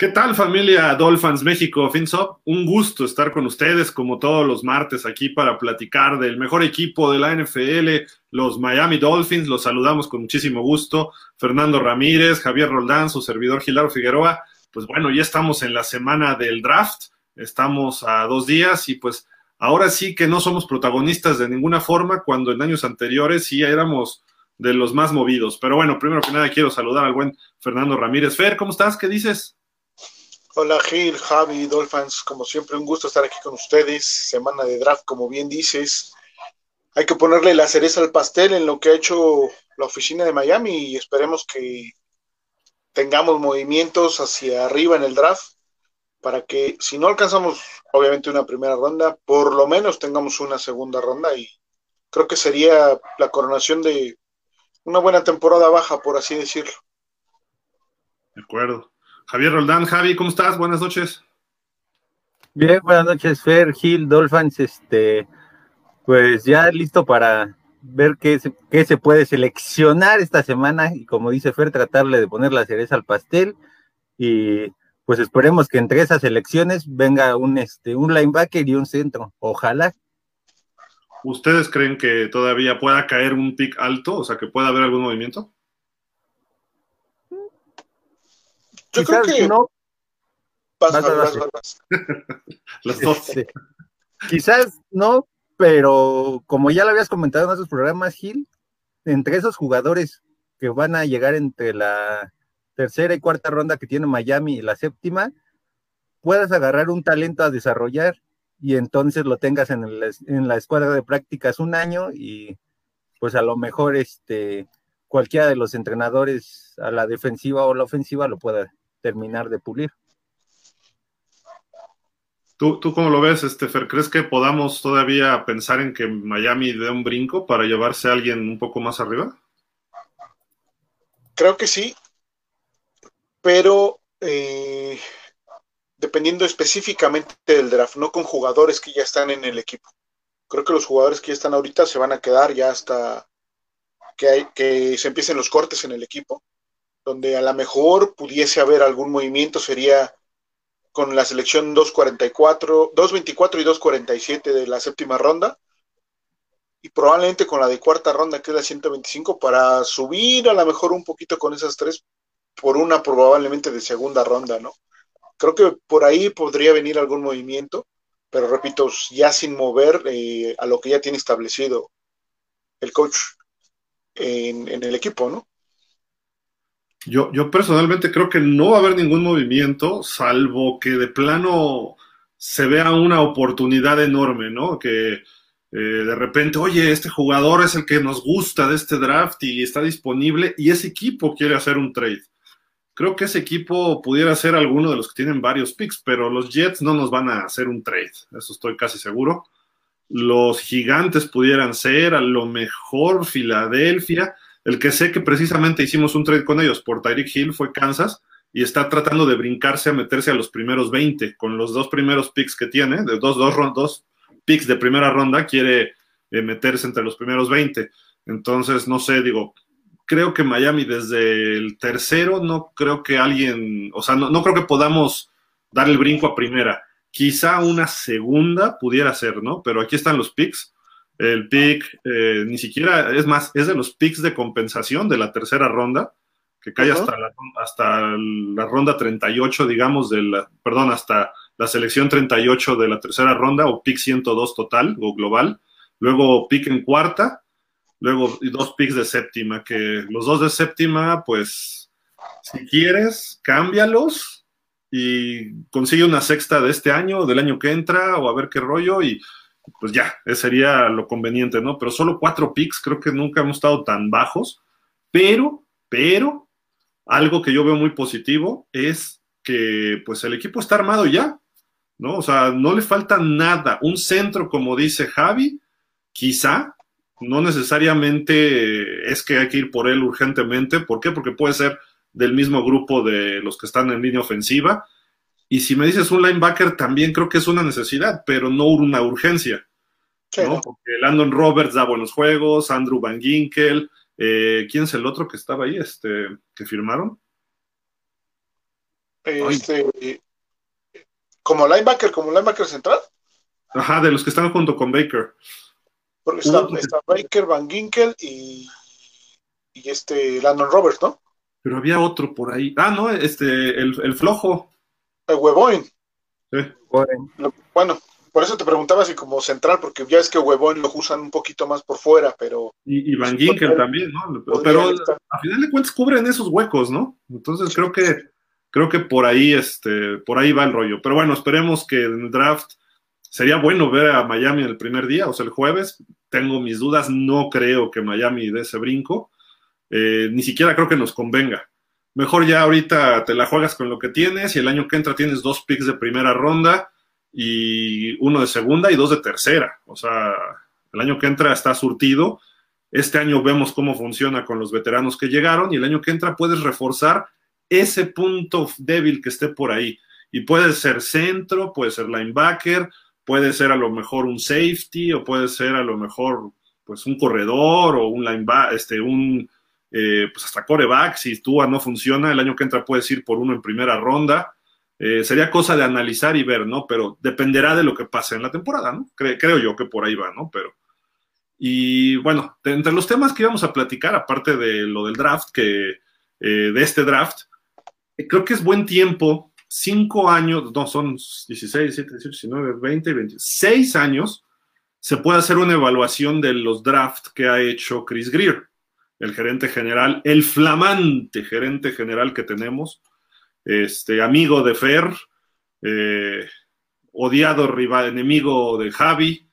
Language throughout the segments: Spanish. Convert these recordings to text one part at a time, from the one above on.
¿Qué tal familia Dolphins México FinSop? Un gusto estar con ustedes como todos los martes aquí para platicar del mejor equipo de la NFL, los Miami Dolphins. Los saludamos con muchísimo gusto. Fernando Ramírez, Javier Roldán, su servidor Gilaro Figueroa. Pues bueno, ya estamos en la semana del draft. Estamos a dos días y pues ahora sí que no somos protagonistas de ninguna forma cuando en años anteriores sí éramos de los más movidos. Pero bueno, primero que nada quiero saludar al buen Fernando Ramírez. Fer, ¿cómo estás? ¿Qué dices? Hola Gil, Javi, Dolphins, como siempre un gusto estar aquí con ustedes, semana de draft, como bien dices, hay que ponerle la cereza al pastel en lo que ha hecho la oficina de Miami y esperemos que tengamos movimientos hacia arriba en el draft para que si no alcanzamos obviamente una primera ronda, por lo menos tengamos una segunda ronda y creo que sería la coronación de una buena temporada baja, por así decirlo. De acuerdo. Javier Roldán, Javi, ¿cómo estás? Buenas noches. Bien, buenas noches, Fer, Gil, Dolphins, este, pues ya listo para ver qué se, qué se puede seleccionar esta semana y como dice Fer, tratarle de poner la cereza al pastel y pues esperemos que entre esas elecciones venga un, este, un linebacker y un centro, ojalá. ¿Ustedes creen que todavía pueda caer un pick alto, o sea, que pueda haber algún movimiento? Yo creo que no. Quizás no, pero como ya lo habías comentado en otros programas, Gil, entre esos jugadores que van a llegar entre la tercera y cuarta ronda que tiene Miami y la séptima, puedas agarrar un talento a desarrollar y entonces lo tengas en, en la escuadra de prácticas un año y pues a lo mejor este cualquiera de los entrenadores a la defensiva o la ofensiva lo pueda terminar de pulir. ¿Tú, ¿Tú cómo lo ves, este ¿Crees que podamos todavía pensar en que Miami dé un brinco para llevarse a alguien un poco más arriba? Creo que sí, pero eh, dependiendo específicamente del draft, no con jugadores que ya están en el equipo. Creo que los jugadores que ya están ahorita se van a quedar ya hasta que, hay, que se empiecen los cortes en el equipo donde a lo mejor pudiese haber algún movimiento sería con la selección 244, 224 y 247 de la séptima ronda y probablemente con la de cuarta ronda que es la 125 para subir a lo mejor un poquito con esas tres por una probablemente de segunda ronda, ¿no? Creo que por ahí podría venir algún movimiento, pero repito, ya sin mover eh, a lo que ya tiene establecido el coach en, en el equipo, ¿no? Yo, yo personalmente creo que no va a haber ningún movimiento, salvo que de plano se vea una oportunidad enorme, ¿no? Que eh, de repente, oye, este jugador es el que nos gusta de este draft y está disponible y ese equipo quiere hacer un trade. Creo que ese equipo pudiera ser alguno de los que tienen varios picks, pero los Jets no nos van a hacer un trade, eso estoy casi seguro. Los gigantes pudieran ser, a lo mejor Filadelfia el que sé que precisamente hicimos un trade con ellos por Tyreek Hill fue Kansas y está tratando de brincarse a meterse a los primeros 20 con los dos primeros picks que tiene, de dos, dos, dos picks de primera ronda, quiere eh, meterse entre los primeros 20. Entonces, no sé, digo, creo que Miami desde el tercero, no creo que alguien, o sea, no, no creo que podamos dar el brinco a primera. Quizá una segunda pudiera ser, ¿no? Pero aquí están los picks el pick, eh, ni siquiera, es más, es de los picks de compensación de la tercera ronda, que cae hasta, la, hasta la ronda 38, digamos, de la, perdón, hasta la selección 38 de la tercera ronda, o pick 102 total o global. Luego pick en cuarta, luego dos picks de séptima, que los dos de séptima, pues, si quieres, cámbialos y consigue una sexta de este año, del año que entra, o a ver qué rollo, y pues ya, ese sería lo conveniente, ¿no? Pero solo cuatro picks, creo que nunca hemos estado tan bajos, pero, pero, algo que yo veo muy positivo es que pues el equipo está armado ya, ¿no? O sea, no le falta nada. Un centro, como dice Javi, quizá, no necesariamente es que hay que ir por él urgentemente. ¿Por qué? Porque puede ser del mismo grupo de los que están en línea ofensiva y si me dices un linebacker, también creo que es una necesidad, pero no una urgencia. ¿no? Porque Landon Roberts da buenos juegos, Andrew Van Ginkel, eh, ¿quién es el otro que estaba ahí, este, que firmaron? Este, como linebacker, como linebacker central. Ajá, de los que están junto con Baker. Porque está, Baker, Van Ginkel y, y este Landon Roberts, ¿no? Pero había otro por ahí. Ah, no, este, el, el flojo. El huevoin. Sí. Bueno, por eso te preguntaba si como central, porque ya es que huevón lo usan un poquito más por fuera, pero. Y, Van Ginkel también, ¿no? Pero a final de cuentas cubren esos huecos, ¿no? Entonces creo que creo que por ahí, este, por ahí va el rollo. Pero bueno, esperemos que en el draft sería bueno ver a Miami el primer día, o sea, el jueves. Tengo mis dudas, no creo que Miami dé ese brinco. Eh, ni siquiera creo que nos convenga. Mejor ya ahorita te la juegas con lo que tienes y el año que entra tienes dos picks de primera ronda y uno de segunda y dos de tercera. O sea, el año que entra está surtido. Este año vemos cómo funciona con los veteranos que llegaron y el año que entra puedes reforzar ese punto débil que esté por ahí. Y puede ser centro, puede ser linebacker, puede ser a lo mejor un safety o puede ser a lo mejor pues un corredor o un linebacker, este, un eh, pues hasta coreback, si Tua no funciona, el año que entra puedes ir por uno en primera ronda. Eh, sería cosa de analizar y ver, ¿no? Pero dependerá de lo que pase en la temporada, ¿no? creo yo que por ahí va, ¿no? Pero. Y bueno, entre los temas que íbamos a platicar, aparte de lo del draft, que eh, de este draft, creo que es buen tiempo, cinco años, no, son 16, 17, 18, 19, 20, 26 años, se puede hacer una evaluación de los drafts que ha hecho Chris Greer el gerente general, el flamante gerente general que tenemos, este amigo de Fer, eh, odiado rival, enemigo de Javi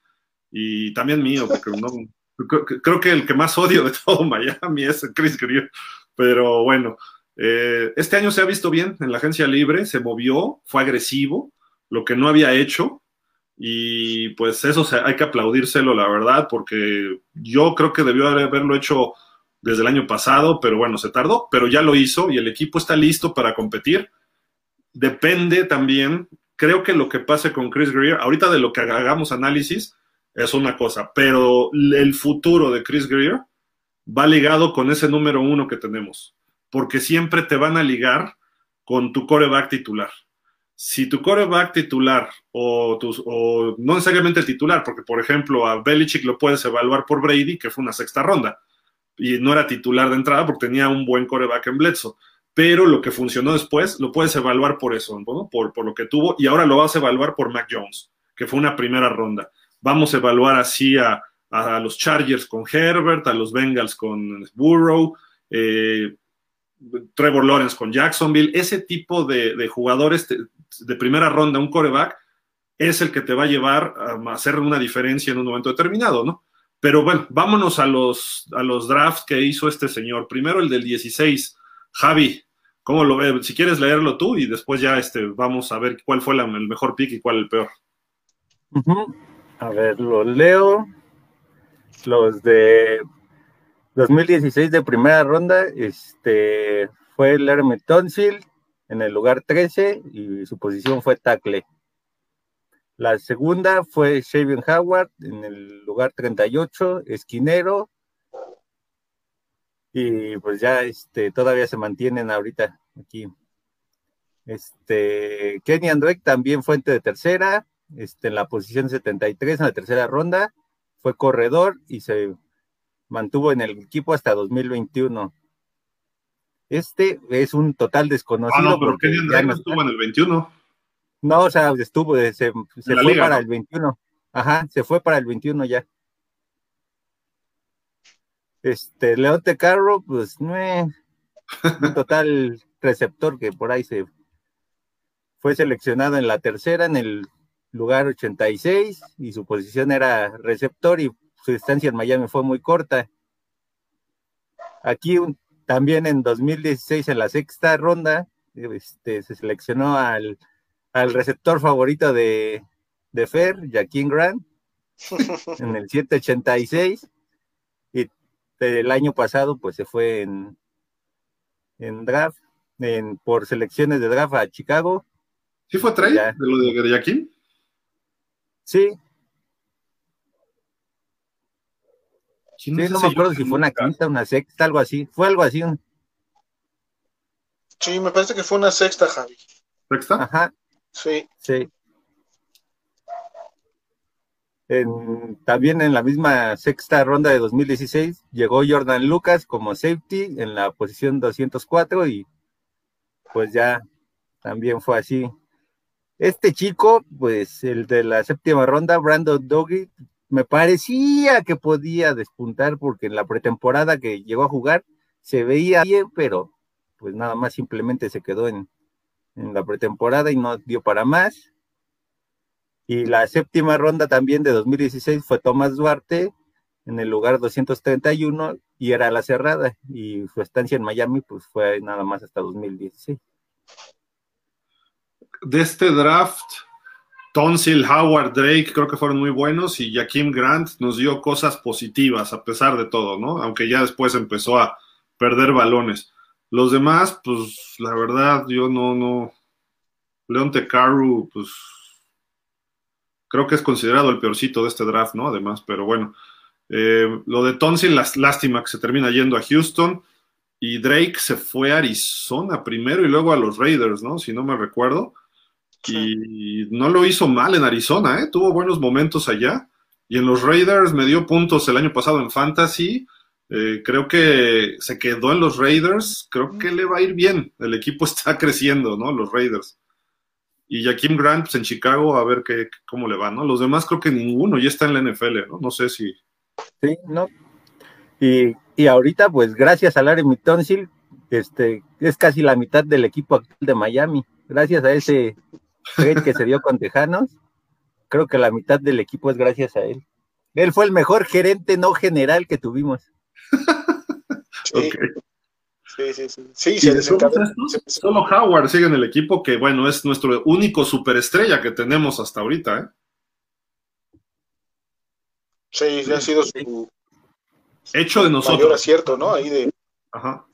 y también mío, porque creo que el que más odio de todo Miami es Chris Greer, pero bueno, eh, este año se ha visto bien en la agencia libre, se movió, fue agresivo, lo que no había hecho, y pues eso hay que aplaudírselo, la verdad, porque yo creo que debió haberlo hecho desde el año pasado, pero bueno, se tardó, pero ya lo hizo y el equipo está listo para competir. Depende también, creo que lo que pase con Chris Greer, ahorita de lo que hagamos análisis, es una cosa, pero el futuro de Chris Greer va ligado con ese número uno que tenemos, porque siempre te van a ligar con tu coreback titular. Si tu coreback titular o, o no necesariamente el titular, porque por ejemplo a Belichick lo puedes evaluar por Brady, que fue una sexta ronda, y no era titular de entrada porque tenía un buen coreback en Bledsoe. Pero lo que funcionó después lo puedes evaluar por eso, por, por lo que tuvo, y ahora lo vas a evaluar por Mac Jones, que fue una primera ronda. Vamos a evaluar así a, los Chargers con Herbert, a los Bengals con Burrow, eh, Trevor Lawrence con Jacksonville, ese tipo de, jugadores de, de, primera ronda, un coreback, es el que te va a llevar a hacer una diferencia en un momento determinado, ¿no? Pero bueno, vámonos a los, a los drafts que hizo este señor. Primero el del 16. Javi, ¿cómo lo ves? Si quieres leerlo tú y después ya este, vamos a ver cuál fue el mejor pick y cuál el peor. A ver, lo leo. Los de 2016 de primera ronda, este fue Lerme Tonsil en el lugar 13 y su posición fue tackle. La segunda fue Shavion Howard en el lugar 38, esquinero. Y pues ya este, todavía se mantienen ahorita aquí. Este, Kenny Andreck también fuente de tercera, este, en la posición 73 en la tercera ronda, fue corredor y se mantuvo en el equipo hasta 2021. Este es un total desconocido. Ah, no, pero Kenny Andreck no estuvo en el 21. No, o sea, estuvo, se, se fue para el 21. Ajá, se fue para el 21 ya. Este, Leonte Carro, pues, no un total receptor que por ahí se fue seleccionado en la tercera, en el lugar 86, y su posición era receptor y su distancia en Miami fue muy corta. Aquí también en 2016, en la sexta ronda, este, se seleccionó al al receptor favorito de, de Fer, Jaquín Grant, en el 786. Y el año pasado, pues se fue en, en draft, en, por selecciones de draft a Chicago. ¿Sí fue trade de lo de Jaquín? Sí. Sí, no me acuerdo si fue una quinta, una sexta, algo así. Fue algo así. Sí, me parece que fue una sexta, Javi. ¿Sexta? Ajá. Sí. Sí. también en la misma sexta ronda de 2016 llegó Jordan Lucas como safety en la posición 204 y pues ya también fue así. Este chico, pues el de la séptima ronda, Brandon Doggy, me parecía que podía despuntar porque en la pretemporada que llegó a jugar se veía bien, pero pues nada más simplemente se quedó en, en la pretemporada y no dio para más. Y la séptima ronda también de 2016 fue Tomás Duarte en el lugar 231 y era la cerrada y su estancia en Miami pues fue nada más hasta 2016. De este draft, Tonsil, Howard, Drake creo que fueron muy buenos y Jaquim Grant nos dio cosas positivas a pesar de todo, ¿no? Aunque ya después empezó a perder balones. Los demás, pues la verdad, yo no, no. Leon Tecaru, pues creo que es considerado el peorcito de este draft, ¿no? Además, pero bueno. Eh, lo de Tonsil, lástima que se termina yendo a Houston. Y Drake se fue a Arizona primero y luego a los Raiders, ¿no? Si no me recuerdo. Y no lo hizo mal en Arizona, ¿eh? Tuvo buenos momentos allá. Y en los Raiders me dio puntos el año pasado en Fantasy. Eh, creo que se quedó en los Raiders. Creo que le va a ir bien. El equipo está creciendo, ¿no? Los Raiders y Jaquim Grant pues, en Chicago a ver qué, cómo le va, ¿no? Los demás creo que ninguno ya está en la NFL, ¿no? No sé si. Sí, no. Y, ahorita, pues gracias a Larry Tonsil, este, es casi la mitad del equipo actual de Miami. Gracias a ese trade que se dio con Tejanos, creo que la mitad del equipo es gracias a él. Él fue el mejor gerente no general que tuvimos. Sí. Sí, sí, sí. solo Howard sigue en el equipo, que bueno, es nuestro único superestrella que tenemos hasta ahorita, ¿eh? Sí, ha sido su hecho de nosotros. Mayor acierto, ¿no? Ahí de. Ajá.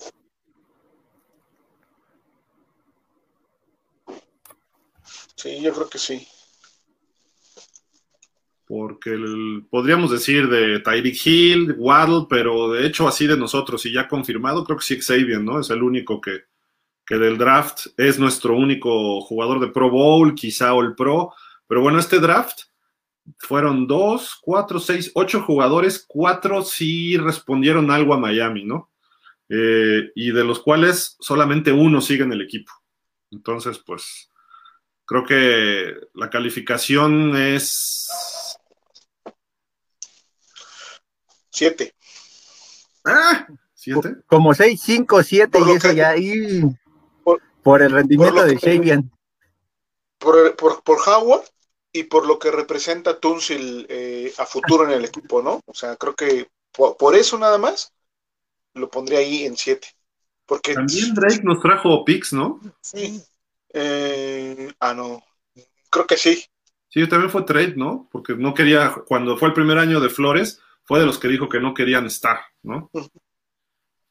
Sí, yo creo que sí porque podríamos decir de Tyreek Hill, Waddle, pero de hecho así de nosotros, y ya confirmado, creo que sí Xavier, ¿no? Es el único que, que del draft es nuestro único jugador de Pro Bowl, quizá el Pro, pero bueno, este draft fueron dos, cuatro, seis, ocho jugadores, cuatro sí respondieron algo a Miami, ¿no? Eh, y de los cuales solamente uno sigue en el equipo. Entonces, pues, creo que la calificación es Siete. Ah, siete. Como seis, cinco, siete, y eso ya ahí. Por, el rendimiento de Shavian. Por, por, Howard y por lo que representa Tunsil eh, a futuro en el equipo, ¿no? O sea, creo que por, eso nada más lo pondría ahí en siete. Porque, También Drake nos trajo picks, ¿no? Sí. Eh, ah, no. Creo que sí. Sí, también fue trade, ¿no? Porque no quería, cuando fue el primer año de Flores, fue de los que dijo que no querían estar, ¿no?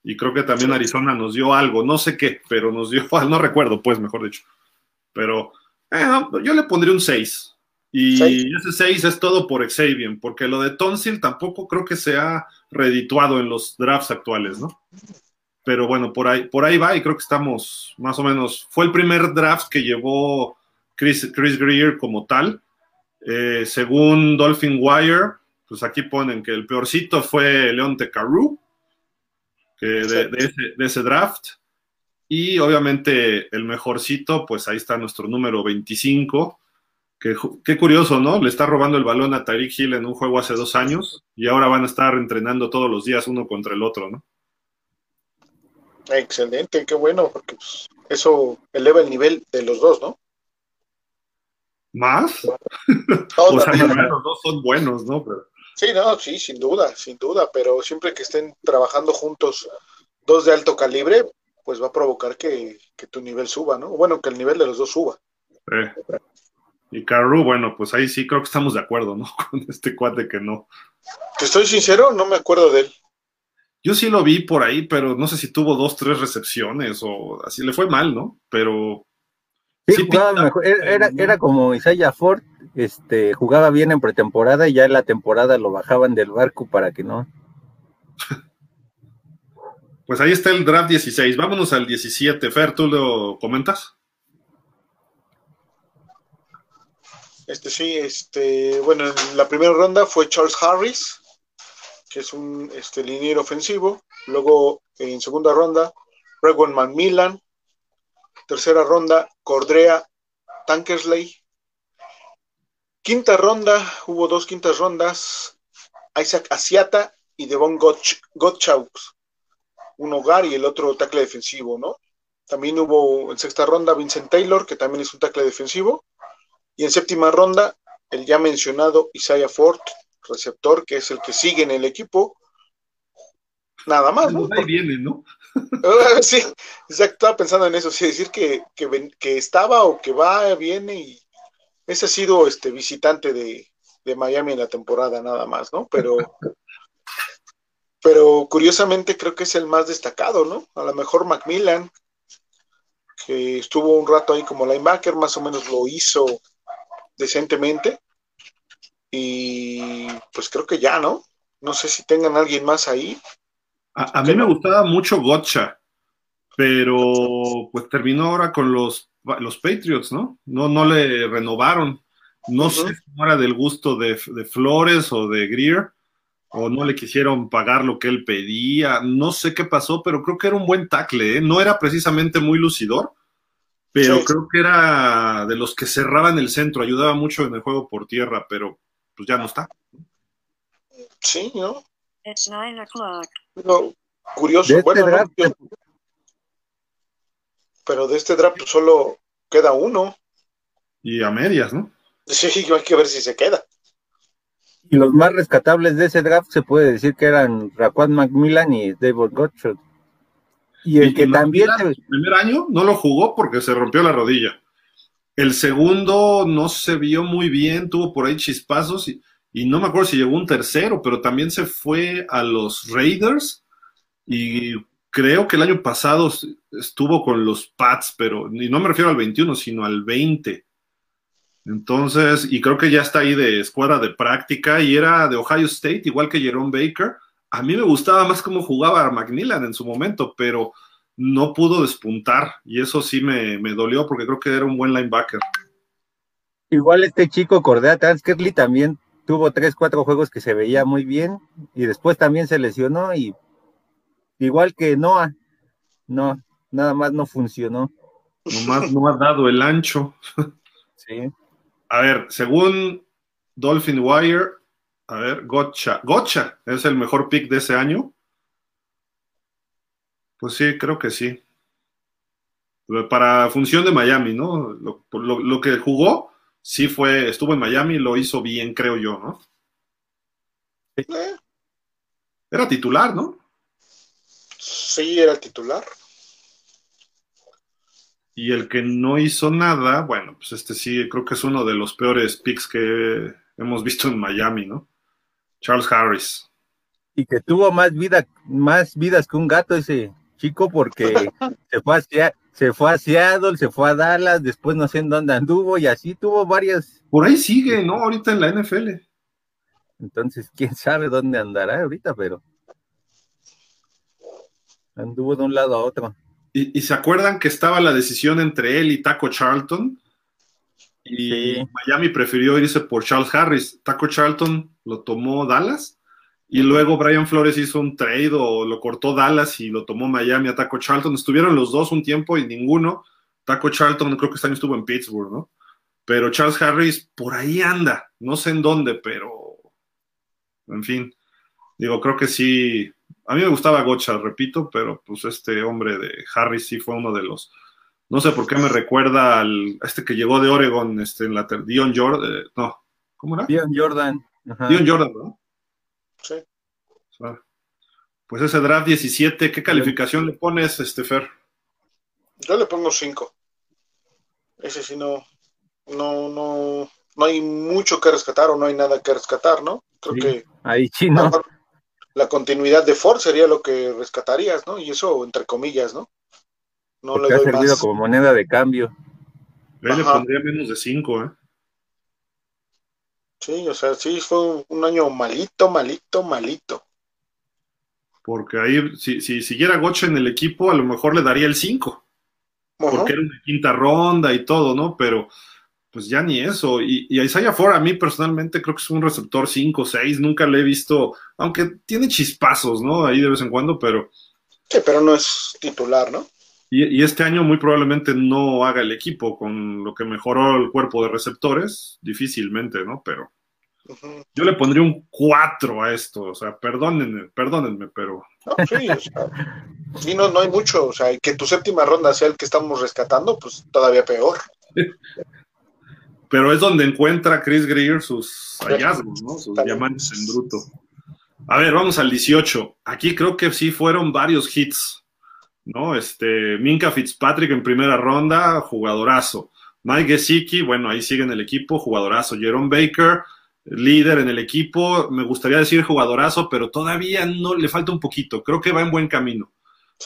Y creo que también Arizona nos dio algo, no sé qué, pero nos dio, no recuerdo, pues, mejor dicho. Pero eh, yo le pondría un 6. Y ese 6 es todo por Xavier, porque lo de Tonsil tampoco creo que se ha redituado en los drafts actuales, ¿no? Pero bueno, por ahí, por ahí va y creo que estamos más o menos. Fue el primer draft que llevó Chris, Chris Greer como tal. Eh, según Dolphin Wire, pues aquí ponen que el peorcito fue León Tecaru, que de, ese, draft. Y obviamente el mejorcito, pues ahí está nuestro número 25. Que, qué curioso, ¿no? Le está robando el balón a Tariq Hill en un juego hace dos años y ahora van a estar entrenando todos los días uno contra el otro, ¿no? Excelente, qué bueno, porque pues, eso eleva el nivel de los dos, ¿no? ¿Más? o sea, los dos son buenos, ¿no? Pero... Sí, no, sí, sin duda, sin duda, pero siempre que estén trabajando juntos dos de alto calibre, pues va a provocar que, tu nivel suba, ¿no? Bueno, que el nivel de los dos suba. Y Caru, bueno, pues ahí sí creo que estamos de acuerdo, ¿no? Con este cuate que no. Te estoy sincero, no me acuerdo de él. Yo sí lo vi por ahí, pero no sé si tuvo dos, tres recepciones o así le fue mal, ¿no? Pero. Sí, mejor. Era, era como Isaiah Ford, este, jugaba bien en pretemporada y ya en la temporada lo bajaban del barco para que no. Pues ahí está el draft 16. Vámonos al 17. Fer, ¿tú lo comentas? Este sí, este, bueno, en la primera ronda fue Charles Harris, que es un este, liniero ofensivo. Luego, en segunda ronda, Regan McMillan. Tercera ronda, Cordrea Tankersley. Quinta ronda, hubo dos quintas rondas, Isaac Asiata y Devon Gottschalks. Un hogar y el otro tackle defensivo, ¿no? También hubo en sexta ronda Vincent Taylor, que también es un tackle defensivo. Y en séptima ronda, el ya mencionado Isaiah Ford, receptor, que es el que sigue en el equipo. Nada más, ¿no? Ahí viene, ¿no? sí, exacto, estaba pensando en eso, sí, decir que, que, estaba o que va, viene y ese ha sido este visitante de, de Miami en la temporada, nada más, ¿no? Pero, pero curiosamente creo que es el más destacado, ¿no? A lo mejor Macmillan, que estuvo un rato ahí como linebacker, más o menos lo hizo decentemente. Y pues creo que ya, ¿no? No sé si tengan alguien más ahí. A, mí me gustaba mucho Gotcha, pero pues terminó ahora con los, los Patriots, ¿no? No, no le renovaron. No sé si era del gusto de, de, Flores o de Greer, o no le quisieron pagar lo que él pedía. No sé qué pasó, pero creo que era un buen tackle. ¿eh? No era precisamente muy lucidor, pero creo que era de los que cerraban el centro, ayudaba mucho en el juego por tierra, pero pues ya no está. Sí, ¿no? curioso, este bueno, pero de este draft solo queda uno. Y a medias, ¿no? Sí, hay que ver si se queda. Y los más rescatables de ese draft se puede decir que eran Raquan Macmillan y David Gottschalk. Y el que también. El primer año no lo jugó porque se rompió la rodilla. El segundo no se vio muy bien, tuvo por ahí chispazos y, y no me acuerdo si llegó un tercero, pero también se fue a los Raiders y creo que el año pasado estuvo con los Pats, pero y no me refiero al 21, sino al 20. Entonces, y creo que ya está ahí de escuadra de práctica y era de Ohio State, igual que Jerome Baker a mí me gustaba más cómo jugaba Macmillan en su momento, pero no pudo despuntar y eso sí me, dolió porque creo que era un buen linebacker. Igual este chico Cordea Tanskerly también tuvo tres, cuatro juegos que se veía muy bien y después también se lesionó y igual que Noah, no, nada más no funcionó. Nomás no ha dado el ancho. Sí. A ver, según Dolphin Wire, a ver, Gotcha. Gotcha es el mejor pick de ese año. Pues sí, creo que sí. Para función de Miami, ¿no? Lo, que jugó, sí fue, estuvo en Miami, lo hizo bien, creo yo, ¿no? Era titular, ¿no? Sí, era titular. Y el que no hizo nada, bueno, pues este sí, creo que es uno de los peores picks que hemos visto en Miami, ¿no? Charles Harris. Y que tuvo más vida, más vidas que un gato ese chico porque se fue a se fue a Seattle, se fue a Dallas, después no sé en dónde anduvo y así tuvo varias. Por ahí sigue, ¿no? Ahorita en la NFL. Entonces, quién sabe dónde andará ahorita, pero anduvo de un lado a otro. ¿Y, y se acuerdan que estaba la decisión entre él y Taco Charlton? Y Miami prefirió irse por Charles Harris. Taco Charlton lo tomó Dallas. Y luego Brian Flores hizo un trade o lo cortó Dallas y lo tomó Miami a Taco Charlton. Estuvieron los dos un tiempo y ninguno. Taco Charlton creo que este año estuvo en Pittsburgh, ¿no? Pero Charles Harris por ahí anda. No sé en dónde, pero en fin. Digo, creo que sí. A mí me gustaba Gocha, repito, pero pues este hombre de Harris sí fue uno de los no sé por qué me recuerda al este que llegó de Oregon, este, en la Dion Jordan, eh, no, ¿cómo era? Dion Jordan. Dion Jordan, ¿no? Sí. Pues ese draft 17, ¿qué calificación le pones, este Fer? Yo le pongo 5. Ese sí no, no, no, no hay mucho que rescatar o no hay nada que rescatar, ¿no? Creo que ahí chino. La, continuidad de Ford sería lo que rescatarías, ¿no? Y eso entre comillas, ¿no? No le ha servido como moneda de cambio. Yo le pondría menos de 5, ¿eh? Sí, o sea, sí fue un año malito, malito, malito. Porque ahí, si, si siguiera Goche en el equipo, a lo mejor le daría el 5. Porque era una quinta ronda y todo, ¿no? Pero pues ya ni eso. Y, y Isaiah Ford a mí personalmente creo que es un receptor 5 o 6, nunca le he visto, aunque tiene chispazos, ¿no? Ahí de vez en cuando, pero... Sí, pero no es titular, ¿no? Y, este año muy probablemente no haga el equipo con lo que mejoró el cuerpo de receptores, difícilmente, ¿no? Pero yo le pondría un 4 a esto, o sea, perdónenme, perdónenme, pero... No, sí, o sea, sí, no, no hay mucho, o sea, que tu séptima ronda sea el que estamos rescatando, pues todavía peor. pero es donde encuentra Chris Greer sus hallazgos, ¿no? Sus diamantes en bruto. A ver, vamos al 18. Aquí creo que sí fueron varios hits. ¿no? Este, Minka Fitzpatrick en primera ronda, jugadorazo. Mike Gesicki, bueno, ahí sigue en el equipo, jugadorazo. Jerome Baker, líder en el equipo, me gustaría decir jugadorazo, pero todavía no le falta un poquito, creo que va en buen camino.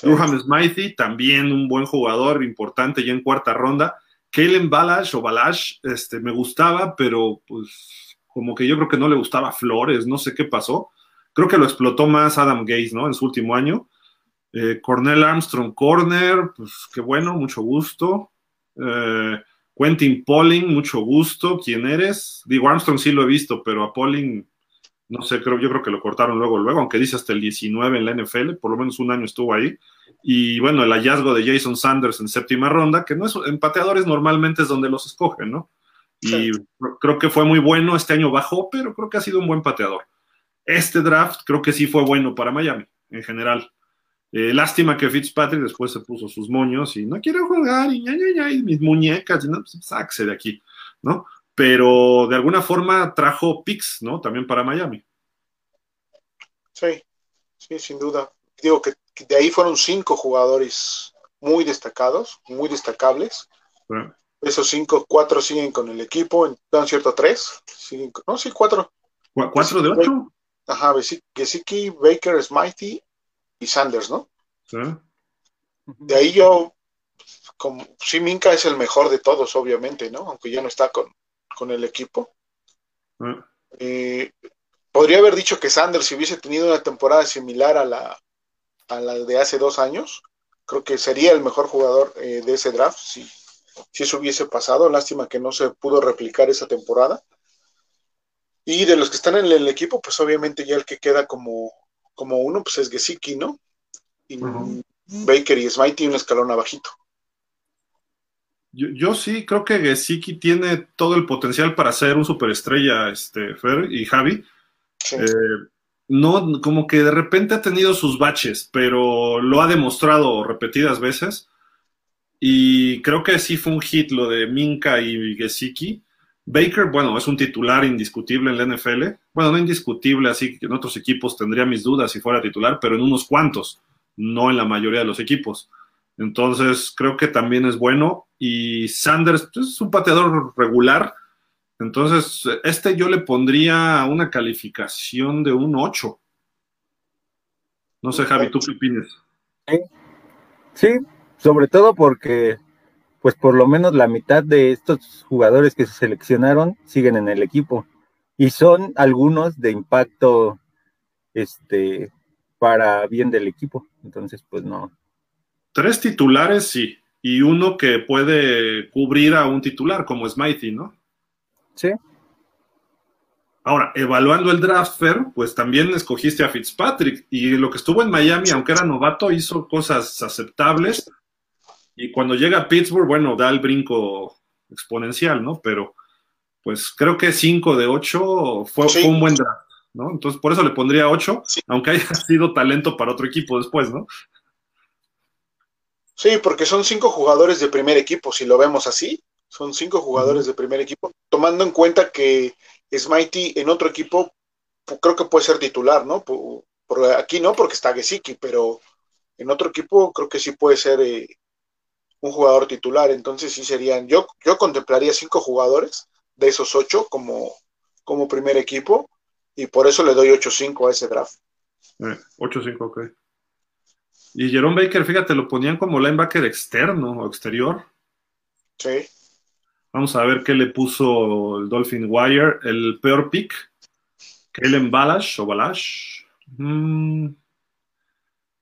Durham Smythe, también un buen jugador, importante ya en cuarta ronda. Kalen Balash o Balash, este, me gustaba, pero pues como que yo creo que no le gustaba Flores, no sé qué pasó. Creo que lo explotó más Adam Gaze, ¿no? En su último año. Eh, Cornell Armstrong Corner, pues qué bueno, mucho gusto. Eh, Quentin Polling, mucho gusto. ¿Quién eres? Digo, Armstrong sí lo he visto, pero a Polling, no sé, creo, yo creo que lo cortaron luego, luego, aunque dice hasta el 19 en la NFL, por lo menos un año estuvo ahí. Y bueno, el hallazgo de Jason Sanders en séptima ronda, que no es, en pateadores normalmente es donde los escogen, ¿no? Y creo que fue muy bueno, este año bajó, pero creo que ha sido un buen pateador. Este draft creo que sí fue bueno para Miami, en general. Eh, lástima que Fitzpatrick después se puso sus moños y no quiero jugar y ya, ya, ya, mis muñecas, y no, pues, de aquí, ¿no? Pero de alguna forma trajo picks, ¿no? También para Miami. Sí, sí, sin duda. Digo que, de ahí fueron cinco jugadores muy destacados, muy destacables. Esos cinco, cuatro siguen con el equipo, ¿no cierto? Tres. no, sí, cuatro. ¿Cuatro de ocho? Ajá, Gesicki, Baker, Smitey y Sanders, ¿no? Sí. De ahí yo, como, sí, Minka es el mejor de todos, obviamente, ¿no? Aunque ya no está con, el equipo. podría haber dicho que Sanders, si hubiese tenido una temporada similar a la, a la de hace dos años, creo que sería el mejor jugador eh, de ese draft, si, si eso hubiese pasado. Lástima que no se pudo replicar esa temporada. Y de los que están en el equipo, pues obviamente ya el que queda como como uno, pues es Gesicki, ¿no? Y Baker y Smitey un escalón abajito. Yo, yo, sí creo que Gesicki tiene todo el potencial para ser un superestrella, este, Fer y Javi. Eh, no, como que de repente ha tenido sus baches, pero lo ha demostrado repetidas veces. Y creo que sí fue un hit lo de Minka y Gesicki. Baker, bueno, es un titular indiscutible en la NFL. Bueno, no indiscutible, así que en otros equipos tendría mis dudas si fuera titular, pero en unos cuantos, no en la mayoría de los equipos. Entonces, creo que también es bueno. Y Sanders pues, es un pateador regular. Entonces, este yo le pondría una calificación de un 8. No sé, Javi, ¿tú qué opinas? sí, sobre todo porque pues por lo menos la mitad de estos jugadores que se seleccionaron siguen en el equipo y son algunos de impacto este para bien del equipo. Entonces, pues no. Tres titulares, sí, y uno que puede cubrir a un titular como Smitey, ¿no? Sí. Ahora, evaluando el draft fair, pues también escogiste a Fitzpatrick y lo que estuvo en Miami, aunque era novato, hizo cosas aceptables y cuando llega a Pittsburgh, bueno, da el brinco exponencial, ¿no? Pero pues creo que 5 de 8 fue, un buen draft, ¿no? Entonces por eso le pondría 8, aunque haya sido talento para otro equipo después, ¿no? Sí, porque son cinco jugadores de primer equipo, si lo vemos así, son cinco jugadores de primer equipo, tomando en cuenta que Smitey en otro equipo creo que puede ser titular, ¿no? Por, aquí no, porque está Gesicki, pero en otro equipo creo que sí puede ser eh, un jugador titular. Entonces sí serían, yo, yo contemplaría cinco jugadores de esos ocho como, como primer equipo y por eso le doy 8-5 a ese draft. 8-5, eh, ok. Y Jerome Baker, fíjate, lo ponían como linebacker externo o exterior. Sí. Vamos a ver qué le puso el Dolphin Wire. El peor pick, Kellen Balash o Balash. Mm,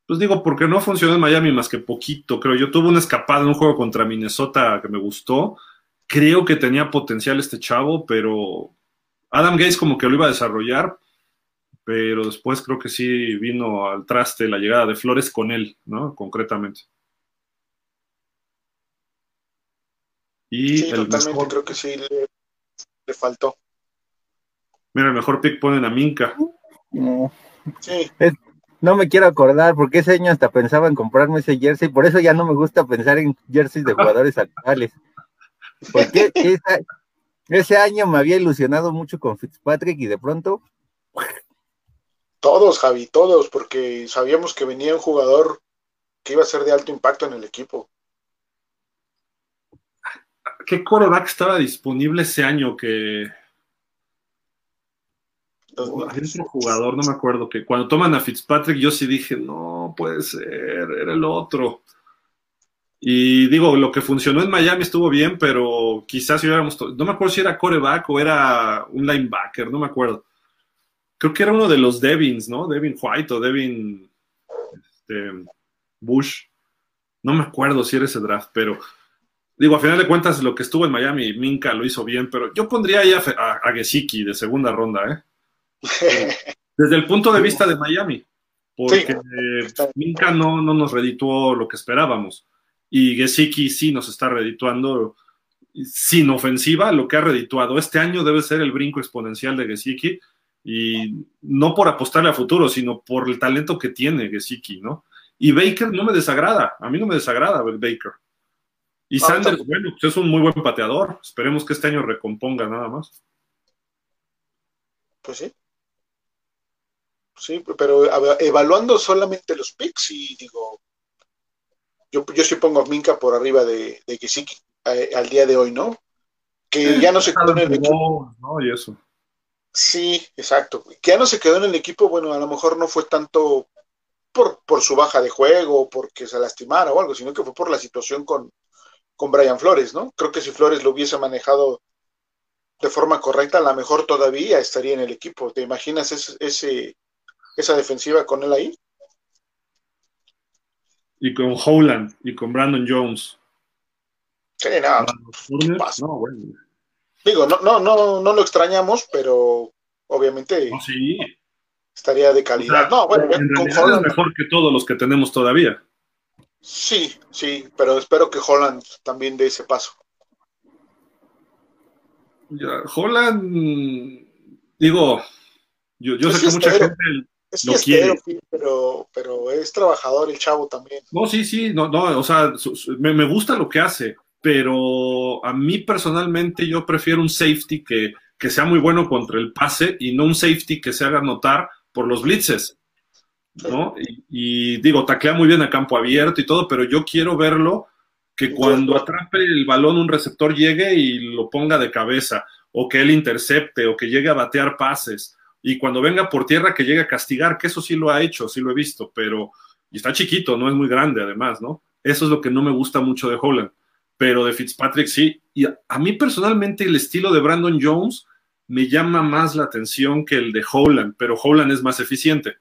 pues digo, porque no funcionó en Miami más que poquito, creo. Yo tuve una escapada en un juego contra Minnesota que me gustó. creo que tenía potencial este chavo, pero Adam Gates como que lo iba a desarrollar, pero después creo que sí vino al traste la llegada de Flores con él, ¿no? Concretamente. Y sí, totalmente, creo que sí le, faltó. Mira, el mejor pick ponen a Minka. No. Sí. no me quiero acordar porque ese año hasta pensaba en comprarme ese jersey, por eso ya no me gusta pensar en jerseys de jugadores actuales. Porque ese año me había ilusionado mucho con Fitzpatrick y de pronto. Todos, Javi, todos, porque sabíamos que venía un jugador que iba a ser de alto impacto en el equipo. ¿Qué coreback estaba disponible ese año que. Había otro jugador, no me acuerdo, que cuando toman a Fitzpatrick yo sí dije, no puede ser, era el otro. Y digo, lo que funcionó en Miami estuvo bien, pero quizás si hubiéramos. No me acuerdo si era coreback o era un linebacker, no me acuerdo. Creo que era uno de los Devins, ¿no? Devin White o Devin este, Bush. No me acuerdo si era ese draft, pero digo, a final de cuentas, lo que estuvo en Miami, Minka lo hizo bien, pero yo pondría ahí a, a, Gesicki de segunda ronda, ¿eh? Desde el punto de vista de Miami, porque Minka no, no nos redituó lo que esperábamos y Gesicki sí nos está redituando sin ofensiva, lo que ha redituado este año debe ser el brinco exponencial de Gesicki y no por apostarle a futuro, sino por el talento que tiene Gesicki, ¿no? Y Baker no me desagrada, a mí no me desagrada Baker. Y Sanders, bueno, pues es un muy buen pateador, esperemos que este año recomponga nada más. Pues sí. Sí, pero evaluando solamente los picks y digo, yo, yo sí pongo a Minka por arriba de, de eh, al día de hoy, ¿no? Que ya no se quedó en el equipo. ¿no? Y eso. Sí, exacto. Que ya no se quedó en el equipo, bueno, a lo mejor no fue tanto por, por su baja de juego, porque se lastimara o algo, sino que fue por la situación con, con Brian Flores, ¿no? Creo que si Flores lo hubiese manejado de forma correcta, a lo mejor todavía estaría en el equipo. ¿Te imaginas ese, esa defensiva con él ahí? y con Howland y con Brandon Jones. Sí, nada. No, Digo, no, no, no, no lo extrañamos, pero obviamente sí. estaría de calidad. no, bueno, con es mejor que todos los que tenemos todavía. Sí, sí, pero espero que Holland también dé ese paso. Ya, Holland, digo, yo, yo sé que mucha gente es pero, pero es trabajador el chavo también. No, sí, sí, no, no, o sea, me, gusta lo que hace, pero a mí personalmente yo prefiero un safety que, que sea muy bueno contra el pase y no un safety que se haga notar por los blitzes. ¿No? Y, digo, taclea muy bien a campo abierto y todo, pero yo quiero verlo que cuando atrape el balón un receptor llegue y lo ponga de cabeza, o que él intercepte, o que llegue a batear pases y cuando venga por tierra que llegue a castigar, que eso sí lo ha hecho, sí lo he visto, pero y está chiquito, no es muy grande además, ¿no? Eso es lo que no me gusta mucho de Holland, pero de Fitzpatrick sí. Y a, mí personalmente el estilo de Brandon Jones me llama más la atención que el de Holland, pero Holland es más eficiente.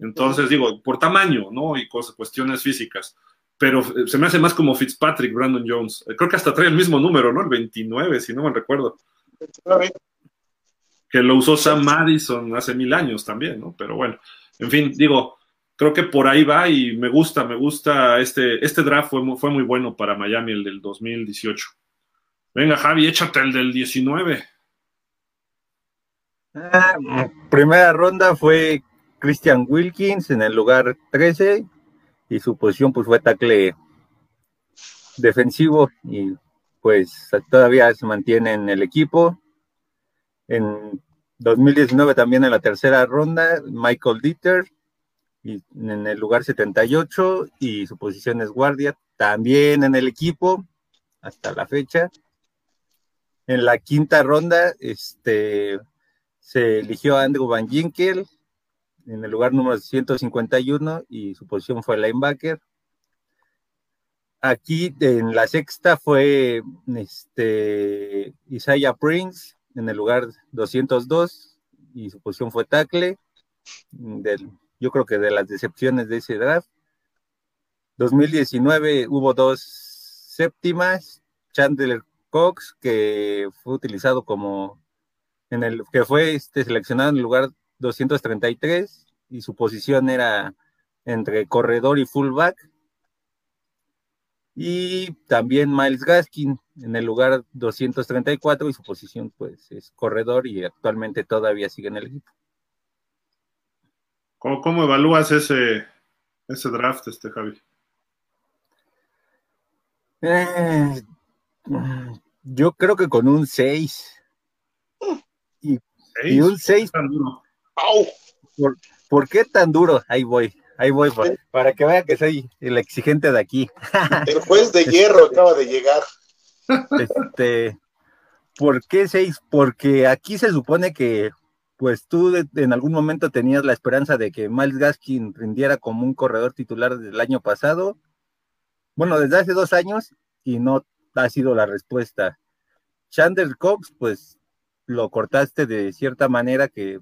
Entonces digo, por tamaño, ¿no? Y cosas, cuestiones físicas. Pero eh, se me hace más como Fitzpatrick, Brandon Jones. Creo que hasta trae el mismo número, ¿no? El 29, si no me recuerdo que lo usó Sam Madison hace mil años también, ¿no? Pero bueno, en fin, digo, creo que por ahí va y me gusta, me gusta este, este draft fue, fue muy bueno para Miami, el del 2018. Venga, Javi, échate el del 19. Ah, primera ronda fue Christian Wilkins en el lugar 13 y su posición pues fue tackle defensivo y pues todavía se mantiene en el equipo. En 2019 también en la tercera ronda, Michael Dieter, y en el lugar 78, y su posición es guardia, también en el equipo, hasta la fecha. En la quinta ronda, este, se eligió a Andrew Van Ginkel en el lugar número 151 y su posición fue linebacker. Aquí en la sexta fue este, Isaiah Prince en el lugar 202 y su posición fue tackle. Yo creo que de las decepciones de ese draft. 2019 hubo dos séptimas, Chandler Cox, que fue utilizado como en el que fue este, seleccionado en el lugar 233 y su posición era entre corredor y fullback. Y también Miles Gaskin en el lugar 234 y su posición pues es corredor y actualmente todavía sigue en el equipo. ¿Cómo, evalúas ese, ese draft, este Javi? Eh, yo creo que con un 6. Y, un 6. ¿Por, ¿Por, qué tan duro? Ahí voy, ahí voy, para, que vea que soy el exigente de aquí. El juez de hierro acaba de llegar. Este, ¿Por qué 6? Porque aquí se supone que pues tú en algún momento tenías la esperanza de que Miles Gaskin rindiera como un corredor titular del año pasado, bueno, desde hace dos años, y no ha sido la respuesta. Chandler Cox, pues lo cortaste de cierta manera que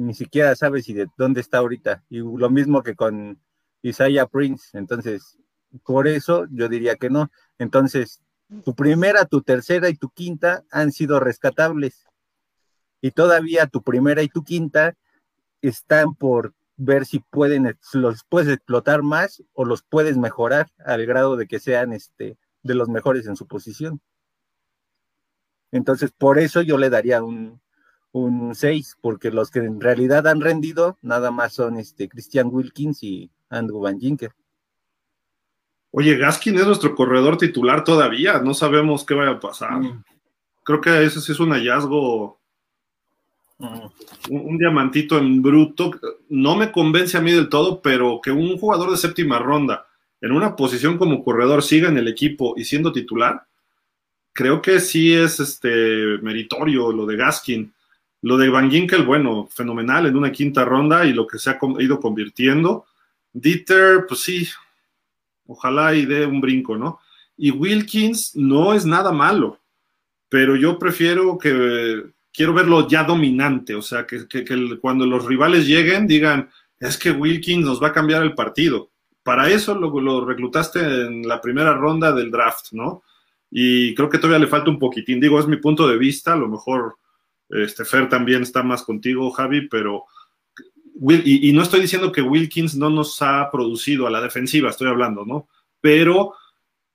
ni siquiera sabes si de dónde está ahorita. Y lo mismo que con Isaiah Prince. Entonces, por eso yo diría que no. Entonces, tu primera, tu tercera y tu quinta han sido rescatables y todavía tu primera y tu quinta están por ver si pueden, los puedes explotar más o los puedes mejorar al grado de que sean este, de los mejores en su posición. Entonces, por eso yo le daría un, un 6, porque los que en realidad han rendido nada más son este Christian Wilkins y Andrew Van Ginker. Oye, Gaskin es nuestro corredor titular todavía, no sabemos qué vaya a pasar. Mm. Creo que ese sí es un hallazgo un, diamantito en bruto. No me convence a mí del todo, pero que un jugador de séptima ronda en una posición como corredor siga en el equipo y siendo titular, creo que sí es este meritorio lo de Gaskin. Lo de Van Ginkel, bueno, fenomenal en una quinta ronda y lo que se ha ido convirtiendo. Dieter, pues sí, ojalá y dé un brinco, ¿no? Y Wilkins no es nada malo, pero yo prefiero que, quiero verlo ya dominante, o sea, que, cuando los rivales lleguen digan, es que Wilkins nos va a cambiar el partido. Para eso lo, lo, reclutaste en la primera ronda del draft, ¿no? Y creo que todavía le falta un poquitín. Digo, es mi punto de vista, a lo mejor este, Fer también está más contigo, Javi, pero... y, no estoy diciendo que Wilkins no nos ha producido a la defensiva, estoy hablando, ¿no? Pero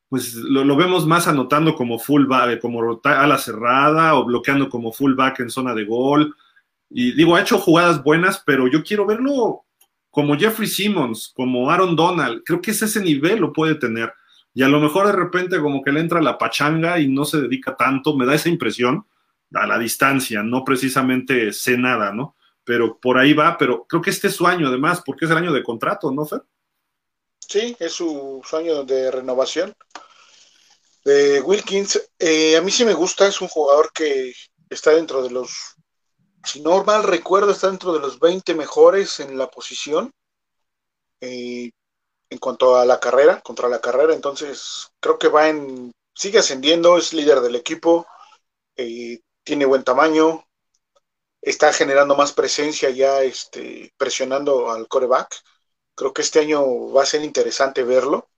pues lo, vemos más anotando como fullback, como ala cerrada o bloqueando como fullback en zona de gol. Y digo, ha hecho jugadas buenas, pero yo quiero verlo como Jeffrey Simmons, como Aaron Donald. Creo que es ese nivel lo puede tener. Y a lo mejor de repente como que le entra la pachanga y no se dedica tanto, me da esa impresión a la distancia, no precisamente sé nada, ¿no? Pero por ahí va, pero creo que este es su año además, porque es el año de contrato, ¿no, Fer? Sí, es su sueño de renovación de Wilkins, eh, a mí sí me gusta, es un jugador que está dentro de los, si no mal recuerdo, está dentro de los 20 mejores en la posición eh, en cuanto a la carrera, contra la carrera, entonces creo que va en, sigue ascendiendo, es líder del equipo, eh, tiene buen tamaño, está generando más presencia ya, este, presionando al coreback. Creo que este año va a ser interesante verlo.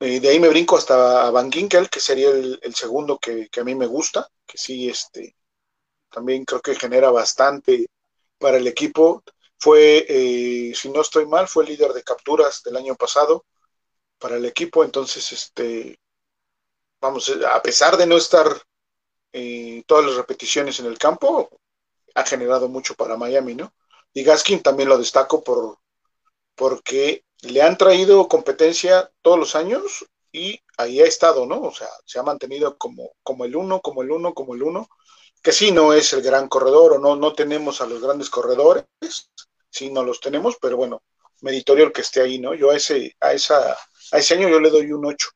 Eh, de ahí me brinco hasta Van Ginkel, que sería el, segundo que, a mí me gusta, que sí, este, también creo que genera bastante para el equipo. Fue, eh, si no estoy mal, fue líder de capturas del año pasado para el equipo, entonces, este, vamos, a pesar de no estar eh, todas las repeticiones en el campo, ha generado mucho para Miami, ¿no? Y Gaskin también lo destaco por, porque le han traído competencia todos los años y ahí ha estado, ¿no? O sea, se ha mantenido como, como el uno, como el uno, como el uno, que sí no es el gran corredor o no, no tenemos a los grandes corredores, sí no los tenemos, pero bueno, meritorio el que esté ahí, ¿no? Yo a ese, a esa, a ese año yo le doy un 8.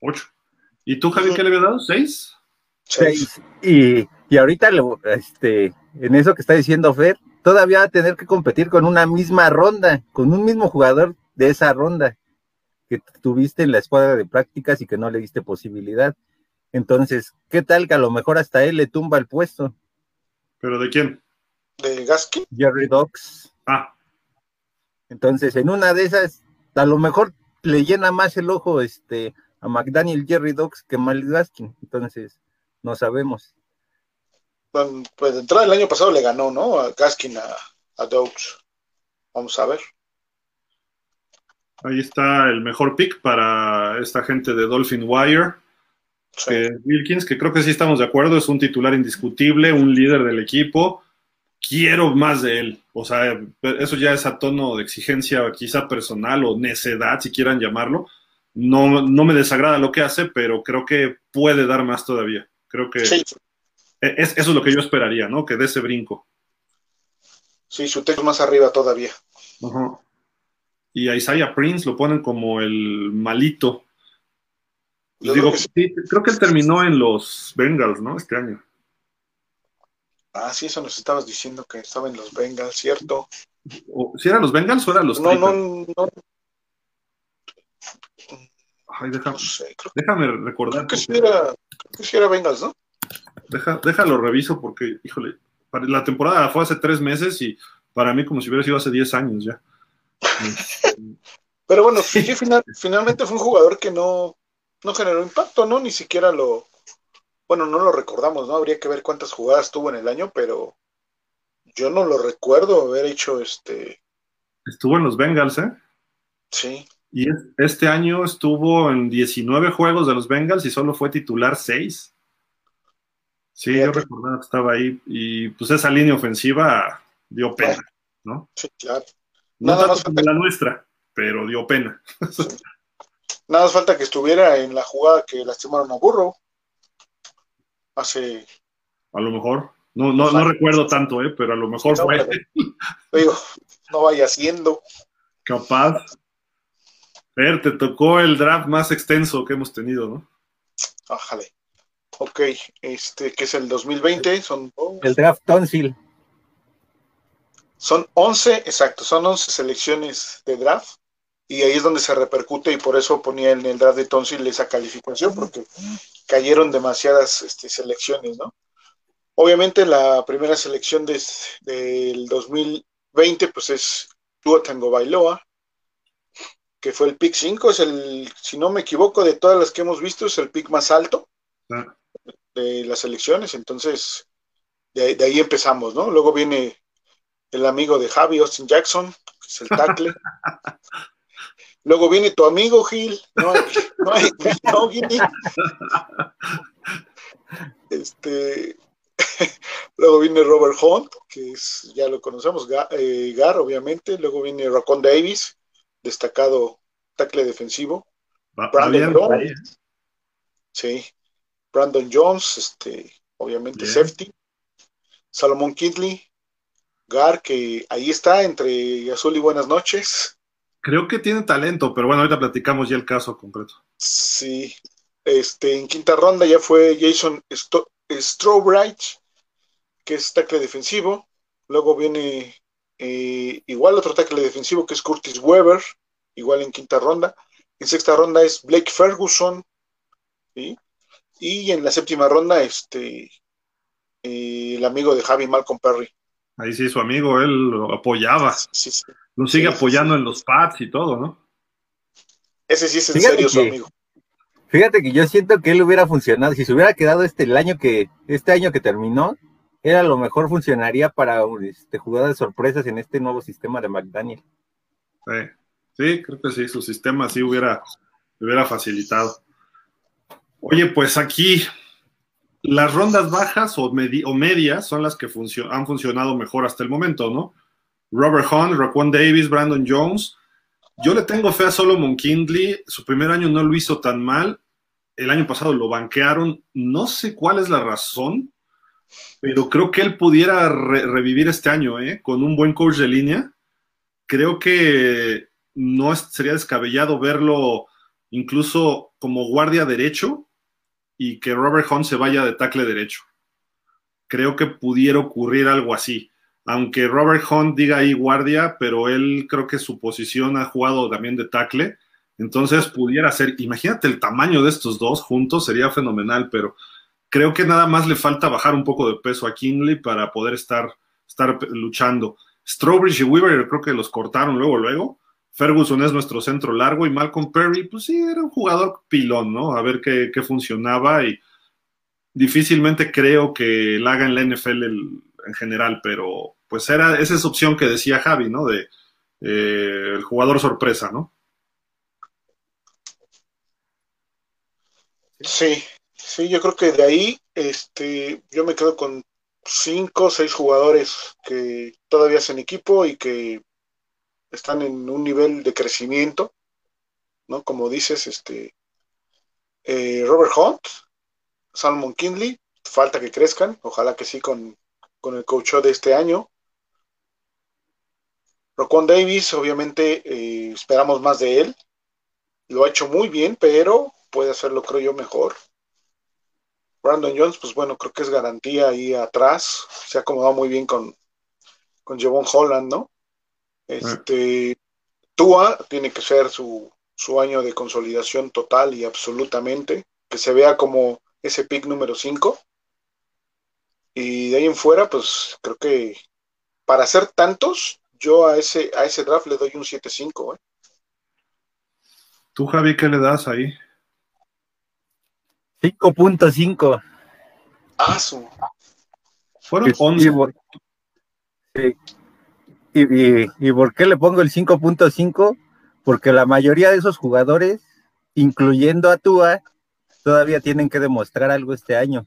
8. ¿Y tú, Javi, qué le habías dado? ¿6? 6. Y, y ahorita, este, en eso que está diciendo Fer, todavía va a tener que competir con una misma ronda, con un mismo jugador de esa ronda que tuviste en la escuadra de prácticas y que no le diste posibilidad. Entonces, ¿qué tal que a lo mejor hasta él le tumba el puesto? ¿Pero de quién? ¿De Gasky? Jerry Dox. Ah. Entonces, en una de esas, a lo mejor le llena más el ojo este a McDaniel Jerry Dogs que Mal Gaskin. Entonces, no sabemos. pues de entrada el año pasado le ganó, ¿no? A Gaskin a, a Dogs. Vamos a ver. Ahí está el mejor pick para esta gente de Dolphin Wire. Wilkins, que creo que sí estamos de acuerdo, es un titular indiscutible, un líder del equipo. Quiero más de él. O sea, eso ya es a tono de exigencia quizá personal o necedad, si quieran llamarlo. No, no me desagrada lo que hace, pero creo que puede dar más todavía. Creo que e, es, eso es lo que yo esperaría, ¿no? Que dé ese brinco. Sí, su texto más arriba todavía. Y a Isaiah Prince lo ponen como el malito. digo, creo que él terminó en los Bengals, ¿no? Este año. Ah, sí, eso nos estabas diciendo que estaba en los Bengals, ¿cierto? ¿Si eran los Bengals o eran los No, no, no. Ay, déjame, déjame recordar. Creo que, sí era, sí era Bengals, ¿no? Deja, déjalo reviso porque, híjole, la temporada fue hace tres meses y para mí como si hubiera sido hace diez años ya. Pero bueno, finalmente fue un jugador que no, no generó impacto, ¿no? Ni siquiera lo, bueno, no lo recordamos, ¿no? Habría que ver cuántas jugadas tuvo en el año, pero yo no lo recuerdo haber hecho este. Estuvo en los Bengals, ¿eh? Sí. Y este año estuvo en 19 juegos de los Bengals y solo fue titular 6. Sí, yo recordaba que estaba ahí y pues esa línea ofensiva dio pena, ¿no? Sí, claro. No Nada más falta... la nuestra, pero dio pena. Nada más falta que estuviera en la jugada que lastimaron a Burro hace. A lo mejor. No, no, no recuerdo tanto, ¿eh? pero a lo mejor fue. Digo, no vaya siendo. Capaz. Ver, te tocó el draft más extenso que hemos tenido, ¿no? Ájale. Ok, este, que es el 2020, son... El draft Tonsil. Son 11, exacto, son 11 selecciones de draft y ahí es donde se repercute y por eso ponía en el draft de Tonsil esa calificación, porque cayeron demasiadas este, selecciones, ¿no? Obviamente la primera selección de, del 2020 pues es Tua Tango Bailoa, que fue el pick 5, es el, si no me equivoco, de todas las que hemos visto, es el pick más alto ah. de las selecciones, entonces de, de, ahí empezamos, ¿no? Luego viene el amigo de Javi Austin Jackson, que es el tackle. Luego viene tu amigo Gil, no hay, no hay, no, Este, luego viene Robert Hunt, que es, ya lo conocemos, eh, Gar, obviamente. Luego viene Racon Davis, destacado tackle defensivo. Brandon Jones. Sí. Brandon Jones, este, obviamente safety. Salomón Kidley, Gar, que ahí está entre azul y buenas noches. Creo que tiene talento, pero bueno, ahorita platicamos ya el caso concreto. Sí, este, en quinta ronda ya fue Jason Strawbright, que es tackle defensivo. Luego viene eh, igual otro tackle defensivo que es Curtis Weber, igual en quinta ronda. En sexta ronda es Blake Ferguson. Y en la séptima ronda, este, eh, el amigo de Javi Malcolm Perry. Ahí sí, su amigo, él lo apoyaba. Sí, sí. Lo sigue apoyando en los pads y todo, ¿no? Ese sí es en serio su amigo. Fíjate que yo siento que él hubiera funcionado. Si se hubiera quedado este el año que, este año que terminó, era lo mejor funcionaría para este, jugadas sorpresas en este nuevo sistema de McDaniel. Sí, sí, creo que sí, su sistema sí hubiera, hubiera facilitado. Oye, pues aquí las rondas bajas o, o medias son las que han funcionado mejor hasta el momento, ¿no? Robert Hunt, Raquan Davis, Brandon Jones. Yo le tengo fe a Solomon Kindley. Su primer año no lo hizo tan mal. El año pasado lo banquearon. No sé cuál es la razón, pero creo que él pudiera revivir este año, ¿eh? Con un buen coach de línea. Creo que no sería descabellado verlo incluso como guardia derecho y que Robert Hunt se vaya de tackle derecho. Creo que pudiera ocurrir algo así aunque Robert Hunt diga ahí guardia, pero él creo que su posición ha jugado también de tackle, entonces pudiera ser, imagínate el tamaño de estos dos juntos, sería fenomenal, pero creo que nada más le falta bajar un poco de peso a Kinley para poder estar, estar luchando. Strawbridge y Weaver creo que los cortaron luego, luego, Ferguson es nuestro centro largo y Malcolm Perry, pues sí, era un jugador pilón, ¿no? A ver qué, funcionaba y difícilmente creo que la haga en la NFL en general, pero pues era esa es opción que decía Javi, ¿no? De eh, el jugador sorpresa, ¿no? Sí, sí, yo creo que de ahí, este, yo me quedo con cinco o seis jugadores que todavía hacen equipo y que están en un nivel de crecimiento, ¿no? Como dices, este, eh, Robert Hunt, Salmon Kinley, falta que crezcan, ojalá que sí con, el coach de este año. Roquan Davis, obviamente eh, esperamos más de él, lo ha hecho muy bien, pero puede hacerlo, creo yo, mejor. Brandon Jones, pues bueno, creo que es garantía ahí atrás. Se ha acomodado muy bien con, con Javon Holland, ¿no? Este, Tua tiene que ser su, su año de consolidación total y absolutamente, que se vea como ese pick número 5. Y de ahí en fuera, pues creo que para hacer tantos, yo a ese, a ese draft le doy un 7-5. ¿eh? ¿Tú, Javi, qué le das ahí? 5.5. Ah, su. Fueron 11. Y, por qué le pongo el 5.5? Porque la mayoría de esos jugadores, incluyendo a Tua, todavía tienen que demostrar algo este año.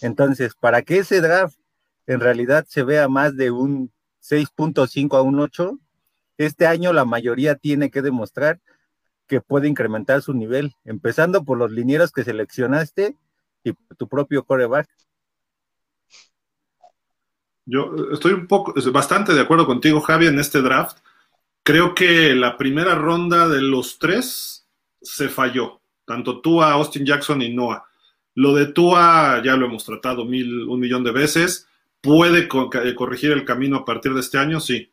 Entonces, para que ese draft en realidad se vea más de un 6.5 a un 8, este año la mayoría tiene que demostrar que puede incrementar su nivel, empezando por los linieros que seleccionaste y tu propio coreback. Yo estoy un poco, bastante de acuerdo contigo, Javi, en este draft. Creo que la primera ronda de los tres se falló, tanto Tua, Austin Jackson y Noah. Lo de Tua ya lo hemos tratado mil, un millón de veces. ¿Puede eh, corregir el camino a partir de este año? Sí.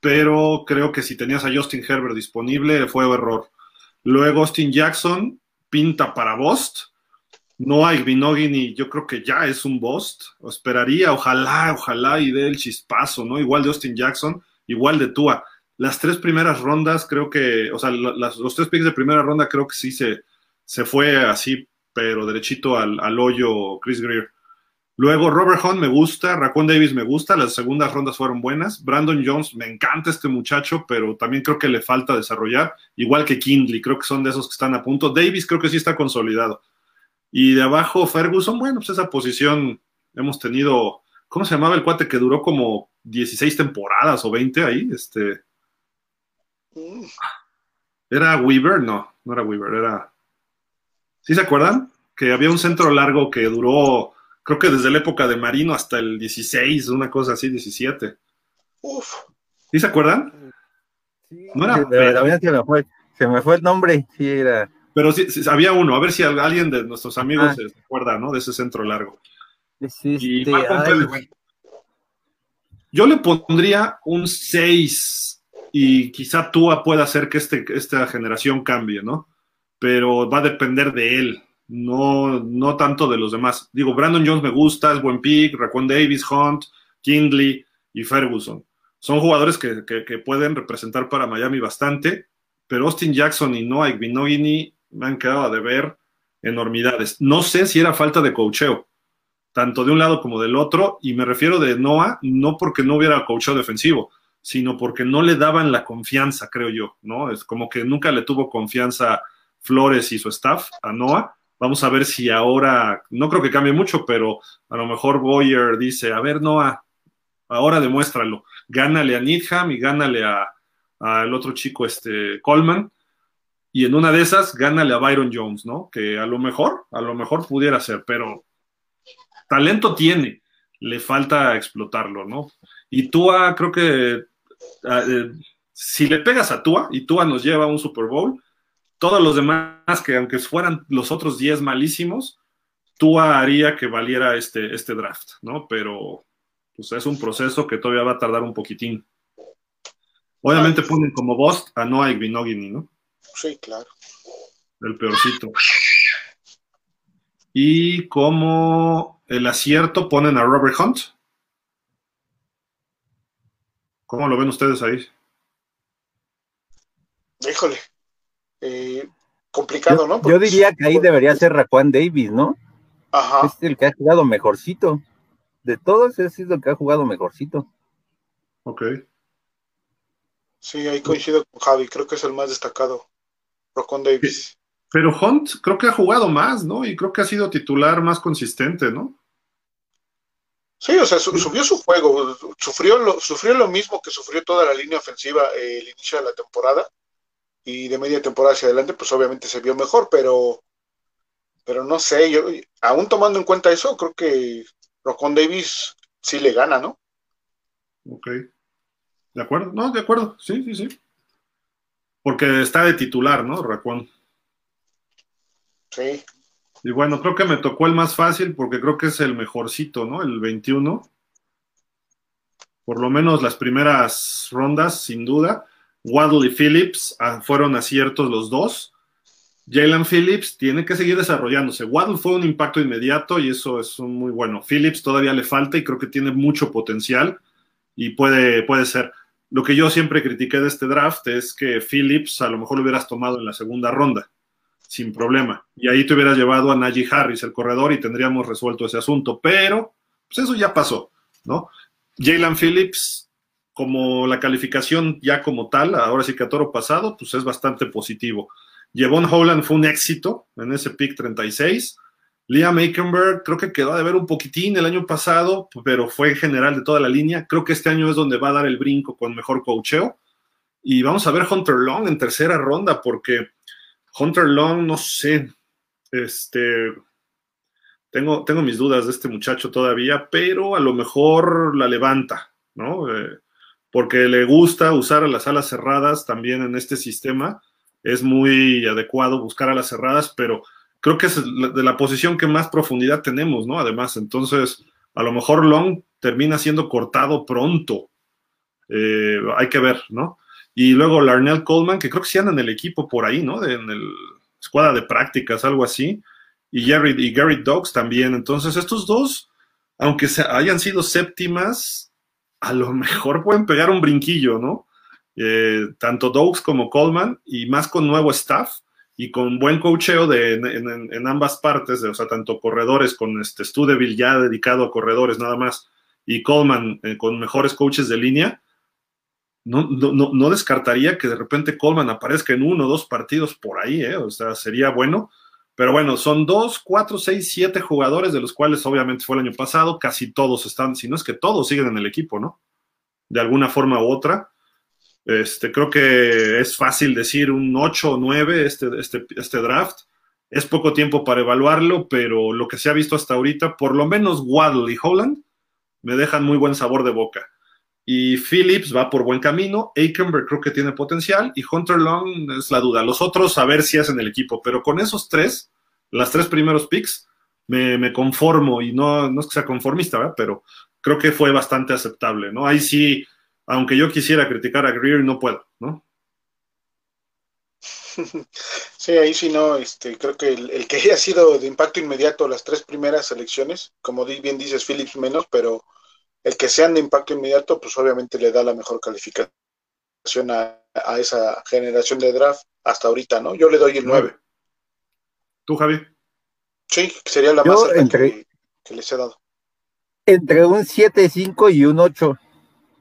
Pero creo que si tenías a Justin Herbert disponible, fue error. Luego Austin Jackson pinta para Bost no hay Vinogini, yo creo que ya es un bust. Esperaría, ojalá, ojalá y dé el chispazo, ¿no? Igual de Austin Jackson, igual de Tua. Las tres primeras rondas, creo que, o sea, los tres picks de primera ronda, creo que sí se, se fue así, pero derechito al, al hoyo Chris Greer. Luego Robert Hunt me gusta, Raccoon Davis me gusta, las segundas rondas fueron buenas. Brandon Jones me encanta este muchacho, pero también creo que le falta desarrollar, igual que Kindley, creo que son de esos que están a punto. Davis creo que sí está consolidado. Y de abajo Ferguson, bueno, pues esa posición hemos tenido, ¿cómo se llamaba el cuate que duró como 16 temporadas o 20 ahí? Este. ¿Era Weaver? No, no era Weaver, era. ¿Sí se acuerdan? Que había un centro largo que duró, creo que desde la época de Marino hasta el 16, una cosa así, 17. Uf. ¿Sí se acuerdan? Sí, no era. Se me, fue, se me fue el nombre, sí, era. Pero sí, había uno, a ver si alguien de nuestros amigos se acuerda, ¿no? De ese centro largo. y yo le pondría un 6 y quizá Tua pueda hacer que este, esta generación cambie, ¿no? Pero va a depender de él, no, no tanto de los demás. Digo, Brandon Jones me gusta, es buen pick, Raquan Davis, Hunt, Kindley y Ferguson. Son jugadores que, pueden representar para Miami bastante, pero Austin Jackson y Noah Igbinogini me han quedado de ver enormidades. No sé si era falta de cocheo, tanto de un lado como del otro, y me refiero de Noah, no porque no hubiera cocheo defensivo, sino porque no le daban la confianza, creo yo, ¿no? Es como que nunca le tuvo confianza Flores y su staff a Noah. Vamos a ver si ahora, no creo que cambie mucho, pero a lo mejor Boyer dice, a ver, Noah, ahora demuéstralo, gánale a Needham y gánale al otro chico, este, Coleman, y en una de esas gánale a Byron Jones, ¿no? Que a lo mejor, a lo mejor pudiera ser, pero talento tiene, le falta explotarlo, ¿no? Y Tua, creo que ah, eh, si le pegas a Tua y Tua nos lleva a un Super Bowl, todos los demás, que aunque fueran los otros 10 malísimos, Tua haría que valiera este, este draft, ¿no? Pero pues es un proceso que todavía va a tardar un poquitín. Obviamente ponen como boss a Noah Igbinogini, ¿no? Sí, claro. El peorcito. Y como el acierto ponen a Robert Hunt. ¿Cómo lo ven ustedes ahí? híjole, eh, complicado, ¿no? yo diría que ahí debería ser Raquan Davis, ¿no? Ajá. Es el que ha jugado mejorcito. De todos, es el que ha jugado mejorcito. Ok. Sí, ahí coincido con Javi, creo que es el más destacado. Rocon Davis. Pero Hunt creo que ha jugado más, ¿no? Y creo que ha sido titular más consistente, ¿no? Sí, o sea, subió su juego, sufrió lo, sufrió lo mismo que sufrió toda la línea ofensiva eh, el inicio de la temporada y de media temporada hacia adelante, pues obviamente se vio mejor, pero, pero no sé, yo, aún tomando en cuenta eso, creo que Rocon Davis sí le gana, ¿no? Ok. De acuerdo, no, de acuerdo, sí, sí, sí. Porque está de titular, ¿no, Raquan? Sí. Y bueno, creo que me tocó el más fácil porque creo que es el mejorcito, ¿no? El 21. Por lo menos las primeras rondas, sin duda. Waddle y Phillips ah, fueron aciertos los dos. Jalen Phillips tiene que seguir desarrollándose. Waddle fue un impacto inmediato y eso es muy bueno. Phillips todavía le falta y creo que tiene mucho potencial y puede, puede ser. Lo que yo siempre critiqué de este draft es que Phillips a lo mejor lo hubieras tomado en la segunda ronda sin problema. Y ahí te hubieras llevado a Najee Harris, el corredor, y tendríamos resuelto ese asunto. Pero, pues eso ya pasó, ¿no? Jalen Phillips, como la calificación ya como tal, ahora sí que a toro pasado, pues es bastante positivo. Jevon Holland fue un éxito en ese pick 36. Liam Aikenberg creo que quedó de ver un poquitín el año pasado, pero fue en general de toda la línea. Creo que este año es donde va a dar el brinco con mejor coacheo. Y vamos a ver Hunter Long en tercera ronda, porque Hunter Long, no sé, este, tengo, tengo mis dudas de este muchacho todavía, pero a lo mejor la levanta, ¿no? Eh, porque le gusta usar a las alas cerradas también en este sistema. Es muy adecuado buscar a las cerradas, pero creo que es de la posición que más profundidad tenemos, ¿no? Además, entonces, a lo mejor Long termina siendo cortado pronto. Eh, hay que ver, ¿no? Y luego Larnell Coleman, que creo que sí anda en el equipo por ahí, ¿no? en el escuadra de prácticas, algo así. Y Gary, y Gary Dogs también. Entonces, estos dos, aunque hayan sido séptimas, a lo mejor pueden pegar un brinquillo, ¿no? Eh, tanto Dogs como Coleman, y más con nuevo staff y con buen coacheo de, en, ambas partes, o sea, tanto corredores con este Studeville ya dedicado a corredores nada más, y Coleman eh, con mejores coaches de línea, no, no, no, descartaría que de repente Coleman aparezca en uno o dos partidos por ahí, ¿eh? o sea, sería bueno. Pero bueno, son dos, cuatro, seis, siete jugadores, de los cuales obviamente fue el año pasado, casi todos están, si no es que todos siguen en el equipo, ¿no? De alguna forma u otra. Este, creo que es fácil decir un 8 o 9 este, este, este draft. Es poco tiempo para evaluarlo, pero lo que se ha visto hasta ahorita, por lo menos Waddle y Holland, me dejan muy buen sabor de boca y Phillips va por buen camino, Aikenberg creo que tiene potencial y Hunter Long es la duda. Los otros a ver si hacen el equipo, pero con esos tres, las tres primeros picks, me, conformo y no, no, es que sea conformista, ¿verdad? pero creo que fue bastante aceptable, ¿no? Ahí sí, aunque yo quisiera criticar a Greer, no puedo, ¿no? Sí, ahí sí no, este, creo que el, el que haya sido de impacto inmediato las tres primeras elecciones, como bien dices, Phillips menos, pero el que sean de impacto inmediato, pues obviamente le da la mejor calificación a, esa generación de draft hasta ahorita, ¿no? Yo le doy el 9. ¿Tú, Javi? Sí, sería la más entre, que, les he dado. Entre un 7-5 y un 8,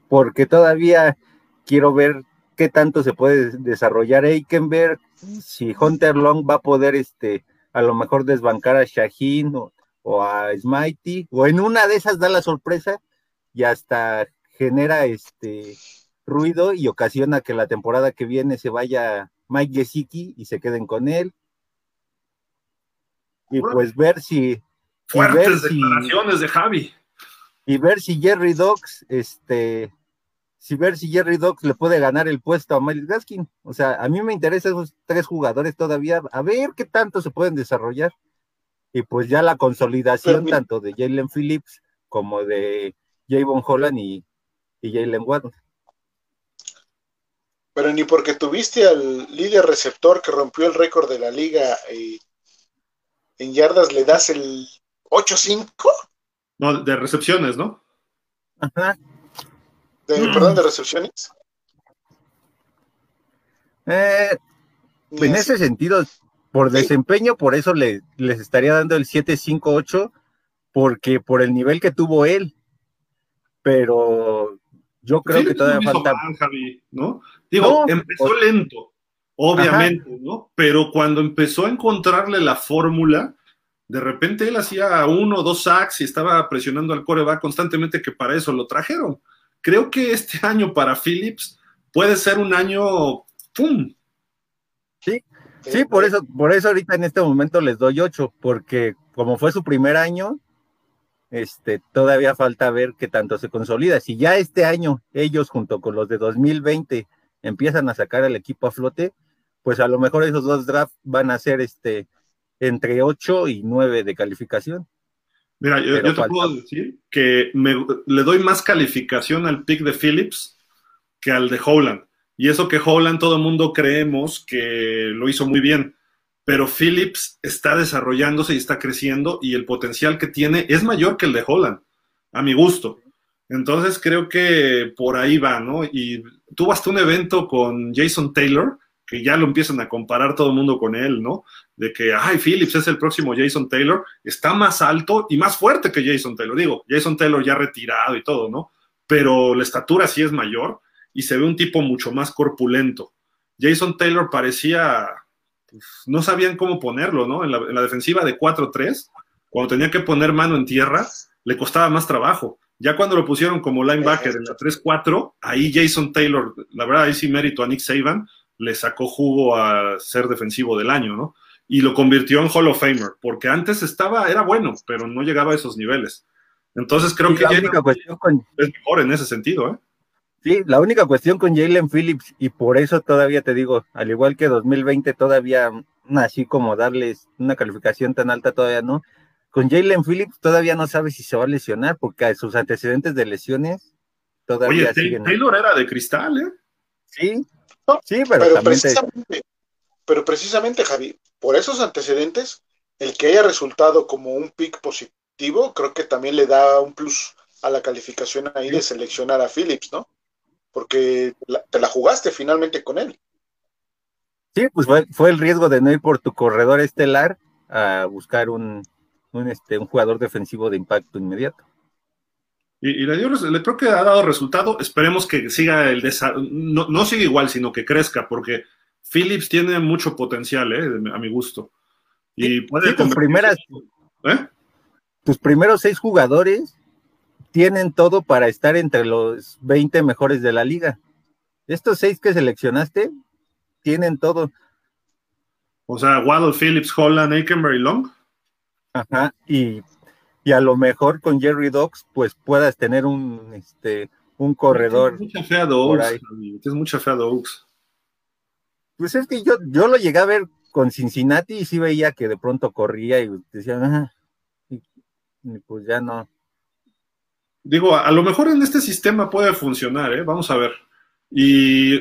porque todavía quiero ver qué tanto se puede desarrollar Eikenberg, si Hunter Long va a poder este a lo mejor desbancar a Shaheen o, o a Smitey, o en una de esas da la sorpresa y hasta genera este ruido y ocasiona que la temporada que viene se vaya Mike Gesicki y se queden con él. Y pues ver si. Fuertes declaraciones de Javi. Y ver si Jerry Dogs, este. Si ver si Jerry Dogs le puede ganar el puesto a Miles Gaskin. O sea, a mí me interesan esos tres jugadores todavía, a ver qué tanto se pueden desarrollar. Y pues ya la consolidación tanto de Jalen Phillips como de Javon Holland y, y Jalen Waddle. Pero ni porque tuviste al líder receptor que rompió el récord de la liga eh, en yardas le das el 8-5. No, de recepciones, ¿no? Ajá. De, Perdón, de recepciones. Eh, en ese sentido, por desempeño, por eso le, les estaría dando el 7-5-8, porque por el nivel que tuvo él. Pero yo creo que todavía falta. ¿no? Digo, empezó lento, obviamente, ¿no? Pero cuando empezó a encontrarle la fórmula, de repente él hacía uno o dos sacks y estaba presionando al coreback constantemente, que para eso lo trajeron. Creo que este año para Phillips puede ser un año ¡pum! Sí, sí, por eso, por eso ahorita en este momento les doy ocho, porque como fue su primer año, este, todavía falta ver qué tanto se consolida. Si ya este año ellos junto con los de 2020 empiezan a sacar al equipo a flote, pues a lo mejor esos dos drafts van a ser este entre 8 y 9 de calificación. Mira, yo, te puedo decir que le doy más calificación al pick de Phillips que al de Holland. Y eso que Holland todo el mundo creemos que lo hizo muy bien pero Phillips está desarrollándose y está creciendo y el potencial que tiene es mayor que el de Holland, a mi gusto. Entonces creo que por ahí va, ¿no? Y tuvo hasta un evento con Jason Taylor, que ya lo empiezan a comparar todo el mundo con él, ¿no? De que, ay, Phillips es el próximo Jason Taylor, está más alto y más fuerte que Jason Taylor. Digo, Jason Taylor ya retirado y todo, ¿no? Pero la estatura sí es mayor y se ve un tipo mucho más corpulento. Jason Taylor parecía pues, no sabían cómo ponerlo, ¿no? En la, defensiva de 4-3, cuando tenía que poner mano en tierra, le costaba más trabajo. Ya cuando lo pusieron como linebacker en la 3-4, ahí Jason Taylor, la verdad, ahí sí mérito a Nick Saban, le sacó jugo a ser defensivo del año, ¿no? Y lo convirtió en Hall of Famer, porque antes estaba, era bueno, pero no llegaba a esos niveles. Entonces creo que es mejor en ese sentido, ¿eh? Sí, la única cuestión con Jalen Phillips, y por eso todavía te digo, al igual que 2020, todavía así como darles una calificación tan alta, todavía no. Con Jalen Phillips todavía no sabe si se va a lesionar, porque sus antecedentes de lesiones todavía Oye, Taylor era de cristal, ¿eh? Sí, sí, pero, precisamente, pero precisamente, Javi, por esos antecedentes, el que haya resultado como un pick positivo, creo que también le da un plus a la calificación ahí de seleccionar a Phillips, ¿no? porque te la jugaste finalmente con él. Sí, pues fue, el riesgo de no ir por tu corredor estelar a buscar un, este, un jugador defensivo de impacto inmediato. Y, le, dio, le creo que ha dado resultado. Esperemos que siga el no, no siga igual, sino que crezca, porque Phillips tiene mucho potencial, ¿eh? a mi gusto. Y puede tus, primeras, ¿eh? tus primeros seis jugadores tienen todo para estar entre los 20 mejores de la liga. Estos seis que seleccionaste tienen todo. O sea, Waddle, Phillips, Holland, Aikenberry, Long. Ajá, y, a lo mejor con Jerry Dogs, pues puedas tener un, este, un corredor. Es mucha fea Dogs, es mucha fea Dogs. Pues es que yo, yo lo llegué a ver con Cincinnati y sí veía que de pronto corría y decían, ajá, y pues ya no, digo, a, lo mejor en este sistema puede funcionar, ¿eh? Vamos a ver. Y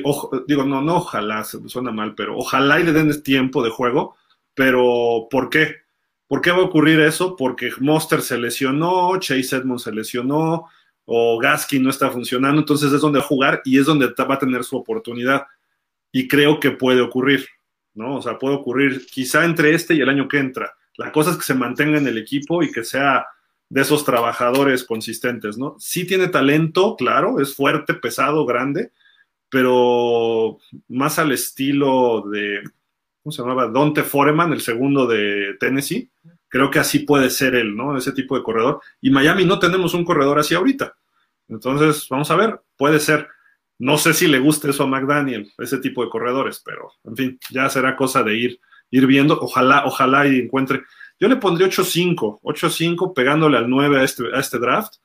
digo, no, no, ojalá, suena mal, pero ojalá y le den tiempo de juego, pero ¿por qué? ¿Por qué va a ocurrir eso? Porque Monster se lesionó, Chase Edmonds se lesionó, o Gaskin no está funcionando, entonces es donde va a jugar y es donde va a tener su oportunidad. Y creo que puede ocurrir, ¿no? O sea, puede ocurrir quizá entre este y el año que entra. La cosa es que se mantenga en el equipo y que sea de esos trabajadores consistentes, ¿no? Sí tiene talento, claro, es fuerte, pesado, grande, pero más al estilo de, ¿cómo se llamaba? Dante Foreman, el segundo de Tennessee. Creo que así puede ser él, ¿no? Ese tipo de corredor. Y Miami no tenemos un corredor así ahorita. Entonces, vamos a ver, puede ser. No sé si le guste eso a McDaniel, ese tipo de corredores, pero en fin, ya será cosa de ir, ir viendo. Ojalá, ojalá y encuentre. Yo le pondría 8-5, 8-5 pegándole al 9 a este, a este draft,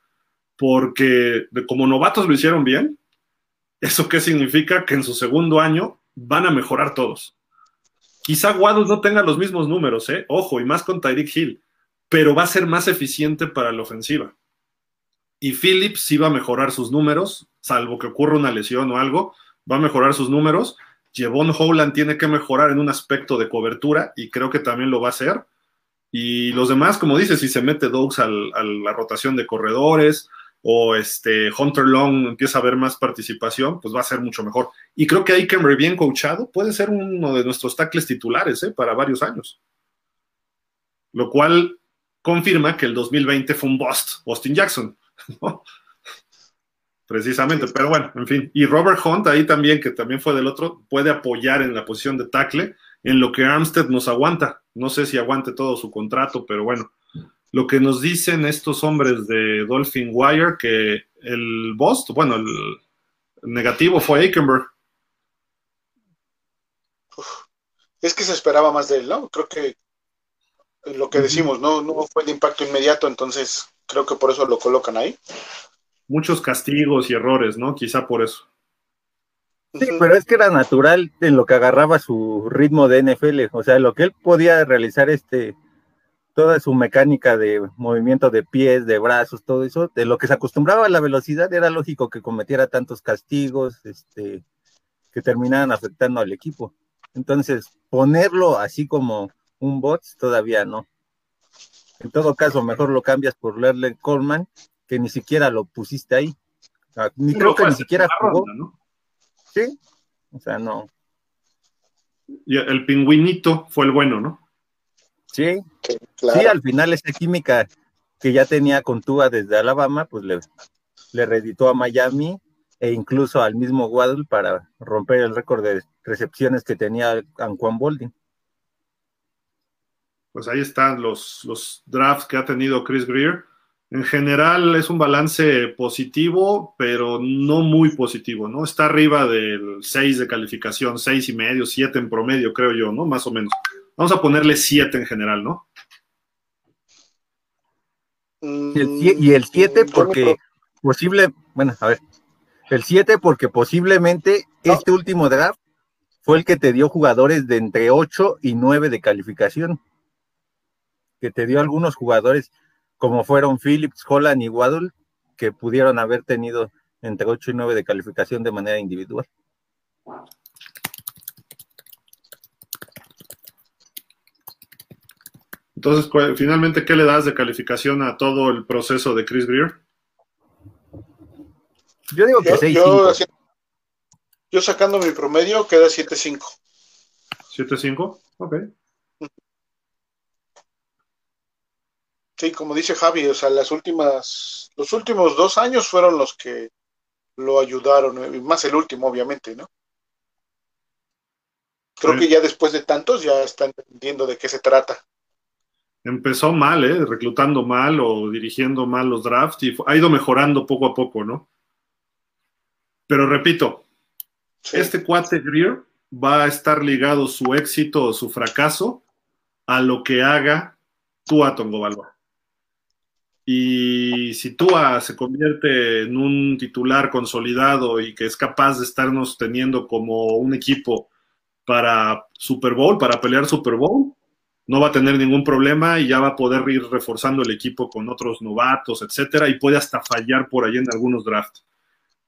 porque como novatos lo hicieron bien, ¿eso qué significa? Que en su segundo año van a mejorar todos. Quizá Waddle no tenga los mismos números, ¿eh? Ojo, y más con Tyreek Hill, pero va a ser más eficiente para la ofensiva. Y Phillips sí va a mejorar sus números, salvo que ocurra una lesión o algo, va a mejorar sus números. Jevon Howland tiene que mejorar en un aspecto de cobertura y creo que también lo va a hacer. Y los demás, como dices, si se mete Dogs a la rotación de corredores, o este Hunter Long empieza a ver más participación, pues va a ser mucho mejor. Y creo que Aikenberry bien coachado puede ser uno de nuestros tackles titulares ¿eh? para varios años. Lo cual confirma que el 2020 fue un bust, Austin Jackson. Precisamente, pero bueno, en fin. Y Robert Hunt ahí también, que también fue del otro, puede apoyar en la posición de tackle en lo que Armstead nos aguanta. No sé si aguante todo su contrato, pero bueno, lo que nos dicen estos hombres de Dolphin Wire, que el boss, bueno, el negativo fue Aikenberg. Es que se esperaba más de él, ¿no? Creo que lo que decimos, no, no fue el impacto inmediato, entonces creo que por eso lo colocan ahí. Muchos castigos y errores, ¿no? Quizá por eso. Sí, pero es que era natural en lo que agarraba su ritmo de NFL, o sea, lo que él podía realizar este toda su mecánica de movimiento de pies, de brazos, todo eso, de lo que se acostumbraba a la velocidad, era lógico que cometiera tantos castigos, este, que terminaran afectando al equipo. Entonces, ponerlo así como un bot, todavía no. En todo caso, mejor lo cambias por Lerle Coleman, que ni siquiera lo pusiste ahí. ni creo que ni siquiera jugó. ¿no? Sí, o sea, no. Y el pingüinito fue el bueno, ¿no? Sí, sí, al final esa química que ya tenía con Tua desde Alabama, pues le, le reeditó a Miami e incluso al mismo Waddle para romper el récord de recepciones que tenía Anquan Bolding. Pues ahí están los, los drafts que ha tenido Chris Greer en general es un balance positivo, pero no muy positivo, ¿no? Está arriba del 6 de calificación, 6 y medio, 7 en promedio, creo yo, ¿no? Más o menos. Vamos a ponerle 7 en general, ¿no? y el 7 porque posible, bueno, a ver, el 7 porque posiblemente este último draft fue el que te dio jugadores de entre 8 y 9 de calificación, que te dio algunos jugadores como fueron Phillips, Holland y Waddle, que pudieron haber tenido entre 8 y 9 de calificación de manera individual. Entonces, finalmente, ¿qué le das de calificación a todo el proceso de Chris Greer? Yo digo que 6 yo, yo, sacando mi promedio queda 7-5. ¿7-5? Ok. Sí, como dice Javi, o sea, las últimas, los últimos dos años fueron los que lo ayudaron, más el último, obviamente, ¿no? Creo que ya después de tantos ya están entendiendo de qué se trata. Empezó mal, ¿eh? Reclutando mal o dirigiendo mal los drafts y ha ido mejorando poco a poco, ¿no? Pero repito, este cuate Greer va a estar ligado su éxito o su fracaso a lo que haga Tua Tongo y si Tua se convierte en un titular consolidado y que es capaz de estarnos teniendo como un equipo para Super Bowl, para pelear Super Bowl, no va a tener ningún problema y ya va a poder ir reforzando el equipo con otros novatos, etcétera, y puede hasta fallar por ahí en algunos drafts.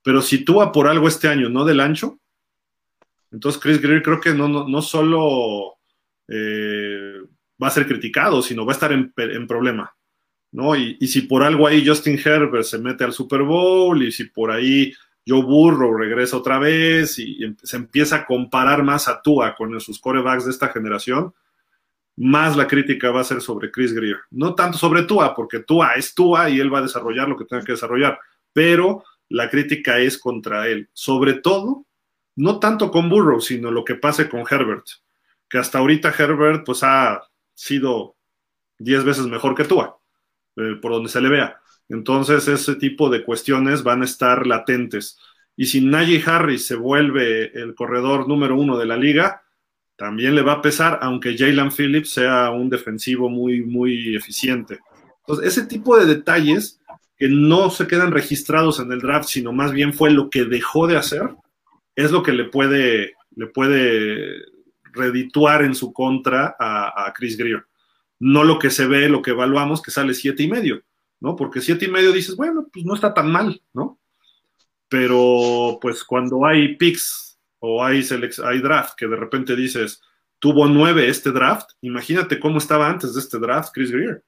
Pero si Tua por algo este año no del ancho, entonces Chris Greer creo que no, no, solo eh, va a ser criticado, sino va a estar en, en problema. ¿no? Y, si por algo ahí Justin Herbert se mete al Super Bowl y si por ahí Joe Burrow regresa otra vez y, se empieza a comparar más a Tua con sus corebacks de esta generación, más la crítica va a ser sobre Chris Greer. No tanto sobre Tua, porque Tua es Tua y él va a desarrollar lo que tenga que desarrollar, pero la crítica es contra él. Sobre todo, no tanto con Burrow, sino lo que pase con Herbert, que hasta ahorita Herbert pues ha sido 10 veces mejor que Tua. Eh, por donde se le vea. Entonces, ese tipo de cuestiones van a estar latentes. Y si Najee Harris se vuelve el corredor número uno de la liga, también le va a pesar, aunque Jalen Phillips sea un defensivo muy, muy eficiente. Entonces, ese tipo de detalles que no se quedan registrados en el draft, sino más bien fue lo que dejó de hacer, es lo que le puede, le puede redituar en su contra a, Chris Greer no lo que se ve, lo que evaluamos, que sale siete y medio, ¿no? Porque siete y medio dices, bueno, pues no está tan mal, ¿no? Pero pues cuando hay picks o hay, draft que de repente dices, tuvo nueve este draft, imagínate cómo estaba antes de este draft Chris Greer,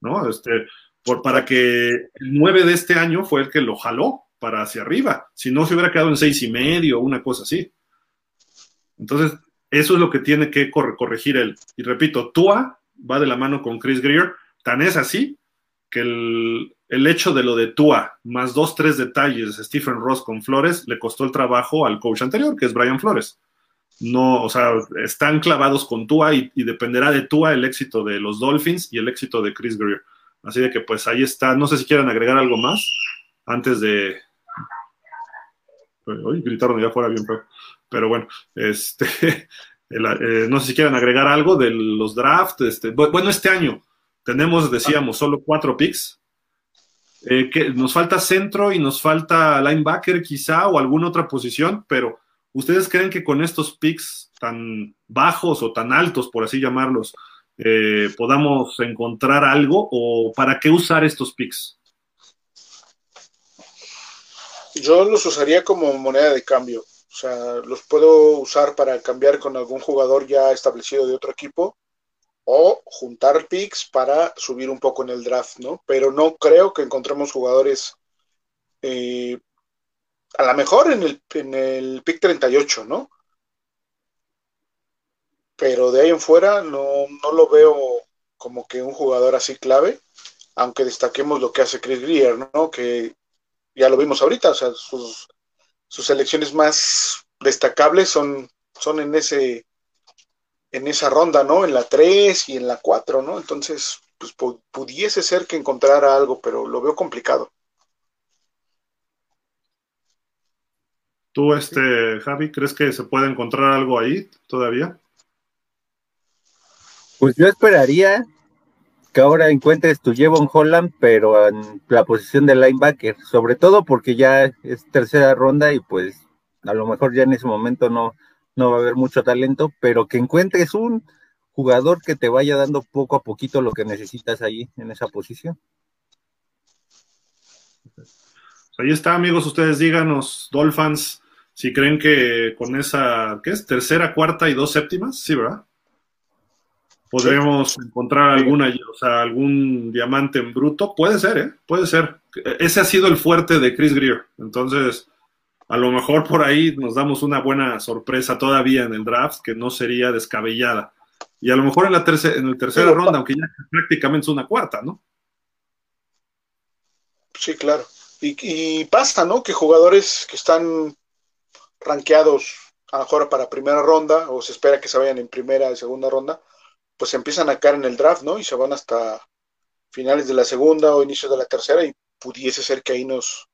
¿no? Este, por, para que el 9 de este año fue el que lo jaló para hacia arriba. Si no, se hubiera quedado en seis y medio, una cosa así. Entonces, eso es lo que tiene que corregir él. Y repito, Tua va de la mano con Chris Greer. Tan es así que el, el hecho de lo de Tua, más dos, tres detalles, Stephen Ross con Flores, le costó el trabajo al coach anterior, que es Brian Flores. No, o sea, están clavados con Tua y, dependerá de Tua el éxito de los Dolphins y el éxito de Chris Greer. Así de que pues ahí está. No sé si quieren agregar algo más antes de. Hoy gritaron allá afuera bien, pero, pero bueno, este, eh, no sé si quieren agregar algo de los drafts. Este, bueno, este año tenemos, decíamos, solo cuatro picks eh, que nos falta centro y nos falta linebacker quizá o alguna otra posición, pero ¿ustedes creen que con estos picks tan bajos o tan altos, por así llamarlos, eh, podamos encontrar algo o para qué usar estos picks? Yo los usaría como moneda de cambio. O sea, los puedo usar para cambiar con algún jugador ya establecido de otro equipo o juntar picks para subir un poco en el draft, ¿no? Pero no creo que encontremos jugadores eh, a lo mejor en el, en el pick 38, ¿no? Pero de ahí en fuera no, no lo veo como que un jugador así clave, aunque destaquemos lo que hace Chris Greer, ¿no? Que ya lo vimos ahorita, o sea, sus, sus selecciones más destacables son, son en ese en esa ronda, ¿no? En la 3 y en la 4, ¿no? Entonces, pues pudiese ser que encontrara algo, pero lo veo complicado. ¿Tú, este, Javi, crees que se puede encontrar algo ahí todavía? Pues yo esperaría que ahora encuentres tu Jevon Holland, pero en la posición de linebacker, sobre todo porque ya es tercera ronda y pues a lo mejor ya en ese momento no, no va a haber mucho talento, pero que encuentres un jugador que te vaya dando poco a poquito lo que necesitas ahí en esa posición. Ahí está, amigos, ustedes díganos, Dolphins, si creen que con esa, ¿qué es? Tercera, cuarta y dos séptimas, sí, ¿verdad? Podremos encontrar alguna, o sea, algún diamante en bruto. Puede ser, ¿eh? Puede ser. Ese ha sido el fuerte de Chris Greer. Entonces, a lo mejor por ahí nos damos una buena sorpresa todavía en el draft que no sería descabellada. Y a lo mejor en la, tercera, en la tercera ronda, aunque ya prácticamente es una cuarta, ¿no? Sí, claro. Y, pasa, ¿no? Que jugadores que están rankeados a lo mejor para primera ronda, o se espera que se vayan en primera y segunda ronda, pues empiezan a caer en el draft, ¿no? Y se van hasta finales de la segunda o inicio de la tercera y pudiese ser que ahí nos,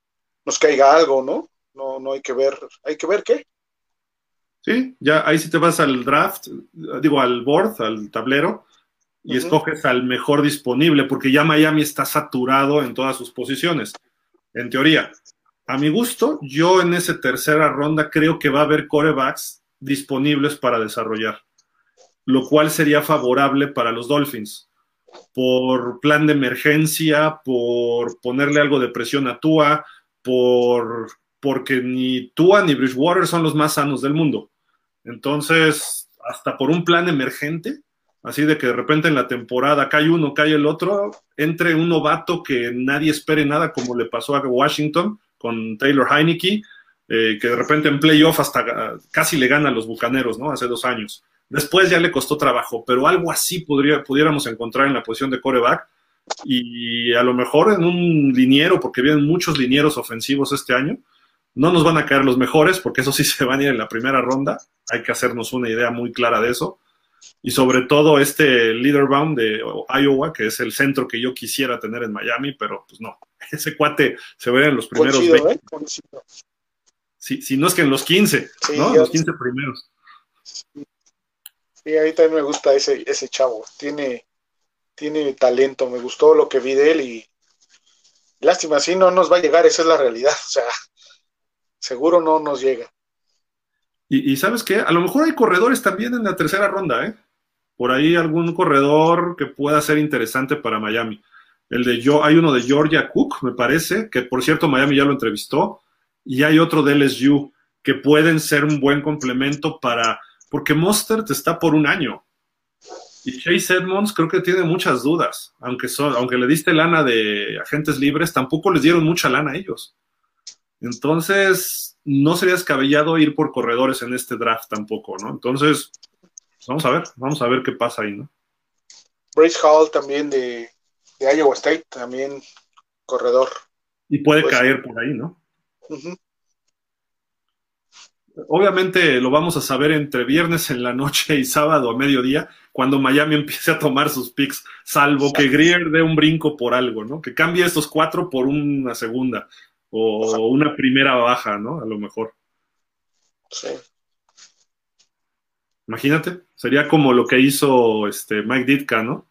nos caiga algo, ¿no? No, no hay que ver, hay que ver qué. Sí, ya ahí sí te vas al draft, digo al board, al tablero, y escoges al mejor disponible, porque ya Miami está saturado en todas sus posiciones. En teoría, a mi gusto, yo en esa tercera ronda creo que va a haber corebacks disponibles para desarrollar, lo cual sería favorable para los Dolphins por plan de emergencia, por ponerle algo de presión a Tua, por porque ni Tua ni Bridgewater son los más sanos del mundo. Entonces, hasta por un plan emergente, así de que de repente en la temporada cae uno, cae el otro, entre un novato que nadie espere nada, como le pasó a Washington con Taylor Heineke, eh, que de repente en playoff hasta casi le gana a los Bucaneros, ¿no? Hace dos años. Después ya le costó trabajo, pero algo así podría, pudiéramos encontrar en la posición de coreback y a lo mejor en un liniero, porque vienen muchos linieros ofensivos este año, no nos van a caer los mejores, porque eso sí se van a ir en la primera ronda. Hay que hacernos una idea muy clara de eso. Y sobre todo este Leaderbound de Iowa, que es el centro que yo quisiera tener en Miami, pero pues no. Ese cuate se ve en los primeros ¿eh? si, no es que en los 15, ¿no? Los 15 primeros. Sí, a mí también me gusta ese, ese chavo. Tiene, tiene talento. Me gustó lo que vi de él y lástima, si no nos va a llegar, esa es la realidad. O sea, seguro no nos llega. Y, sabes qué, a lo mejor hay corredores también en la tercera ronda, ¿eh? Por ahí algún corredor que pueda ser interesante para Miami. El de yo, hay uno de Georgia Cook, me parece, que por cierto Miami ya lo entrevistó, y hay otro de LSU que pueden ser un buen complemento para, porque Mostert está por un año. Y Chase Edmonds creo que tiene muchas dudas, aunque, son, aunque le diste lana de agentes libres, tampoco les dieron mucha lana a ellos. Entonces, no sería descabellado ir por corredores en este draft tampoco, ¿no? Entonces, vamos a ver, vamos a ver qué pasa ahí, ¿no? Brace Hall también de, Iowa State, también corredor. Y puede pues caer por ahí, ¿no? Obviamente lo vamos a saber entre viernes en la noche y sábado a mediodía, cuando Miami empiece a tomar sus picks, salvo que Greer dé un brinco por algo, ¿no? Que cambie estos cuatro por una segunda o una primera baja, ¿no? A lo mejor. Sí. Imagínate, sería como lo que hizo este Mike Ditka, ¿no?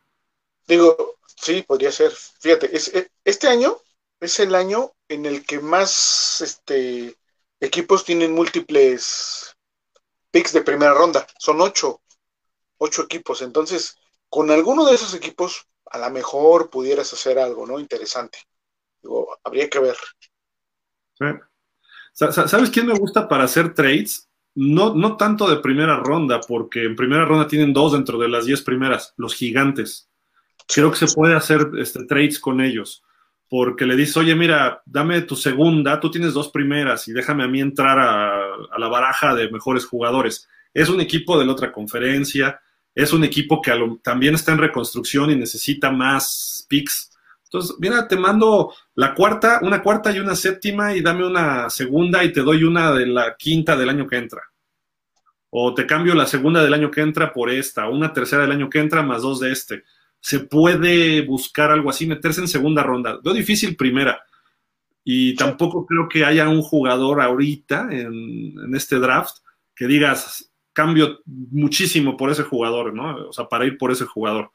Digo, sí, podría ser. Fíjate, este año es el año en el que más este, equipos tienen múltiples picks de primera ronda. Son ocho, ocho equipos. Entonces, con alguno de esos equipos, a lo mejor pudieras hacer algo, ¿no? Interesante. Digo, habría que ver. ¿Sabes quién me gusta para hacer trades? No, no tanto de primera ronda, porque en primera ronda tienen dos dentro de las diez primeras, los gigantes. Creo que se puede hacer este, trades con ellos, porque le dices, oye, mira, dame tu segunda, tú tienes dos primeras y déjame a mí entrar a, la baraja de mejores jugadores. Es un equipo de la otra conferencia, es un equipo que también está en reconstrucción y necesita más picks. Entonces, mira, te mando la cuarta, una cuarta y una séptima y dame una segunda y te doy una de la quinta del año que entra. O te cambio la segunda del año que entra por esta, una tercera del año que entra más dos de este se puede buscar algo así, meterse en segunda ronda. Veo difícil primera. Y tampoco creo que haya un jugador ahorita en, este draft que digas, cambio muchísimo por ese jugador, ¿no? O sea, para ir por ese jugador.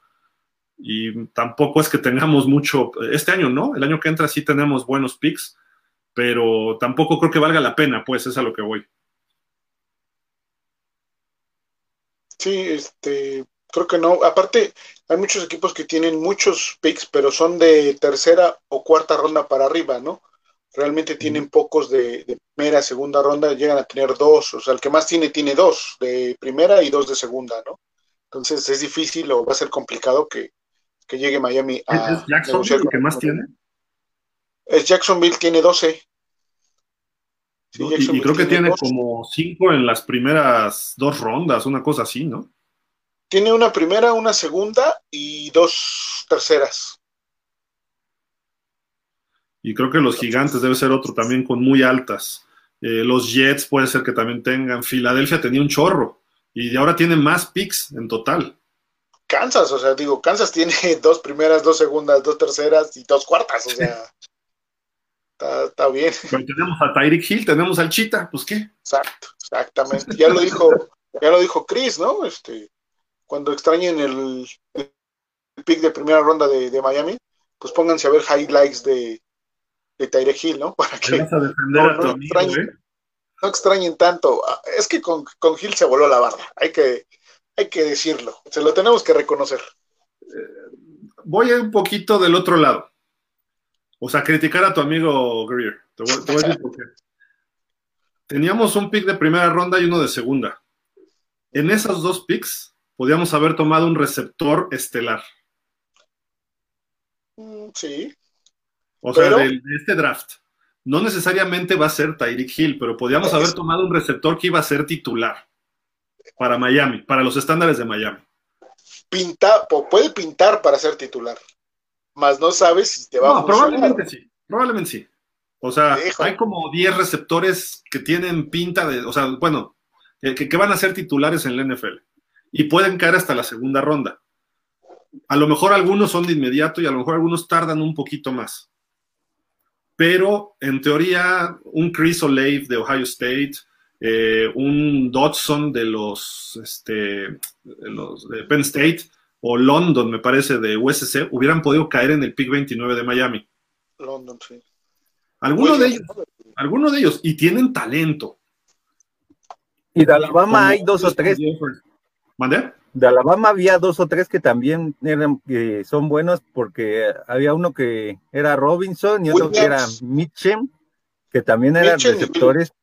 Y tampoco es que tengamos mucho, este año no, el año que entra sí tenemos buenos picks, pero tampoco creo que valga la pena, pues es a lo que voy. Sí, este, creo que no. Aparte, hay muchos equipos que tienen muchos picks, pero son de tercera o cuarta ronda para arriba, ¿no? Realmente tienen pocos de, primera, segunda ronda, llegan a tener dos, o sea, el que más tiene, tiene dos de primera y dos de segunda, ¿no? Entonces es difícil o va a ser complicado que, llegue Miami a... ¿Es Jacksonville el que más tiene? Es Jacksonville, tiene 12. y, creo que tiene, como cinco en las primeras dos rondas, una cosa así, ¿no? Tiene una primera, una segunda y dos terceras. Y creo que los gigantes debe ser otro también con muy altas. Eh, los Jets puede ser que también tengan. Filadelfia tenía un chorro y ahora tiene más picks en total. Kansas, o sea, digo, Kansas tiene dos primeras, dos segundas, dos terceras y dos cuartas, o sea, está, bien. Pero tenemos a Tyreek Hill, tenemos al Chita, pues qué. Exacto, exactamente. Ya lo dijo, ya lo dijo Chris, ¿no? Este, cuando extrañen el, pick de primera ronda de, Miami, pues pónganse a ver highlights de, de Tyre Hill, ¿no? Para que no, extrañen, tanto. Es que con, con Hill se voló la barra, hay que, hay que decirlo, se lo tenemos que reconocer. Eh, voy un poquito del otro lado. O sea, criticar a tu amigo Greer. Te voy, te voy a decir por qué. Teníamos un pick de primera ronda y uno de segunda. En esos dos picks podíamos haber tomado un receptor estelar. Mm, sí. O sea, de, este draft. No necesariamente va a ser Tyreek Hill, pero podíamos haber tomado un receptor que iba a ser titular para Miami, para los estándares de Miami. Pinta, puede pintar para ser titular, más no sabes si te va a funcionar. Probablemente sí, probablemente sí. O sea, hay como 10 receptores que tienen pinta de, o sea, bueno, que, que van a ser titulares en la NFL y pueden caer hasta la segunda ronda. A lo mejor algunos son de inmediato y a lo mejor algunos tardan un poquito más. Pero en teoría, un Chris Olave de Ohio State, eh, un Dodson de los, este, de los de Penn State o London, me parece, de USC, hubieran podido caer en el pick 29 de Miami. London, sí. Algunos de ellos, algunos de ellos, y tienen talento. Y de Alabama hay dos o tres. De Alabama había dos o tres que también eran, que son buenos porque había uno que era Robinson y otro que era Mitchem, que también eran receptores,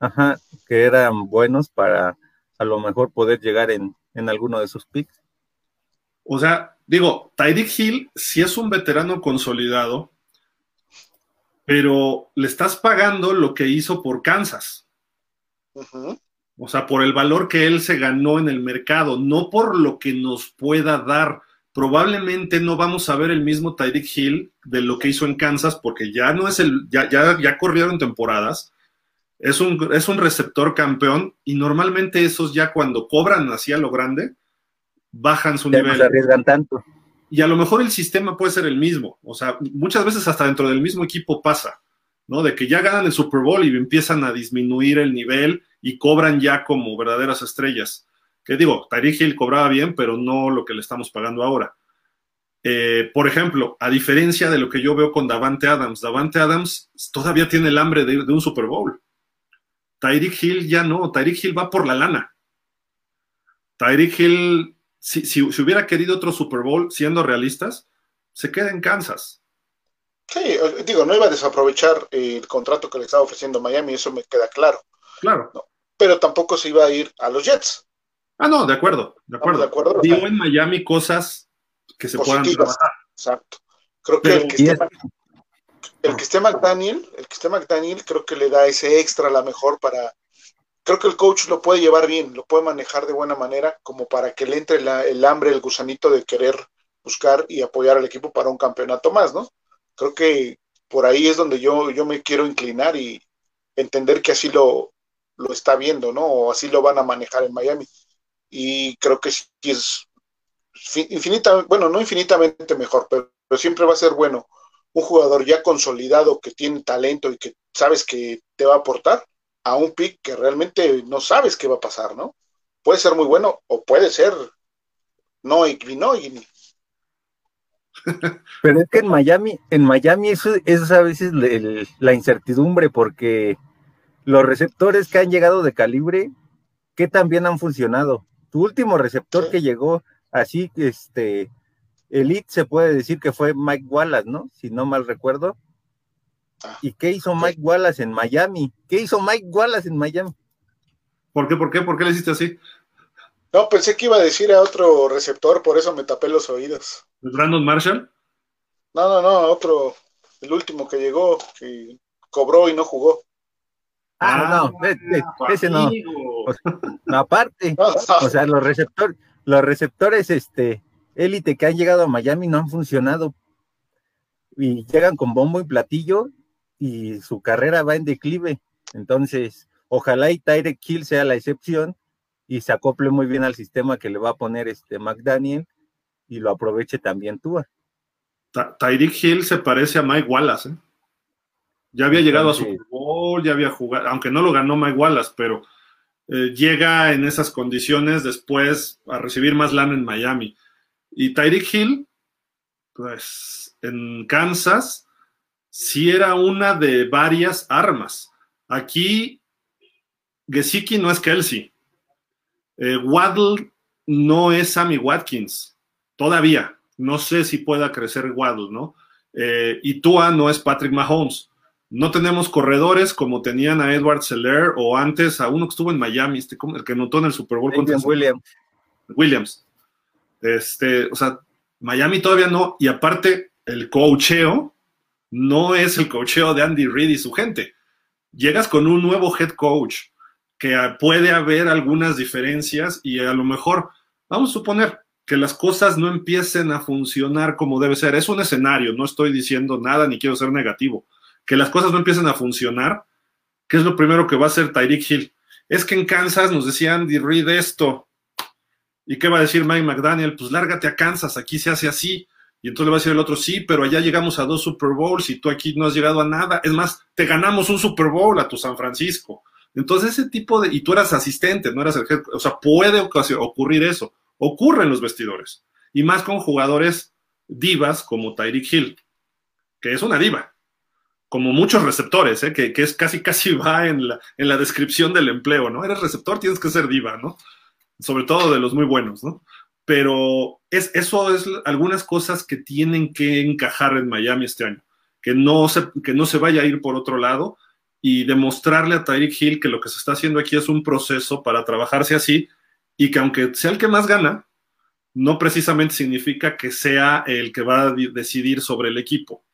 ajá, que eran buenos para a lo mejor poder llegar en, en alguno de sus picks. O sea, digo, Tyreek Hill sí es un veterano consolidado, pero le estás pagando lo que hizo por Kansas. O sea, por el valor que él se ganó en el mercado, no por lo que nos pueda dar. Probablemente no vamos a ver el mismo Tyreek Hill de lo que hizo en Kansas, porque ya no es el, ya, ya, ya corrieron temporadas. Es un, es un receptor campeón y normalmente esos ya cuando cobran así a lo grande, bajan su nivel. No arriesgan tanto. Y a lo mejor el sistema puede ser el mismo. O sea, muchas veces hasta dentro del mismo equipo pasa, ¿no? De que ya ganan el Super Bowl y empiezan a disminuir el nivel y cobran ya como verdaderas estrellas. Que digo, Tyreek Hill cobraba bien, pero no lo que le estamos pagando ahora. Eh, por ejemplo, a diferencia de lo que yo veo con Davante Adams, Davante Adams todavía tiene el hambre de, de un Super Bowl. Tyreek Hill ya no, Tyreek Hill va por la lana. Tyreek Hill si, hubiera querido otro Super Bowl, siendo realistas, se queda en Kansas. Sí, digo, no iba a desaprovechar el contrato que le estaba ofreciendo Miami, eso me queda claro. Claro. pero tampoco se iba a ir a los Jets. Ah, no, de acuerdo, de acuerdo. De acuerdo Digo en Miami cosas que se puedan trabajar. Exacto. Creo que el que, esté, el que esté McDaniel, el que esté McDaniel, creo que le da ese extra la mejor para creo que el coach lo puede llevar bien, lo puede manejar de buena manera, como para que le entre el hambre, el gusanito de querer buscar y apoyar al equipo para un campeonato más, ¿no? Creo que por ahí es donde yo, yo me quiero inclinar y entender que así lo, lo está viendo, ¿no? O así lo van a manejar en Miami. Y creo que sí es infinitamente, bueno, no infinitamente mejor, pero siempre va a ser bueno un jugador ya consolidado que tiene talento y que sabes que te va a aportar a un pick que realmente no sabes qué va a pasar, ¿no? Puede ser muy bueno o puede ser no y no y Pero es que en Miami, en Miami eso, es a veces la incertidumbre porque los receptores que han llegado de calibre, ¿qué también han funcionado? Tu último receptor que llegó así, este, elite se puede decir que fue Mike Wallace, ¿no? Si no mal recuerdo. Ah. ¿Y qué hizo Mike Wallace en Miami? ¿Qué hizo Mike Wallace en Miami? ¿Por qué? ¿Por qué? ¿Por qué le hiciste así? No, pensé que iba a decir a otro receptor, por eso me tapé los oídos. ¿Brandon Marshall? No, no, no, otro, el último que llegó, que cobró y no jugó. Ah, no, ah, ese no. aparte, o sea, los receptores, los receptores, este, élite que han llegado a Miami no han funcionado y llegan con bombo y platillo y su carrera va en declive. Entonces, ojalá y Tyreek Hill sea la excepción y se acople muy bien al sistema que le va a poner este McDaniel y lo aproveche también Tua. Tyreek Hill se parece a Mike Wallace. ¿eh? Ya había llegado a Super Bowl, ya había jugado, aunque no lo ganó Mike Wallace, pero eh, llega en esas condiciones después a recibir más lana en Miami. Y Tyreek Hill, pues en Kansas, sí era una de varias armas. Aquí, Gesicki no es Kelsey. Eh, Waddle no es Sammy Watkins. Todavía. No sé si pueda crecer Waddle, ¿no? Eh, y Tua no es Patrick Mahomes. No tenemos corredores como tenían a Edward Seller o antes a uno que estuvo en Miami, este, el que notó en el Super Bowl contra Williams. Williams. Este, o sea, Miami todavía no, y aparte, el coacheo no es el cocheo de Andy Reid y su gente. Llegas con un nuevo head coach que puede haber algunas diferencias y a lo mejor, vamos a suponer que las cosas no empiecen a funcionar como debe ser. Es un escenario, no estoy diciendo nada ni quiero ser negativo. Que las cosas no empiecen a funcionar, ¿qué es lo primero que va a hacer Tyreek Hill? Es que en Kansas nos decía Andy Reid esto. ¿Y qué va a decir Mike McDaniel? Pues lárgate a Kansas, aquí se hace así. Y entonces le va a decir el otro, sí, pero allá llegamos a dos Super Bowls y tú aquí no has llegado a nada. Es más, te ganamos un Super Bowl a tu San Francisco. Entonces ese tipo de, y tú eras asistente, no eras el jefe, o sea, puede ocurrir eso. Ocurre en los vestidores. Y más con jugadores divas como Tyreek Hill, que es una diva. Como muchos receptores, ¿eh? que, que, es casi, casi va en la, en la descripción del empleo, ¿no? Eres receptor, tienes que ser diva, ¿no? Sobre todo de los muy buenos, ¿no? pero es, eso es algunas cosas que tienen que encajar en Miami este año, que no, se, que no se vaya a ir por otro lado y demostrarle a Tyreek Hill que lo que se está haciendo aquí es un proceso para trabajarse así y que aunque sea el que más gana, no precisamente significa que sea el que va a decidir sobre el equipo.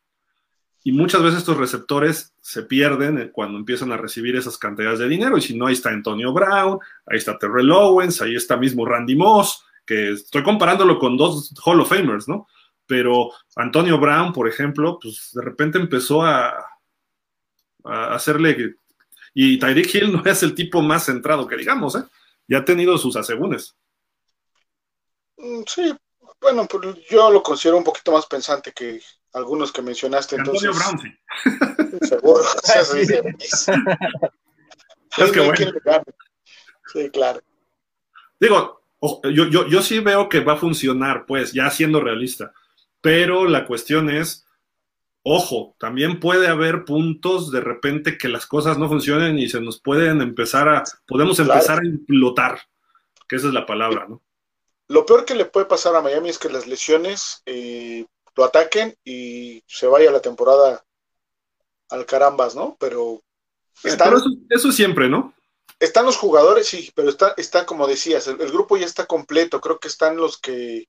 Y muchas veces estos receptores se pierden cuando empiezan a recibir esas cantidades de dinero. Y si no, ahí está Antonio Brown, ahí está Terrell Owens, ahí está mismo Randy Moss, que estoy comparándolo con dos Hall of Famers, ¿no? Pero Antonio Brown, por ejemplo, pues de repente empezó a, a hacerle. Y Tyreek Hill no es el tipo más centrado que digamos, ¿eh? Ya ha tenido sus asegúnes. Mm, sí, bueno, pues yo lo considero un poquito más pensante que algunos que mencionaste. Antonio Brown, sí. Seguro. es que bueno. Sí, claro. Digo, yo, yo, yo sí veo que va a funcionar, pues, ya siendo realista. Pero la cuestión es, ojo, también puede haber puntos de repente que las cosas no funcionen y se nos pueden empezar a, podemos empezar a implotar, que esa es la palabra, ¿no? Lo peor que le puede pasar a Miami es que las lesiones eh, lo ataquen y se vaya la temporada al carambas, ¿no? Pero, están, eso, siempre, ¿no? Están los jugadores, sí, pero está, está como decías, el, grupo ya está completo, creo que están los que,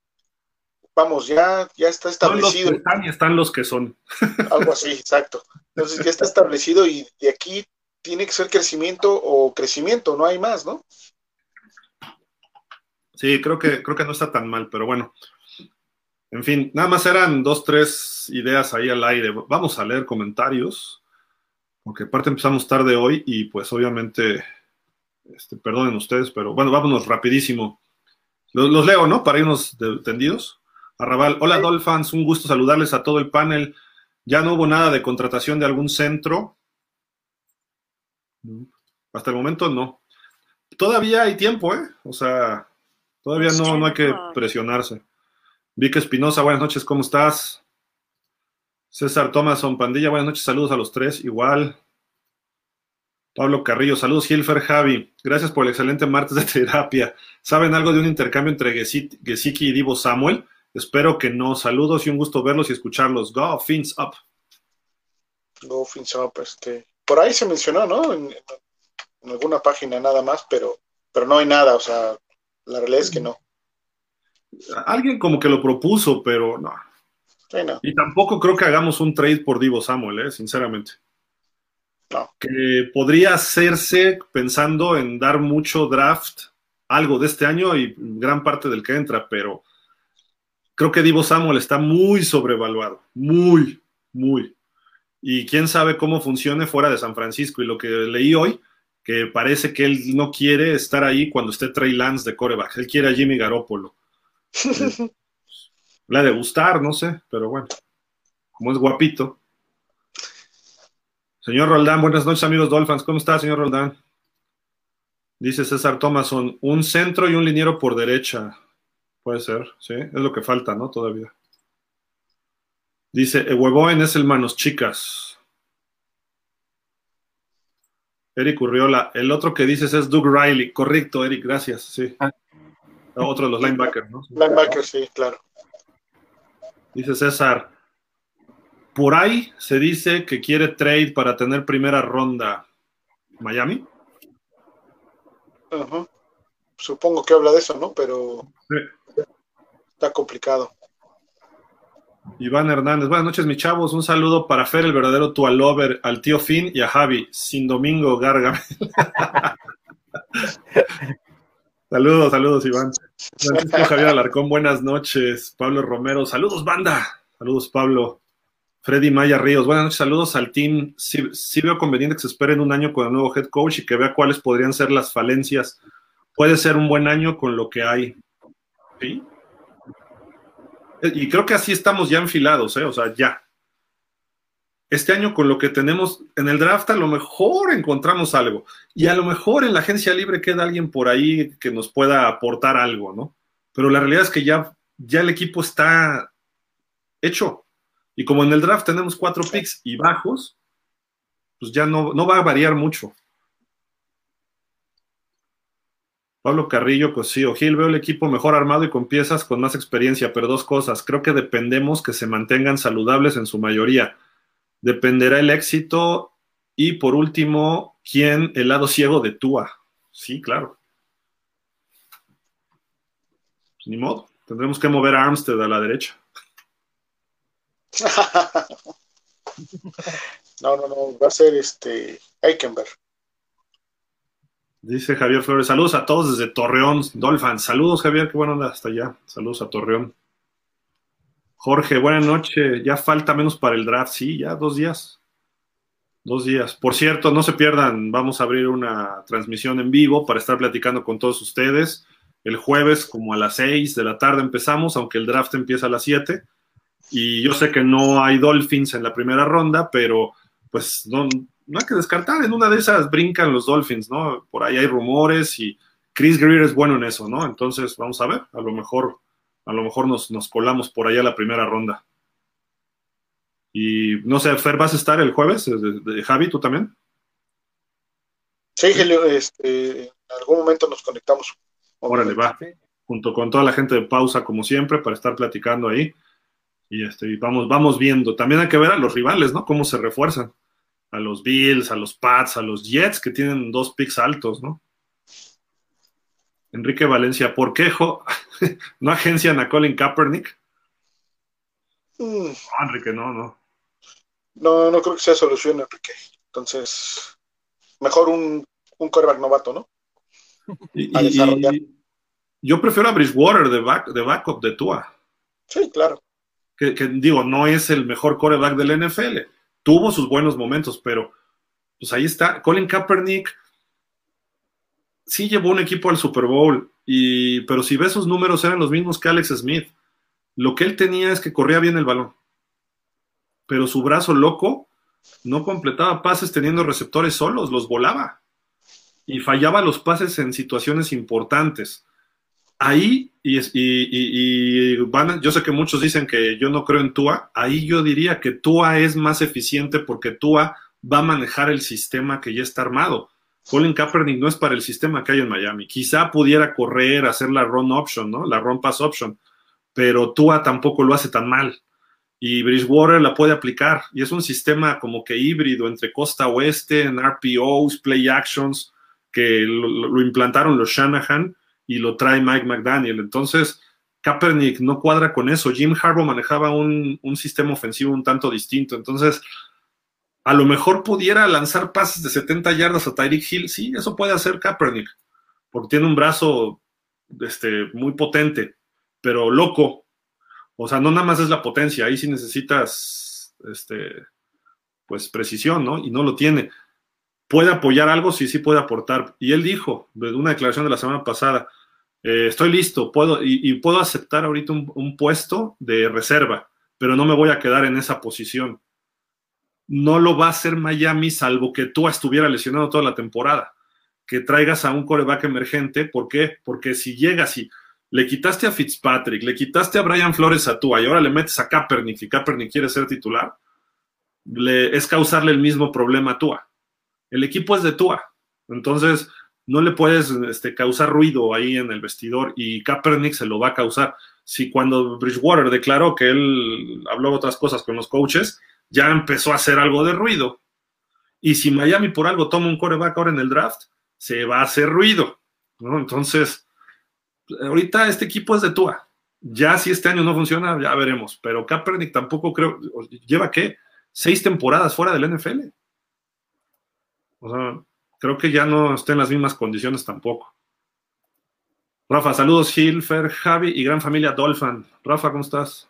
vamos, ya, ya está establecido. están y están los que son. Algo así, exacto. Entonces ya está establecido y de aquí tiene que ser crecimiento o crecimiento, no hay más, ¿no? Sí, creo que, creo que no está tan mal, pero bueno. En fin, nada más eran dos, tres ideas ahí al aire. Vamos a leer comentarios, porque aparte empezamos tarde hoy y pues obviamente, este, perdonen ustedes, pero bueno, vámonos rapidísimo. Los, leo, ¿no? Para irnos tendidos. Arrabal, hola Dolphins, un gusto saludarles a todo el panel. Ya no hubo nada de contratación de algún centro. Hasta el momento no. Todavía hay tiempo, ¿eh? O sea, Todavía no, no hay que presionarse. Vic Espinosa, buenas noches, ¿cómo estás? César Thomason Pandilla, buenas noches, saludos a los tres, igual. Pablo Carrillo, saludos, Hilfer Javi. Gracias por el excelente martes de terapia. ¿Saben algo de un intercambio entre Gesicki y Divo Samuel? Espero que no. Saludos y un gusto verlos y escucharlos. Go, fins up. Go, fins up. Este. Por ahí se mencionó, ¿no? En, en alguna página nada más, pero, pero no hay nada. O sea, la realidad es que no. Alguien como que lo propuso, pero no. Y tampoco creo que hagamos un trade por Divo Samuel, ¿eh? sinceramente. No. Que podría hacerse pensando en dar mucho draft, algo de este año y gran parte del que entra, pero creo que Divo Samuel está muy sobrevaluado, muy, muy. Y quién sabe cómo funcione fuera de San Francisco. Y lo que leí hoy que parece que él no quiere estar ahí cuando esté Trey Lance de coreback. Él quiere a Jimmy Garoppolo. Le ha de gustar, no sé, pero bueno, como es guapito. Señor Roldán, buenas noches, amigos Dolphins. ¿Cómo está, señor Roldán? Dice César Thomason, un centro y un liniero por derecha. Puede ser, sí, es lo que falta, ¿no? Todavía. Dice, Huevoen es el manos chicas. Eric Urriola. El otro que dices es Doug Riley. Correcto, Eric, gracias. Sí. Ah. Otro de los linebackers, ¿no? Linebackers, sí, claro. Dice César. Por ahí se dice que quiere trade para tener primera ronda. ¿Miami? Supongo que habla de eso, ¿no? Pero está complicado. Iván Hernández, buenas noches, mis chavos. Un saludo para Fer, el verdadero Tualover, al tío Finn y a Javi, sin domingo, Garga. saludos, saludos, Iván. Francisco Javier Alarcón, buenas noches. Pablo Romero, saludos, banda. Saludos, Pablo. Freddy Maya Ríos, buenas noches, saludos al team. Sí, veo conveniente que se esperen un año con el nuevo head coach y que vea cuáles podrían ser las falencias. Puede ser un buen año con lo que hay. ¿Sí? Y creo que así estamos ya enfilados, ¿eh? o sea, ya. Este año con lo que tenemos en el draft a lo mejor encontramos algo. Y a lo mejor en la agencia libre queda alguien por ahí que nos pueda aportar algo, ¿no? Pero la realidad es que ya, ya el equipo está hecho. Y como en el draft tenemos cuatro picks y bajos, pues ya no, no va a variar mucho. Pablo Carrillo, Cosío, Gil, veo el equipo mejor armado y con piezas con más experiencia, pero dos cosas. Creo que dependemos que se mantengan saludables en su mayoría. Dependerá el éxito. Y por último, ¿quién? El lado ciego de Tua. Sí, claro. Pues ni modo. Tendremos que mover a Armstead a la derecha. no, no, no, va a ser este Eikenberg. Dice Javier Flores, saludos a todos desde Torreón, Dolphins. Saludos, Javier, qué bueno hasta allá. Saludos a Torreón. Jorge, buenas noches. Ya falta menos para el draft, sí, ya dos días. Dos días. Por cierto, no se pierdan, vamos a abrir una transmisión en vivo para estar platicando con todos ustedes. El jueves, como a las seis de la tarde empezamos, aunque el draft empieza a las siete. Y yo sé que no hay Dolphins en la primera ronda, pero pues no, no hay que descartar. En una de esas brincan los Dolphins, ¿no? Por ahí hay rumores y Chris Greer es bueno en eso, ¿no? Entonces, vamos a ver, a lo mejor a lo mejor nos, colamos por allá la primera ronda. Y no sé, Fer, ¿vas a estar el jueves? De, Javi, ¿tú también? Sí, este, en algún momento nos conectamos. Órale, va. Junto con toda la gente de pausa, como siempre, para estar platicando ahí. Y este, vamos, vamos viendo. También hay que ver a los rivales, ¿no? Cómo se refuerzan. A los Bills, a los Pats, a los Jets, que tienen dos picks altos, ¿no? Enrique Valencia, ¿por qué no agencian a Colin Kaepernick? Mm. Enrique, no, no. No, no creo que sea solución, Enrique. Entonces, mejor un, un coreback novato, ¿no? yo prefiero a Bridgewater de, back, de backup de Tua. Sí, claro. Que, que, digo, no es el mejor coreback del NFL. Tuvo sus buenos momentos, pero pues ahí está. Colin Kaepernick sí llevó un equipo al Super Bowl, y, pero si ves sus números eran los mismos que Alex Smith. Lo que él tenía es que corría bien el balón, pero su brazo loco no completaba pases teniendo receptores solos, los volaba y fallaba los pases en situaciones importantes. Ahí, y, y, van, yo sé que muchos dicen que yo no creo en Tua, ahí yo diría que Tua es más eficiente porque Tua va a manejar el sistema que ya está armado Colin Kaepernick no es para el sistema que hay en Miami. Quizá pudiera correr, hacer la run option, ¿no? La run pass option, pero Tua tampoco lo hace tan mal. Y Bridgewater la puede aplicar. Y es un sistema como que híbrido entre costa oeste, en RPOs, play actions, que lo, implantaron los Shanahan y lo trae Mike McDaniel. Entonces, Kaepernick no cuadra con eso. Jim Harbaugh manejaba un, un sistema ofensivo un tanto distinto. Entonces, a lo mejor pudiera lanzar pases de 70 yardas a Tyreek Hill. Sí, eso puede hacer Kaepernick, porque tiene un brazo este, muy potente, pero loco. O sea, no nada más es la potencia, ahí sí necesitas este, pues precisión, ¿no? Y no lo tiene. ¿Puede apoyar algo? Sí, sí puede aportar. Y él dijo, de una declaración de la semana pasada, eh, estoy listo, puedo, y, puedo aceptar ahorita un puesto de reserva, pero no me voy a quedar en esa posición no lo va a hacer Miami salvo que tú estuviera lesionado toda la temporada. Que traigas a un coreback emergente, ¿por qué? Porque si llegas y le quitaste a Fitzpatrick, le quitaste a Brian Flores a Tua y ahora le metes a Kaepernick y Kaepernick quiere ser titular, le, es causarle el mismo problema a Tua. El equipo es de Tua, entonces no le puedes este, causar ruido ahí en el vestidor y Kaepernick se lo va a causar. Si cuando Bridgewater declaró que él habló otras cosas con los coaches, ya empezó a hacer algo de ruido. Y si Miami por algo toma un coreback ahora en el draft, se va a hacer ruido. ¿no? Entonces, ahorita este equipo es de Tua. Ya si este año no funciona, ya veremos. Pero Kaepernick tampoco creo, lleva qué, seis temporadas fuera del NFL. O sea, creo que ya no está en las mismas condiciones tampoco. Rafa, saludos, Hilfer, Javi y gran familia Dolphin. Rafa, ¿cómo estás?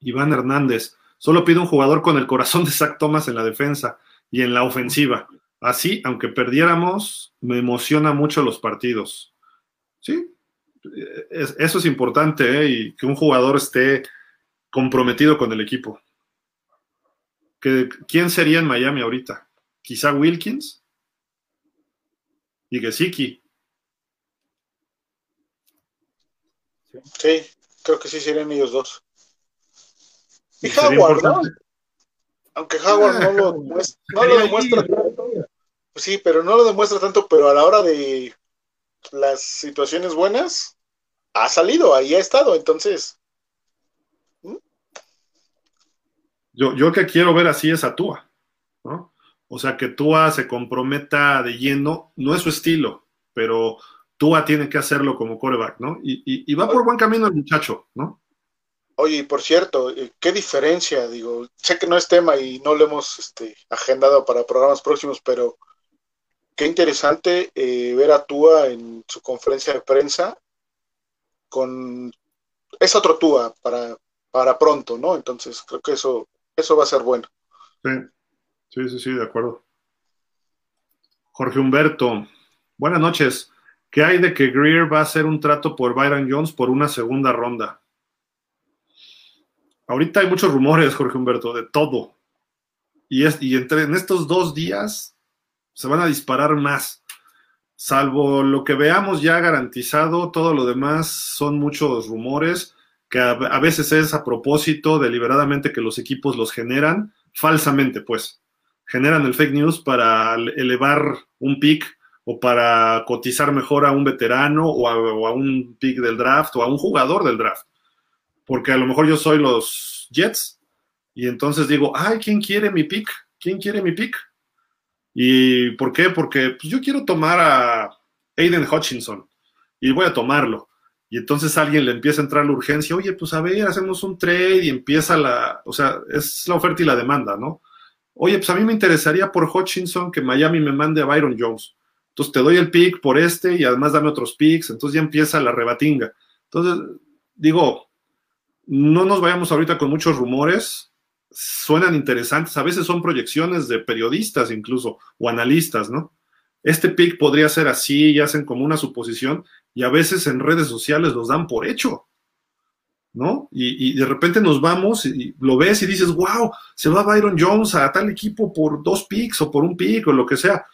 Iván Hernández. Solo pido un jugador con el corazón de Zach Thomas en la defensa y en la ofensiva. Así, aunque perdiéramos, me emociona mucho los partidos. Sí, eso es importante, ¿eh? y que un jugador esté comprometido con el equipo. ¿Quién sería en Miami ahorita? Quizá Wilkins y Gesicki. Sí, creo que sí serían ellos dos. Y Howard, ¿no? Aunque Howard no lo, demuestra, no lo demuestra tanto. Sí, pero no lo demuestra tanto, pero a la hora de las situaciones buenas, ha salido, ahí ha estado, entonces. Yo, yo que quiero ver así es a Tua, ¿no? O sea, que Tua se comprometa de lleno, no es su estilo, pero Tua tiene que hacerlo como coreback, ¿no? Y, va por buen camino el muchacho, ¿no? Oye, por cierto, eh, qué diferencia, digo, sé que no es tema y no lo hemos este, agendado para programas próximos, pero qué interesante eh, ver a Tua en su conferencia de prensa con es otro Tua para, para pronto, ¿no? Entonces creo que eso, eso va a ser bueno. Sí, sí, sí, sí, de acuerdo. Jorge Humberto, buenas noches. ¿Qué hay de que Greer va a hacer un trato por Byron Jones por una segunda ronda? Ahorita hay muchos rumores, Jorge Humberto, de todo. Y, es, y entre, en estos dos días se van a disparar más. Salvo lo que veamos ya garantizado, todo lo demás son muchos rumores que a, a veces es a propósito, deliberadamente que los equipos los generan, falsamente pues. Generan el fake news para elevar un pick o para cotizar mejor a un veterano o a, un pick del draft o a un jugador del draft. Porque a lo mejor yo soy los Jets y entonces digo, ay, ¿quién quiere mi pick? ¿Quién quiere mi pick? ¿Y por qué? Porque pues, yo quiero tomar a Aiden Hutchinson y voy a tomarlo. Y entonces alguien le empieza a entrar la urgencia, oye, pues a ver, hacemos un trade y empieza la, o sea, es la oferta y la demanda, ¿no? Oye, pues a mí me interesaría por Hutchinson que Miami me mande a Byron Jones. Entonces te doy el pick por este y además dame otros picks, entonces ya empieza la rebatinga. Entonces, digo, no nos vayamos ahorita con muchos rumores, suenan interesantes, a veces son proyecciones de periodistas incluso, o analistas, ¿no? Este pick podría ser así y hacen como una suposición y a veces en redes sociales los dan por hecho, ¿no? Y, y, de repente nos vamos y lo ves y dices, wow, se va Byron Jones a tal equipo por dos picks o por un pick o lo que sea.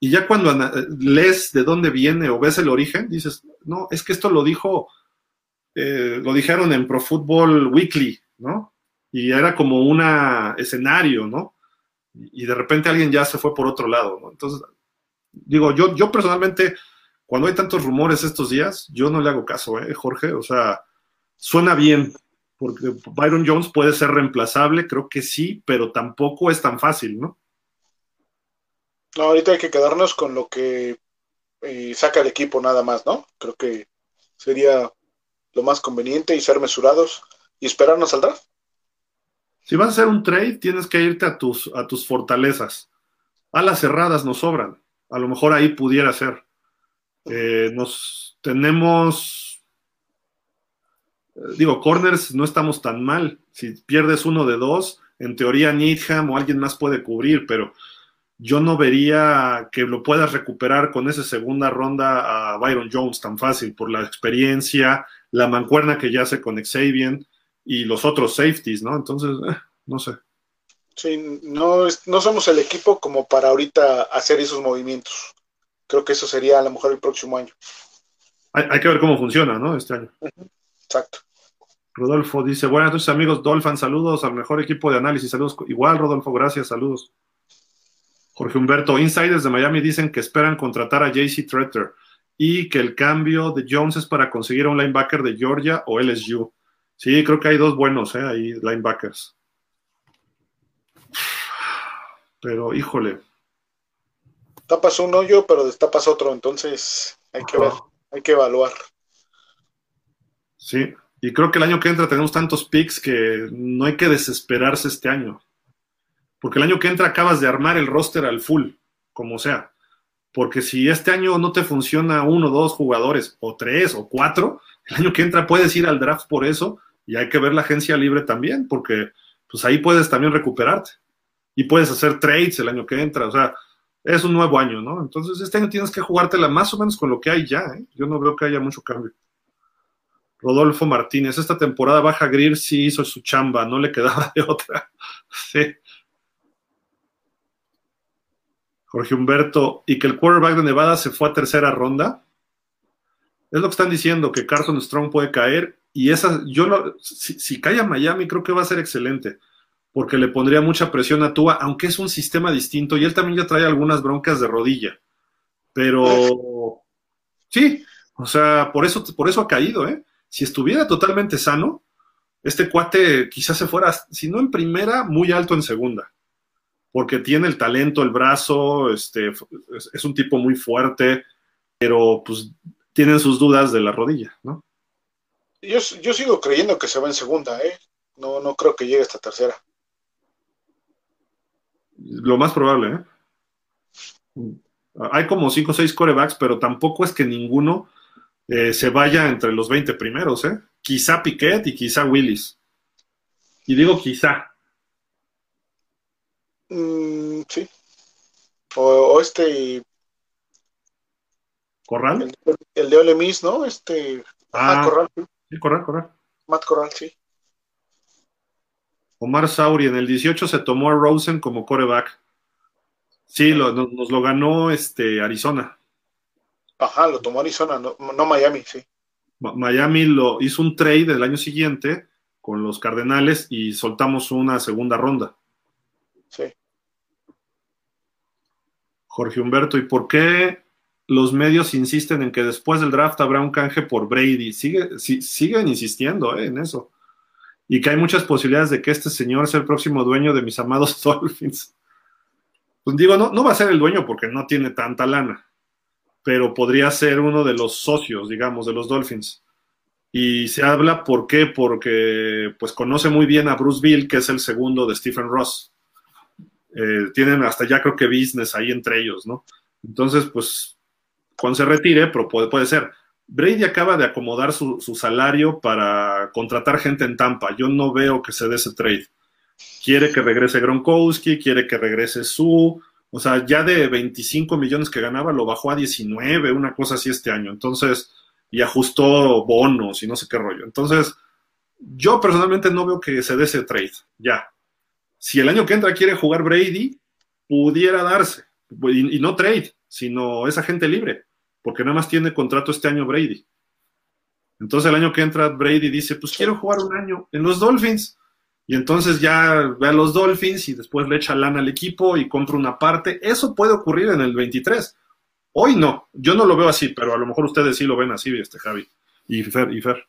Y ya cuando lees de dónde viene o ves el origen, dices, no, es que esto lo dijo, eh, lo dijeron en Pro Football Weekly, ¿no? Y era como un escenario, ¿no? Y de repente alguien ya se fue por otro lado, ¿no? Entonces, digo, yo, yo personalmente, cuando hay tantos rumores estos días, yo no le hago caso, ¿eh, Jorge? O sea, suena bien, porque Byron Jones puede ser reemplazable, creo que sí, pero tampoco es tan fácil, ¿no? No, ahorita hay que quedarnos con lo que eh, saca el equipo nada más, ¿no? Creo que sería lo más conveniente y ser mesurados y esperarnos al draft. Si vas a hacer un trade, tienes que irte a tus, a tus fortalezas. Alas cerradas nos sobran. A lo mejor ahí pudiera ser. Eh, nos tenemos, eh, digo, corners no estamos tan mal. Si pierdes uno de dos, en teoría Needham o alguien más puede cubrir, pero yo no vería que lo puedas recuperar con esa segunda ronda a Byron Jones tan fácil por la experiencia, la mancuerna que ya hace con Xavier y los otros safeties, ¿no? Entonces, eh, no sé. Sí, no, no somos el equipo como para ahorita hacer esos movimientos. Creo que eso sería a lo mejor el próximo año. Hay, que ver cómo funciona, ¿no? Este año. Exacto. Rodolfo dice, buenas noches amigos, Dolphin, saludos al mejor equipo de análisis, saludos. Igual, Rodolfo, gracias, saludos. Jorge Humberto, insiders de Miami dicen que esperan contratar a JC Tretter y que el cambio de Jones es para conseguir a un linebacker de Georgia o LSU. Sí, creo que hay dos buenos, ¿eh? Ahí, linebackers. Pero, híjole. Tapas un hoyo, pero destapas otro, entonces hay que ver, hay que evaluar. Sí, y creo que el año que entra tenemos tantos picks que no hay que desesperarse este año porque el año que entra acabas de armar el roster al full, como sea. Porque si este año no te funciona uno, dos jugadores, o tres, o cuatro, el año que entra puedes ir al draft por eso y hay que ver la agencia libre también, porque pues ahí puedes también recuperarte y puedes hacer trades el año que entra, o sea, es un nuevo año, ¿no? Entonces este año tienes que jugártela más o menos con lo que hay ya, ¿eh? Yo no veo que haya mucho cambio. Rodolfo Martínez, esta temporada baja Greer sí hizo su chamba, no le quedaba de otra. Sí. Jorge Humberto, y que el quarterback de Nevada se fue a tercera ronda. Es lo que están diciendo, que Carson Strong puede caer. Y esa, yo lo, si, cae a Miami, creo que va a ser excelente, porque le pondría mucha presión a Tua, aunque es un sistema distinto, y él también ya trae algunas broncas de rodilla. Pero sí, o sea, por eso, por eso ha caído, ¿eh? Si estuviera totalmente sano, este cuate quizás se fuera, si no en primera, muy alto en segunda porque tiene el talento, el brazo, este, es, un tipo muy fuerte, pero pues tienen sus dudas de la rodilla, ¿no? Yo, yo sigo creyendo que se va en segunda, ¿eh? No, no creo que llegue hasta tercera. Lo más probable, ¿eh? Hay como cinco o seis corebacks, pero tampoco es que ninguno eh, se vaya entre los 20 primeros, ¿eh? Quizá Piquet y quizá Willis. Y digo quizá. Mm, sí. O, este. ¿Corral? El, de Ole Miss, ¿no? Este. Ah, Corral. Sí, Corral, Corral. Matt Corral, sí. Omar Sauri en el 18 se tomó a Rosen como coreback. Sí, nos, lo ganó este Arizona. Ajá, lo tomó Arizona, no, Miami, sí. Miami lo hizo un trade el año siguiente con los Cardenales y soltamos una segunda ronda. Sí. Jorge Humberto, ¿y por qué los medios insisten en que después del draft habrá un canje por Brady? Sigue, siguen insistiendo eh, en eso y que hay muchas posibilidades de que este señor sea el próximo dueño de mis amados Dolphins. Pues digo, no, no va a ser el dueño porque no tiene tanta lana, pero podría ser uno de los socios, digamos, de los Dolphins. Y se habla, ¿por qué? Porque pues conoce muy bien a Bruce Bill, que es el segundo de Stephen Ross. Eh, tienen hasta ya creo que business ahí entre ellos, ¿no? Entonces, pues, cuando se retire, pero puede, ser. Brady acaba de acomodar su, salario para contratar gente en Tampa. Yo no veo que se dé ese trade. Quiere que regrese Gronkowski, quiere que regrese Su. O sea, ya de 25 millones que ganaba lo bajó a 19, una cosa así este año. Entonces, y ajustó bonos y no sé qué rollo. Entonces, yo personalmente no veo que se dé ese trade. Ya. Si el año que entra quiere jugar Brady, pudiera darse. Y, no trade, sino esa gente libre porque nada más tiene contrato este año Brady. Entonces el año que entra Brady dice, pues quiero jugar un año en los Dolphins. Y entonces ya ve a los Dolphins y después le echa lana al equipo y compra una parte. Eso puede ocurrir en el 23. Hoy no, yo no lo veo así, pero a lo mejor ustedes sí lo ven así, este Javi y Fer. Y Fer.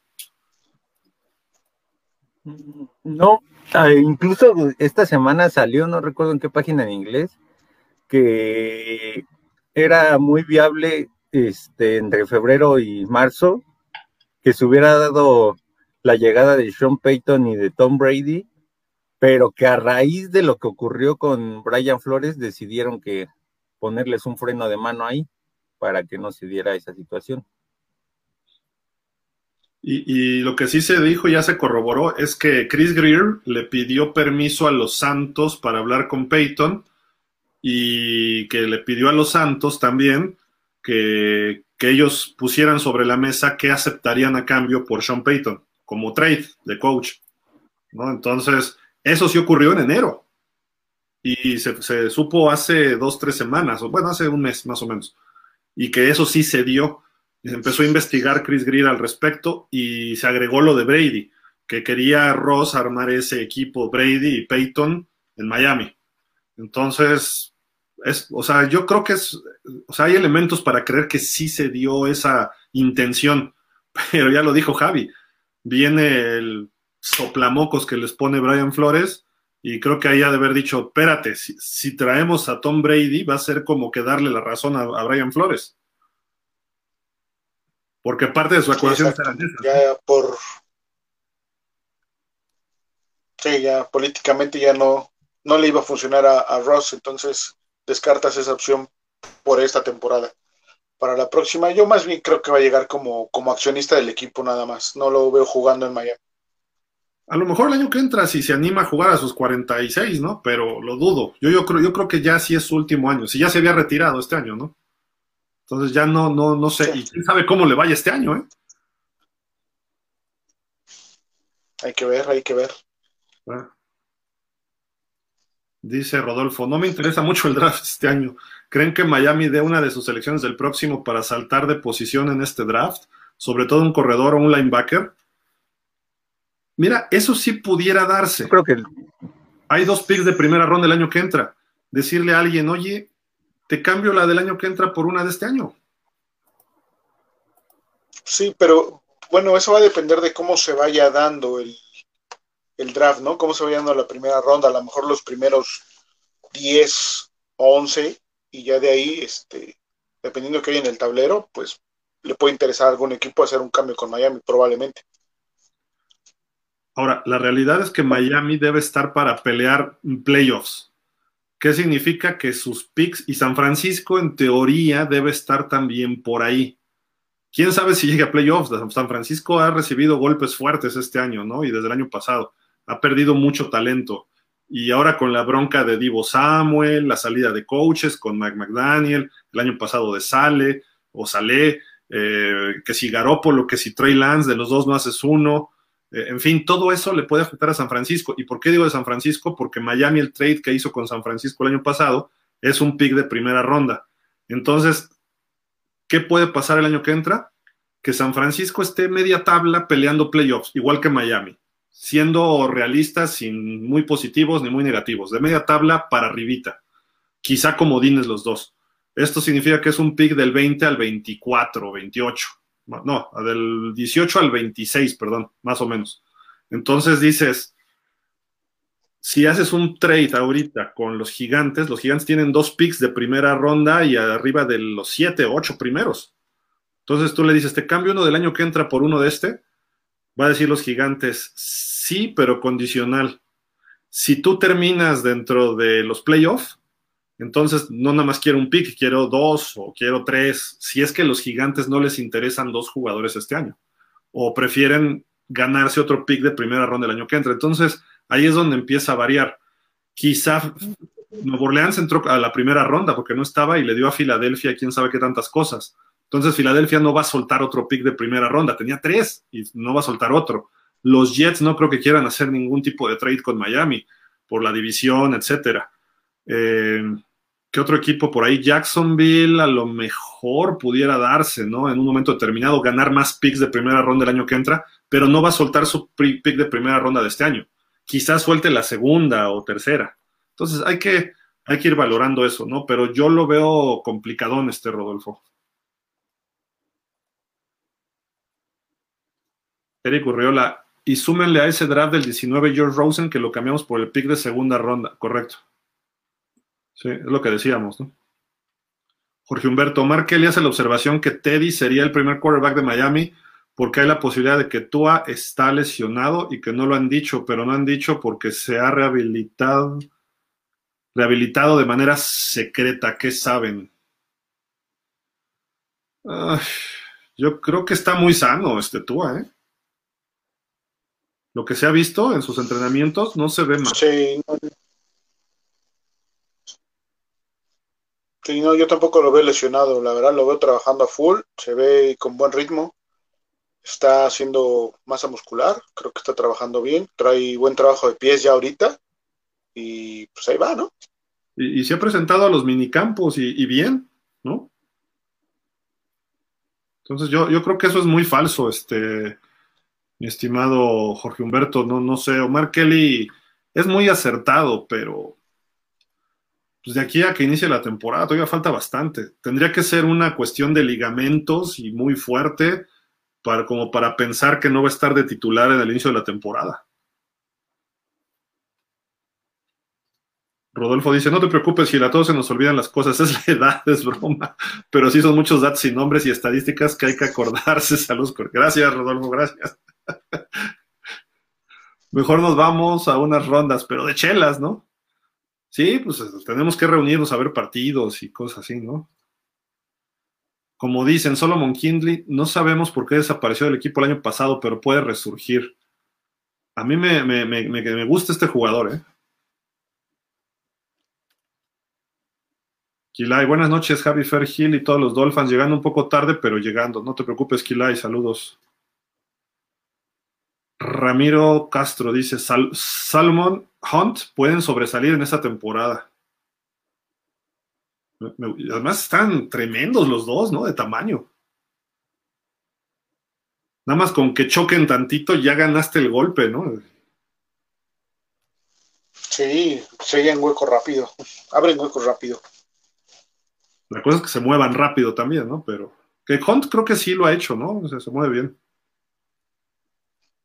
No, ah, incluso esta semana salió, no recuerdo en qué página en inglés, que era muy viable este, entre febrero y marzo, que se hubiera dado la llegada de Sean Payton y de Tom Brady, pero que a raíz de lo que ocurrió con Brian Flores decidieron que ponerles un freno de mano ahí para que no se diera esa situación. Y, lo que sí se dijo, ya se corroboró, es que Chris Greer le pidió permiso a los Santos para hablar con Payton y que le pidió a los Santos también que, ellos pusieran sobre la mesa qué aceptarían a cambio por Sean Payton como trade de coach. ¿no? Entonces, eso sí ocurrió en enero. Y se, supo hace dos, tres semanas, o bueno, hace un mes más o menos. Y que eso sí se dio. Empezó a investigar Chris Greer al respecto y se agregó lo de Brady, que quería Ross armar ese equipo Brady y Payton en Miami. Entonces, o sea, yo creo que es, o sea, hay elementos para creer que sí se dio esa intención, pero ya lo dijo Javi, viene el soplamocos que les pone Brian Flores y creo que ahí ha de haber dicho, espérate, si, traemos a Tom Brady va a ser como que darle la razón a, Brian Flores. Porque parte de su ecuación Ya por... Sí, ya políticamente ya no, no le iba a funcionar a Ross, entonces descartas esa opción por esta temporada. Para la próxima, yo más bien creo que va a llegar como, como accionista del equipo nada más. No lo veo jugando en Miami. A lo mejor el año que entra, si se anima a jugar a sus 46, ¿no? Pero lo dudo. Yo, yo, creo, yo creo que ya sí es su último año. Si ya se había retirado este año, ¿no? Entonces ya no, no, no sé. Y quién sabe cómo le vaya este año, ¿eh? Hay que ver, hay que ver. Ah. Dice Rodolfo, no me interesa mucho el draft este año. ¿Creen que Miami dé una de sus selecciones del próximo para saltar de posición en este draft? Sobre todo un corredor o un linebacker. Mira, eso sí pudiera darse. Creo que hay dos picks de primera ronda el año que entra. Decirle a alguien, oye, te cambio la del año que entra por una de este año. Sí, pero bueno, eso va a depender de cómo se vaya dando el, el draft, ¿no? Cómo se va yendo la primera ronda, a lo mejor los primeros 10 o 11 y ya de ahí, este, dependiendo que hay en el tablero, pues le puede interesar a algún equipo hacer un cambio con Miami, probablemente. Ahora, la realidad es que Miami debe estar para pelear playoffs. ¿Qué significa? Que sus picks y San Francisco en teoría debe estar también por ahí. ¿Quién sabe si llega a playoffs? San Francisco ha recibido golpes fuertes este año, ¿no? Y desde el año pasado. Ha perdido mucho talento. Y ahora con la bronca de Divo Samuel, la salida de coaches con Mike McDaniel, el año pasado de Sale o Sale, eh, que si Garoppolo, que si Trey Lance, de los dos no haces uno. Eh, en fin, todo eso le puede afectar a San Francisco. ¿Y por qué digo de San Francisco? Porque Miami, el trade que hizo con San Francisco el año pasado, es un pick de primera ronda. Entonces, ¿qué puede pasar el año que entra? Que San Francisco esté media tabla peleando playoffs, igual que Miami, siendo realistas, sin muy positivos ni muy negativos, de media tabla para arribita. Quizá comodines los dos. Esto significa que es un pick del 20 al 24, 28 no, del 18 al 26, perdón, más o menos. Entonces dices, si haces un trade ahorita con los gigantes, los gigantes tienen dos picks de primera ronda y arriba de los siete, ocho primeros. Entonces tú le dices, te cambio uno del año que entra por uno de este. Va a decir los gigantes, sí, pero condicional. Si tú terminas dentro de los playoffs, entonces, no nada más quiero un pick, quiero dos o quiero tres, si es que los gigantes no les interesan dos jugadores este año, o prefieren ganarse otro pick de primera ronda del año que entra. Entonces, ahí es donde empieza a variar. Quizá Nuevo Orleans entró a la primera ronda porque no estaba y le dio a Filadelfia quién sabe qué tantas cosas. Entonces, Filadelfia no va a soltar otro pick de primera ronda, tenía tres y no va a soltar otro. Los Jets no creo que quieran hacer ningún tipo de trade con Miami por la división, etcétera. Eh, ¿Qué otro equipo por ahí? Jacksonville a lo mejor pudiera darse, ¿no? En un momento determinado, ganar más picks de primera ronda el año que entra, pero no va a soltar su pick de primera ronda de este año. Quizás suelte la segunda o tercera. Entonces hay que, hay que ir valorando eso, ¿no? Pero yo lo veo complicadón este Rodolfo. Eric Urriola, y súmenle a ese draft del 19 George Rosen que lo cambiamos por el pick de segunda ronda, correcto. Sí, es lo que decíamos, ¿no? Jorge Humberto, Mark Kelly hace la observación que Teddy sería el primer quarterback de Miami porque hay la posibilidad de que Tua está lesionado y que no lo han dicho, pero no han dicho porque se ha rehabilitado, rehabilitado de manera secreta. ¿Qué saben? yo creo que está muy sano este Tua, ¿eh? Lo que se ha visto en sus entrenamientos no se ve mal. Sí, Sí, no, yo tampoco lo veo lesionado, la verdad lo veo trabajando a full, se ve con buen ritmo, está haciendo masa muscular, creo que está trabajando bien, trae buen trabajo de pies ya ahorita y pues ahí va, ¿no? Y, se ha presentado a los minicampos y, y bien, ¿no? Entonces yo, yo creo que eso es muy falso, este, mi estimado Jorge Humberto, no, no sé, Omar Kelly es muy acertado, pero pues de aquí a que inicie la temporada todavía falta bastante. Tendría que ser una cuestión de ligamentos y muy fuerte para, como para pensar que no va a estar de titular en el inicio de la temporada. Rodolfo dice, no te preocupes, si a todos se nos olvidan las cosas, es la edad, es broma, pero sí son muchos datos y nombres y estadísticas que hay que acordarse. Saludos. Gracias, Rodolfo, gracias. Mejor nos vamos a unas rondas, pero de chelas, ¿no? Sí, pues tenemos que reunirnos a ver partidos y cosas así, ¿no? Como dicen, Solomon Kindley, no sabemos por qué desapareció del equipo el año pasado, pero puede resurgir. A mí me, me, me, me gusta este jugador, ¿eh? Kilay, buenas noches, Javi Fergil y todos los Dolphins, llegando un poco tarde, pero llegando. No te preocupes, Kilay, saludos. Ramiro Castro dice, Salmon Hunt pueden sobresalir en esta temporada. Además están tremendos los dos, ¿no? De tamaño. Nada más con que choquen tantito ya ganaste el golpe, ¿no? Sí, siguen hueco rápido, abren hueco rápido. La cosa es que se muevan rápido también, ¿no? Pero que Hunt creo que sí lo ha hecho, ¿no? O sea, se mueve bien.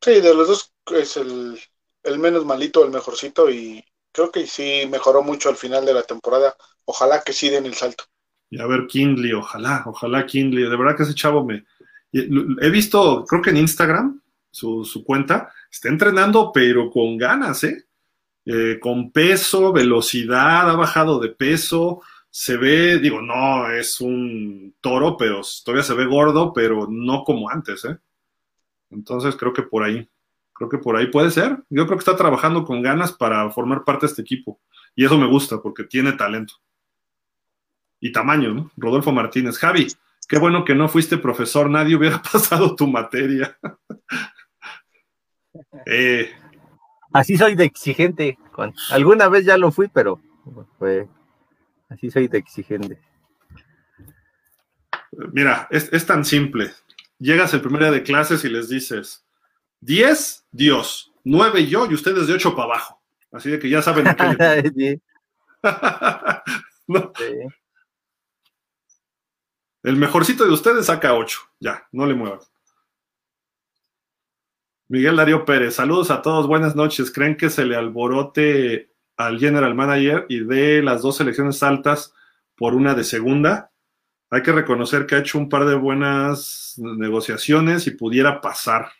Sí, de los dos es el, menos malito, el mejorcito y creo que sí mejoró mucho al final de la temporada. Ojalá que sí den el salto. Y a ver, Kindley, ojalá, ojalá Kindley. De verdad que ese chavo me. He visto, creo que en Instagram, su, su cuenta, está entrenando, pero con ganas, ¿eh? ¿eh? Con peso, velocidad, ha bajado de peso. Se ve, digo, no es un toro, pero todavía se ve gordo, pero no como antes, ¿eh? Entonces creo que por ahí, creo que por ahí puede ser. Yo creo que está trabajando con ganas para formar parte de este equipo. Y eso me gusta porque tiene talento. Y tamaño, ¿no? Rodolfo Martínez. Javi, qué bueno que no fuiste profesor, nadie hubiera pasado tu materia. eh. Así soy de exigente. Alguna vez ya lo fui, pero fue, así soy de exigente. Mira, es, es tan simple llegas el primer día de clases y les dices 10, Dios, 9 yo y ustedes de 8 para abajo. Así de que ya saben qué. El mejorcito de ustedes saca 8. Ya, no le muevas. Miguel Darío Pérez, saludos a todos, buenas noches. ¿Creen que se le alborote al general manager y de las dos selecciones altas por una de segunda? Hay que reconocer que ha hecho un par de buenas negociaciones y pudiera pasar.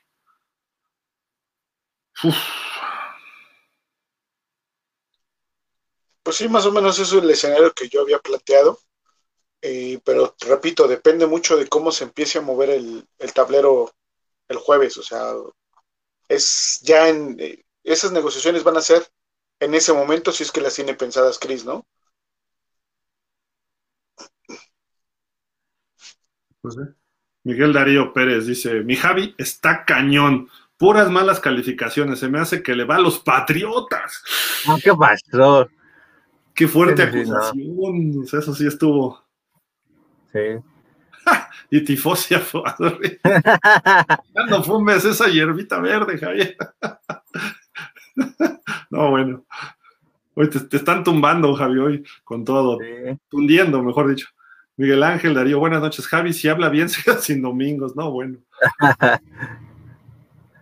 Pues sí, más o menos eso es el escenario que yo había planteado. Eh, pero repito, depende mucho de cómo se empiece a mover el, tablero el jueves. O sea, es ya en eh, esas negociaciones van a ser en ese momento si es que las tiene pensadas Chris, ¿no? Pues, Miguel Darío Pérez dice, mi Javi está cañón, puras malas calificaciones, se me hace que le va a los patriotas. ¿Qué pasó? Qué fuerte acusación, eso sí estuvo. Sí. y tifosia fue. no fumes esa hierbita verde, Javier. no, bueno. Hoy te, están tumbando, Javi, hoy, con todo. Tundiendo, mejor dicho. Miguel Ángel Darío, buenas noches. Javi, si habla bien, sea sin domingos. No, bueno.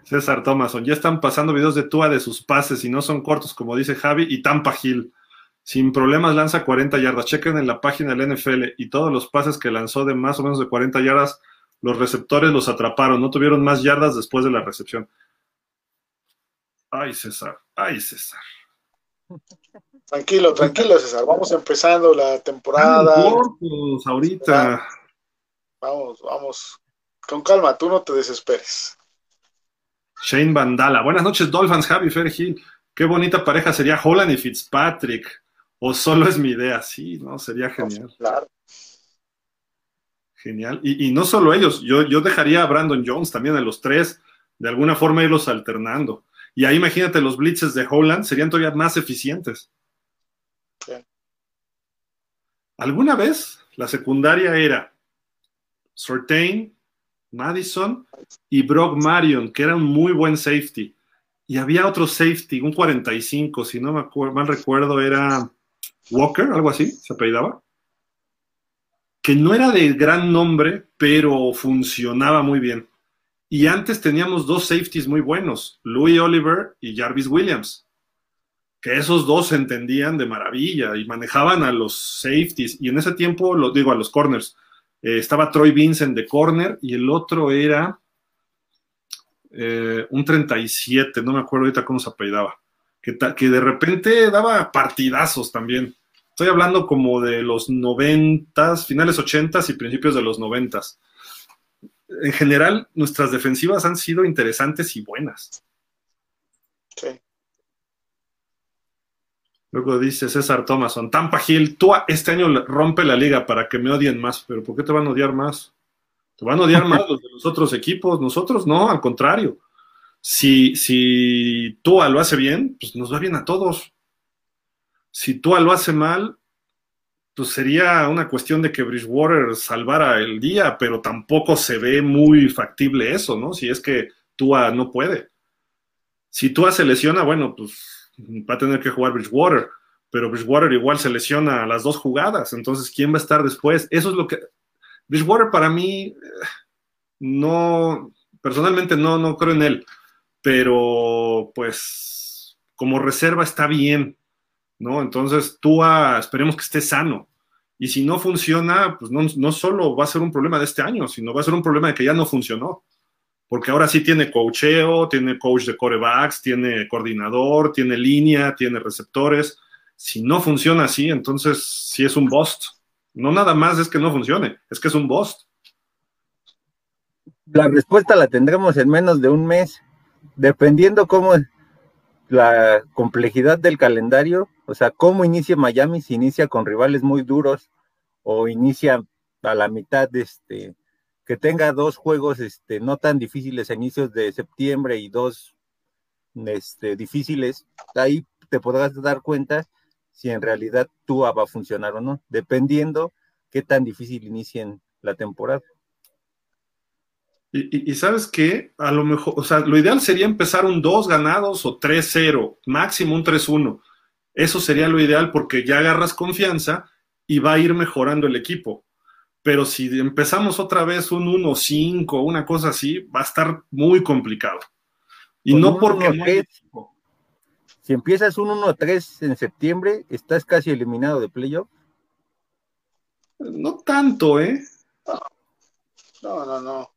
César Thomason, ya están pasando videos de Tua de sus pases y no son cortos, como dice Javi, y Tampa Gil. Sin problemas lanza 40 yardas. Chequen en la página del NFL y todos los pases que lanzó de más o menos de 40 yardas, los receptores los atraparon. No tuvieron más yardas después de la recepción. Ay, César. Ay, César. Tranquilo, tranquilo, César. Vamos empezando la temporada. Vamos, ahorita. Vamos, vamos. Con calma, tú no te desesperes. Shane Vandala. Buenas noches, Dolphins, Javi Fergil. Qué bonita pareja sería Holland y Fitzpatrick. O solo es mi idea. Sí, ¿no? Sería genial. Claro. Genial. Y, no solo ellos. Yo, yo dejaría a Brandon Jones también a los tres. De alguna forma irlos alternando. Y ahí imagínate los blitzes de Holland serían todavía más eficientes. ¿Alguna vez la secundaria era Sortain, Madison y Brock Marion, que era un muy buen safety? Y había otro safety, un 45, si no me acuerdo, mal recuerdo, era Walker, algo así, se apellidaba. Que no era de gran nombre, pero funcionaba muy bien. Y antes teníamos dos safeties muy buenos, Louis Oliver y Jarvis Williams que esos dos se entendían de maravilla y manejaban a los safeties. Y en ese tiempo, lo digo, a los corners. Eh, estaba Troy Vincent de corner y el otro era eh, un 37, no me acuerdo ahorita cómo se apellidaba, que, que de repente daba partidazos también. Estoy hablando como de los noventas, finales ochentas y principios de los noventas. En general, nuestras defensivas han sido interesantes y buenas. Sí. Luego dice César Thomason, Tampa Hill, tú este año rompe la liga para que me odien más, pero ¿por qué te van a odiar más? Te van a odiar más los de los otros equipos, nosotros no, al contrario. Si, si Tua lo hace bien, pues nos va bien a todos. Si Tua lo hace mal, pues sería una cuestión de que Bridgewater salvara el día, pero tampoco se ve muy factible eso, ¿no? Si es que Tua no puede. Si Tua se lesiona, bueno, pues va a tener que jugar Bridgewater, pero Bridgewater igual se lesiona a las dos jugadas, entonces ¿quién va a estar después? Eso es lo que... Bridgewater para mí, eh, no, personalmente no, no creo en él, pero pues como reserva está bien, ¿no? Entonces tú esperemos que esté sano Y si no funciona, pues no, no solo va a ser un problema de este año, sino va a ser un problema de que ya no funcionó. Porque ahora sí tiene coacheo, tiene coach de corebacks, tiene coordinador, tiene línea, tiene receptores. Si no funciona así, entonces sí es un bust. No nada más es que no funcione, es que es un bust. La respuesta la tendremos en menos de un mes, dependiendo cómo la complejidad del calendario, o sea, cómo inicia Miami, si inicia con rivales muy duros o inicia a la mitad, este, que tenga dos juegos este, no tan difíciles a inicios de septiembre y dos este, difíciles, ahí te podrás dar cuenta si en realidad tú va a funcionar o no, dependiendo qué tan difícil inicien la temporada. Y, sabes qué, a lo mejor, o sea, lo ideal sería empezar un 2 ganados o 3-0, máximo un 3-1. Eso sería lo ideal porque ya agarras confianza y va a ir mejorando el equipo. Pero si empezamos otra vez un 1-5, una cosa así, va a estar muy complicado. Y no porque... si empiezas un 1-3 en septiembre, estás casi eliminado de playoff. No tanto, ¿eh? No, no, no.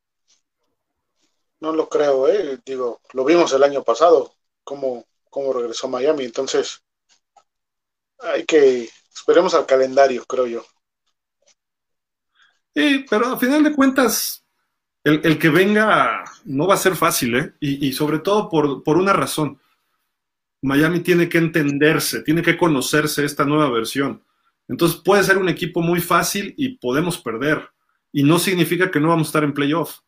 No lo creo, ¿eh? Digo, lo vimos el año pasado, cómo, cómo regresó Miami. Entonces, hay que, esperemos al calendario, creo yo. Sí, pero a final de cuentas, el, que venga no va a ser fácil, ¿eh? Y, sobre todo por, por, una razón. Miami tiene que entenderse, tiene que conocerse esta nueva versión. Entonces puede ser un equipo muy fácil y podemos perder. Y no significa que no vamos a estar en playoff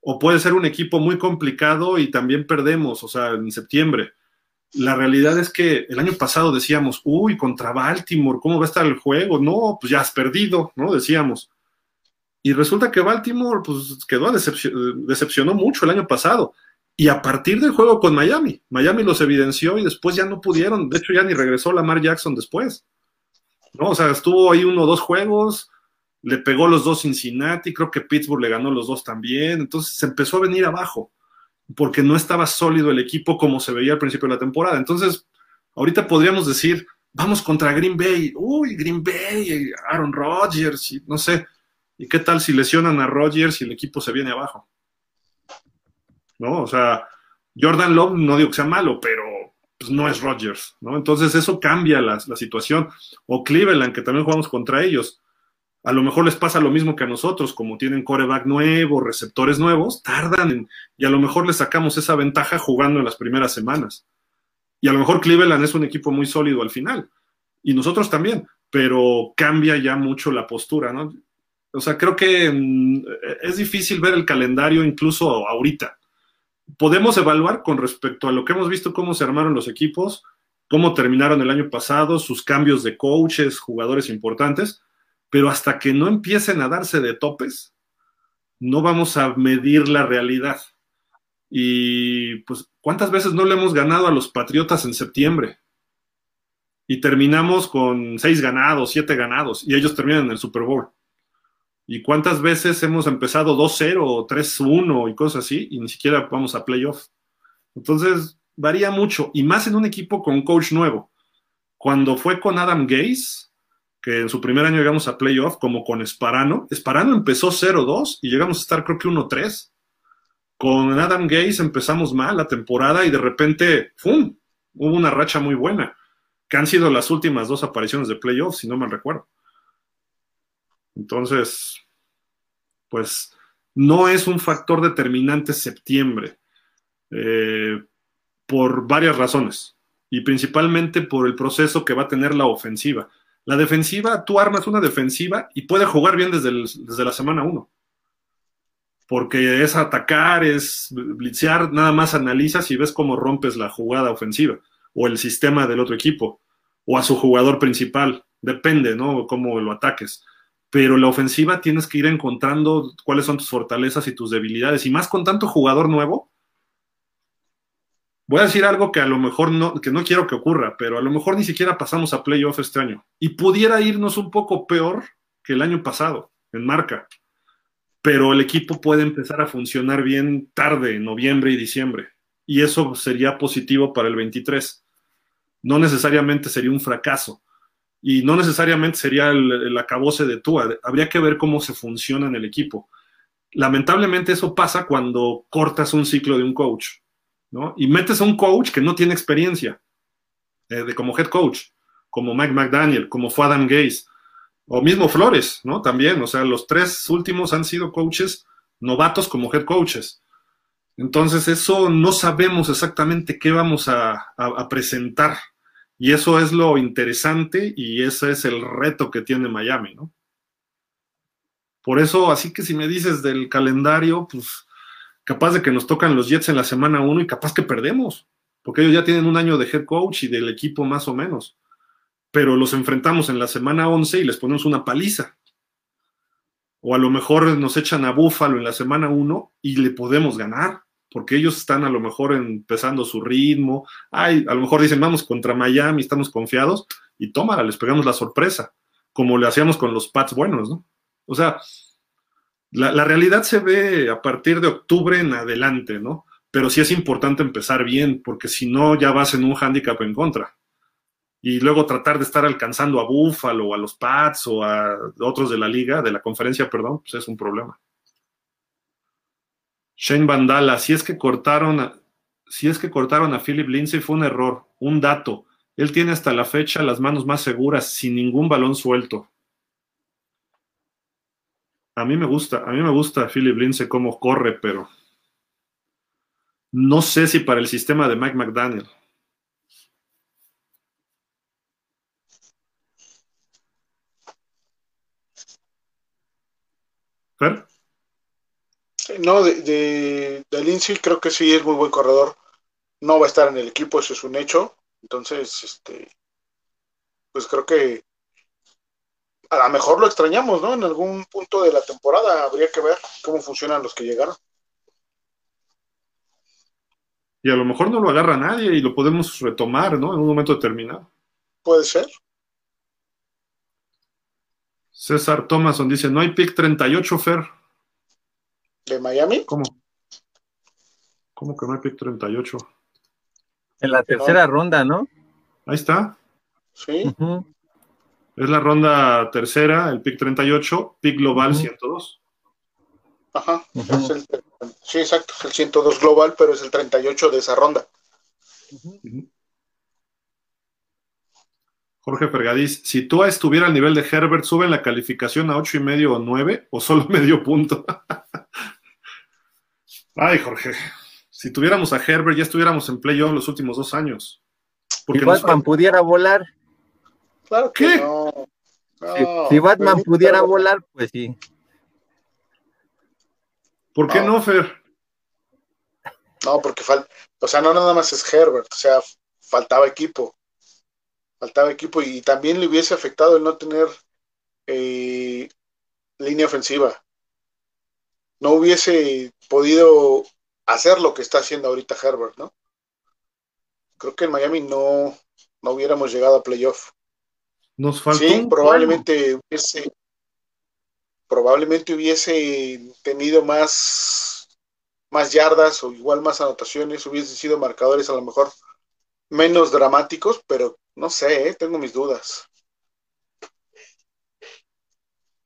o puede ser un equipo muy complicado y también perdemos, o sea, en septiembre. La realidad es que el año pasado decíamos, uy, contra Baltimore, ¿cómo va a estar el juego? No, pues ya has perdido, ¿no? Decíamos. Y resulta que Baltimore, pues quedó decepcionó mucho el año pasado. Y a partir del juego con Miami, Miami los evidenció y después ya no pudieron. De hecho, ya ni regresó Lamar Jackson después. ¿no? O sea, estuvo ahí uno o dos juegos, le pegó los dos Cincinnati, creo que Pittsburgh le ganó los dos también, entonces se empezó a venir abajo, porque no estaba sólido el equipo como se veía al principio de la temporada. Entonces, ahorita podríamos decir, vamos contra Green Bay, uy, Green Bay, Aaron Rodgers, y no sé, ¿y qué tal si lesionan a Rodgers y el equipo se viene abajo? ¿No? O sea, Jordan Love no digo que sea malo, pero pues, no es Rodgers, ¿no? Entonces eso cambia la, la situación. O Cleveland, que también jugamos contra ellos a lo mejor les pasa lo mismo que a nosotros, como tienen coreback nuevo, receptores nuevos, tardan y a lo mejor les sacamos esa ventaja jugando en las primeras semanas. Y a lo mejor Cleveland es un equipo muy sólido al final, y nosotros también, pero cambia ya mucho la postura, ¿no? O sea, creo que mm, es difícil ver el calendario incluso ahorita. Podemos evaluar con respecto a lo que hemos visto, cómo se armaron los equipos, cómo terminaron el año pasado, sus cambios de coaches, jugadores importantes, pero hasta que no empiecen a darse de topes, no vamos a medir la realidad. Y pues, ¿cuántas veces no le hemos ganado a los Patriotas en septiembre? Y terminamos con seis ganados, siete ganados, y ellos terminan en el Super Bowl. ¿Y cuántas veces hemos empezado 2-0, 3-1 y cosas así, y ni siquiera vamos a playoff? Entonces, varía mucho, y más en un equipo con coach nuevo. Cuando fue con Adam Gase, que en su primer año llegamos a playoff, como con Esparano. Esparano empezó 0-2 y llegamos a estar creo que 1-3. Con Adam Gaze empezamos mal la temporada y de repente, ¡fum! Hubo una racha muy buena, que han sido las últimas dos apariciones de playoff, si no mal recuerdo. Entonces, pues no es un factor determinante septiembre, eh, por varias razones, y principalmente por el proceso que va a tener la ofensiva la defensiva, tú armas una defensiva y puede jugar bien desde, desde la semana 1. Porque es atacar, es blitzear, nada más analizas y ves cómo rompes la jugada ofensiva o el sistema del otro equipo o a su jugador principal. Depende, ¿no? Cómo lo ataques. Pero la ofensiva tienes que ir encontrando cuáles son tus fortalezas y tus debilidades. Y más con tanto jugador nuevo, voy a decir algo que a lo mejor no, que no quiero que ocurra, pero a lo mejor ni siquiera pasamos a playoff este año. Y pudiera irnos un poco peor que el año pasado en marca. Pero el equipo puede empezar a funcionar bien tarde, en noviembre y diciembre. Y eso sería positivo para el 23. No necesariamente sería un fracaso. Y no necesariamente sería el, el acabose de Tua. Habría que ver cómo se funciona en el equipo. Lamentablemente eso pasa cuando cortas un ciclo de un coach, ¿no? Y metes a un coach que no tiene experiencia eh, de como head coach, como Mike McDaniel, como fue Adam Gaze, o mismo Flores, ¿no? También, o sea, los tres últimos han sido coaches novatos como head coaches. Entonces, eso no sabemos exactamente qué vamos a, presentar y eso es lo interesante y ese es el reto que tiene Miami, ¿no? Por eso, así que si me dices del calendario, pues capaz de que nos tocan los Jets en la semana 1 y capaz que perdemos, porque ellos ya tienen un año de head coach y del equipo más o menos. Pero los enfrentamos en la semana 11 y les ponemos una paliza. O a lo mejor nos echan a Búfalo en la semana 1 y le podemos ganar porque ellos están a lo mejor empezando su ritmo, ay, a lo mejor dicen, vamos contra Miami, estamos confiados, y tómala, les pegamos la sorpresa, como le hacíamos con los Pats buenos, ¿no? O sea, la, la, realidad se ve a partir de octubre en adelante, ¿no? Pero sí es importante empezar bien, porque si no, ya vas en un handicap en contra. Y luego tratar de estar alcanzando a Buffalo a los Pats o a otros de la liga, de la conferencia, perdón, pues es un problema. Shane Vandala, si es que cortaron a, si es que cortaron a Philip Lindsay fue un error, un dato. Él tiene hasta la fecha las manos más seguras, sin ningún balón suelto. A mí me gusta, a mí me gusta Philip Lindsay cómo corre, pero no sé si para el sistema de Mike McDaniel. No, de, de, de, Lindsay creo que sí es muy buen corredor. No va a estar en el equipo, eso es un hecho. Entonces, este, pues creo que a lo mejor lo extrañamos, ¿no? En algún punto de la temporada habría que ver cómo funcionan los que llegaron. Y a lo mejor no lo agarra nadie y lo podemos retomar, ¿no? En un momento determinado. Puede ser. César Thomason dice, no hay pick 38, Fer. ¿De Miami? ¿Cómo? ¿Cómo que no hay pick 38? En la tercera no. ronda, ¿no? Ahí está. Sí. Uh -huh. Es la ronda tercera, el pick 38, pick global uh -huh. 102. Ajá. Uh -huh. es el, sí, exacto. Es el 102 global, pero es el 38 de esa ronda. Jorge Fergadís, si Tua estuviera al nivel de Herbert, ¿suben la calificación a 8 y medio o 9 o solo medio punto? Ay, Jorge, si tuviéramos a Herbert ya estuviéramos en playoff los últimos dos años. Porque si Batman nos... pudiera volar. Claro que ¿Qué? no. no. Si, si Batman pero, pudiera volar, pues sí. ¿Por qué no, no Fer? No, porque falta, o sea, no nada más es Herbert, o sea, faltaba equipo faltaba equipo y también le hubiese afectado el no tener eh, línea ofensiva. No hubiese podido hacer lo que está haciendo ahorita Herbert, ¿no? Creo que en Miami no, no hubiéramos llegado a playoff. Nos faltó. Sí, probablemente juego. hubiese, probablemente hubiese tenido más, más yardas o igual más anotaciones, hubiesen sido marcadores a lo mejor menos dramáticos, pero no sé, ¿eh? tengo mis dudas.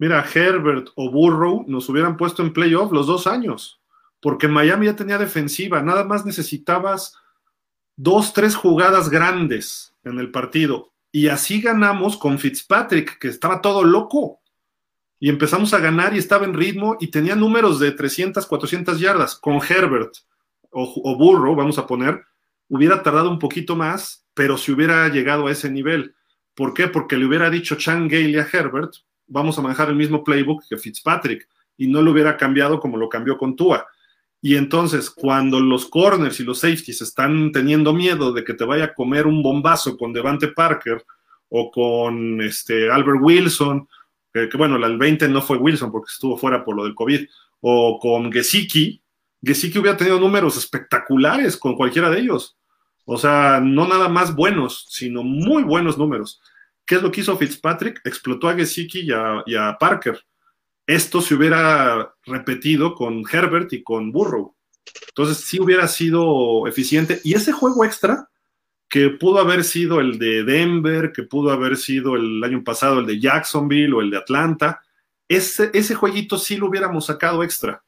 Mira, Herbert o Burrow nos hubieran puesto en playoff los dos años, porque Miami ya tenía defensiva, nada más necesitabas dos, tres jugadas grandes en el partido. Y así ganamos con Fitzpatrick, que estaba todo loco. Y empezamos a ganar y estaba en ritmo y tenía números de 300, 400 yardas. Con Herbert o, o Burrow, vamos a poner, hubiera tardado un poquito más, pero si hubiera llegado a ese nivel. ¿Por qué? Porque le hubiera dicho Chan Gale a Herbert, vamos a manejar el mismo playbook que Fitzpatrick, y no lo hubiera cambiado como lo cambió con Tua. Y entonces, cuando los corners y los safeties están teniendo miedo de que te vaya a comer un bombazo con Devante Parker o con este Albert Wilson, que, que bueno, el 20 no fue Wilson porque estuvo fuera por lo del COVID, o con Gesicki, Gesicki hubiera tenido números espectaculares con cualquiera de ellos. O sea, no nada más buenos, sino muy buenos números. ¿Qué es lo que hizo Fitzpatrick? Explotó a Gesicki y a, Parker. Esto se hubiera repetido con Herbert y con Burrow. Entonces sí hubiera sido eficiente. Y ese juego extra que pudo haber sido el de Denver, que pudo haber sido el año pasado el de Jacksonville o el de Atlanta. Ese, ese jueguito sí lo hubiéramos sacado extra.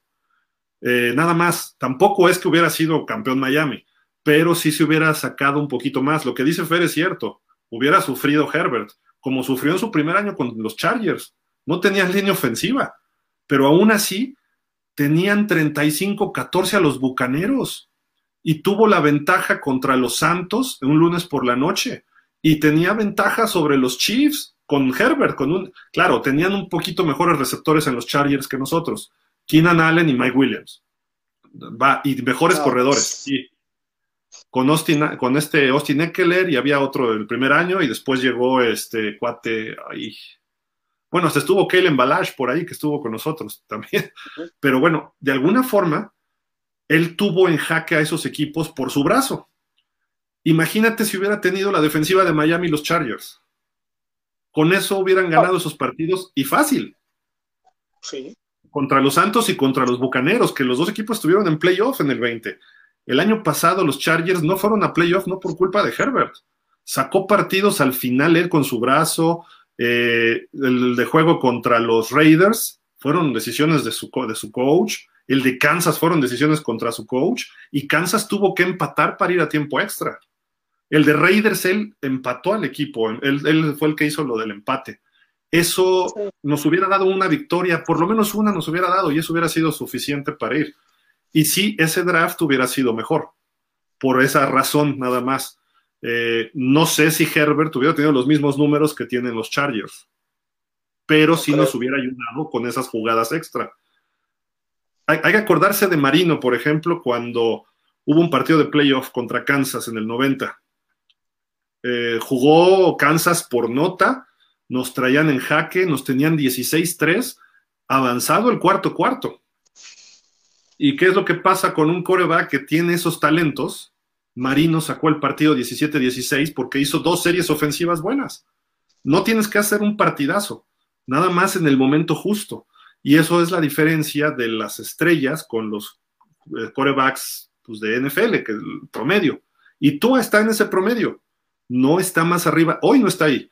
Eh, nada más, tampoco es que hubiera sido campeón Miami, pero sí se hubiera sacado un poquito más. Lo que dice Fer es cierto, hubiera sufrido Herbert, como sufrió en su primer año con los Chargers. No tenían línea ofensiva, pero aún así tenían 35-14 a los Bucaneros y tuvo la ventaja contra los Santos un lunes por la noche y tenía ventaja sobre los Chiefs con Herbert, con un, claro, tenían un poquito mejores receptores en los Chargers que nosotros, Keenan Allen y Mike Williams. Va, y mejores corredores, sí. Con, Austin, con este Austin Eckler y había otro del primer año y después llegó este cuate ahí. Bueno, hasta estuvo Kalen Balash por ahí que estuvo con nosotros también. Pero bueno, de alguna forma, él tuvo en jaque a esos equipos por su brazo. Imagínate si hubiera tenido la defensiva de Miami y los Chargers. Con eso hubieran ganado esos partidos y fácil. Sí. Contra los Santos y contra los Bucaneros, que los dos equipos estuvieron en playoff en el 20. El año pasado los Chargers no fueron a playoff no por culpa de Herbert. Sacó partidos al final él con su brazo. Eh, el de juego contra los Raiders fueron decisiones de su, de su coach el de Kansas fueron decisiones contra su coach y Kansas tuvo que empatar para ir a tiempo extra. El de Raiders, él empató al equipo, él, fue el que hizo lo del empate. Eso nos hubiera dado una victoria, por lo menos una nos hubiera dado y eso hubiera sido suficiente para ir. Y sí, ese draft hubiera sido mejor, por esa razón nada más. Eh, no sé si Herbert hubiera tenido los mismos números que tienen los Chargers, pero sí nos hubiera ayudado con esas jugadas extra hay, que acordarse de Marino, por ejemplo, cuando hubo un partido de playoff contra Kansas en el 90. Eh, jugó Kansas por nota, nos traían en jaque, nos tenían 16-3, avanzado el cuarto cuarto. ¿Y qué es lo que pasa con un coreback que tiene esos talentos? Marino sacó el partido 17-16 porque hizo dos series ofensivas buenas. No tienes que hacer un partidazo, nada más en el momento justo. Y eso es la diferencia de las estrellas con los eh, corebacks pues, de NFL, que es el promedio. Y tú está en ese promedio, no está más arriba, hoy no está ahí.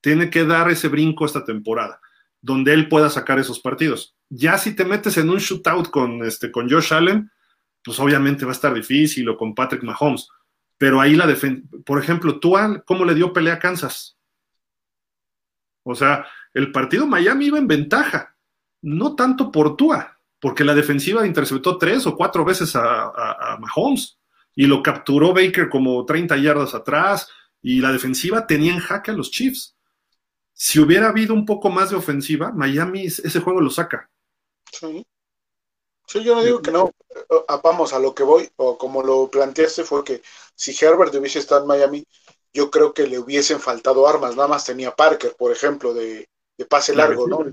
Tiene que dar ese brinco esta temporada, donde él pueda sacar esos partidos. Ya si te metes en un shootout con, este, con Josh Allen, pues obviamente va a estar difícil, o con Patrick Mahomes. Pero ahí la defensa, por ejemplo, tú, ¿cómo le dio pelea a Kansas? O sea, el partido Miami iba en ventaja, no tanto por Tua, porque la defensiva interceptó tres o cuatro veces a, Mahomes y lo capturó Baker como 30 yardas atrás y la defensiva tenía en jaque a los Chiefs. Si hubiera habido un poco más de ofensiva, Miami ese juego lo saca. Sí. Sí, yo no digo que no. Ah, vamos, a lo que voy, o como lo planteaste, fue que si Herbert hubiese estado en Miami, yo creo que le hubiesen faltado armas. Nada más tenía Parker, por ejemplo, de, de pase largo, ¿no?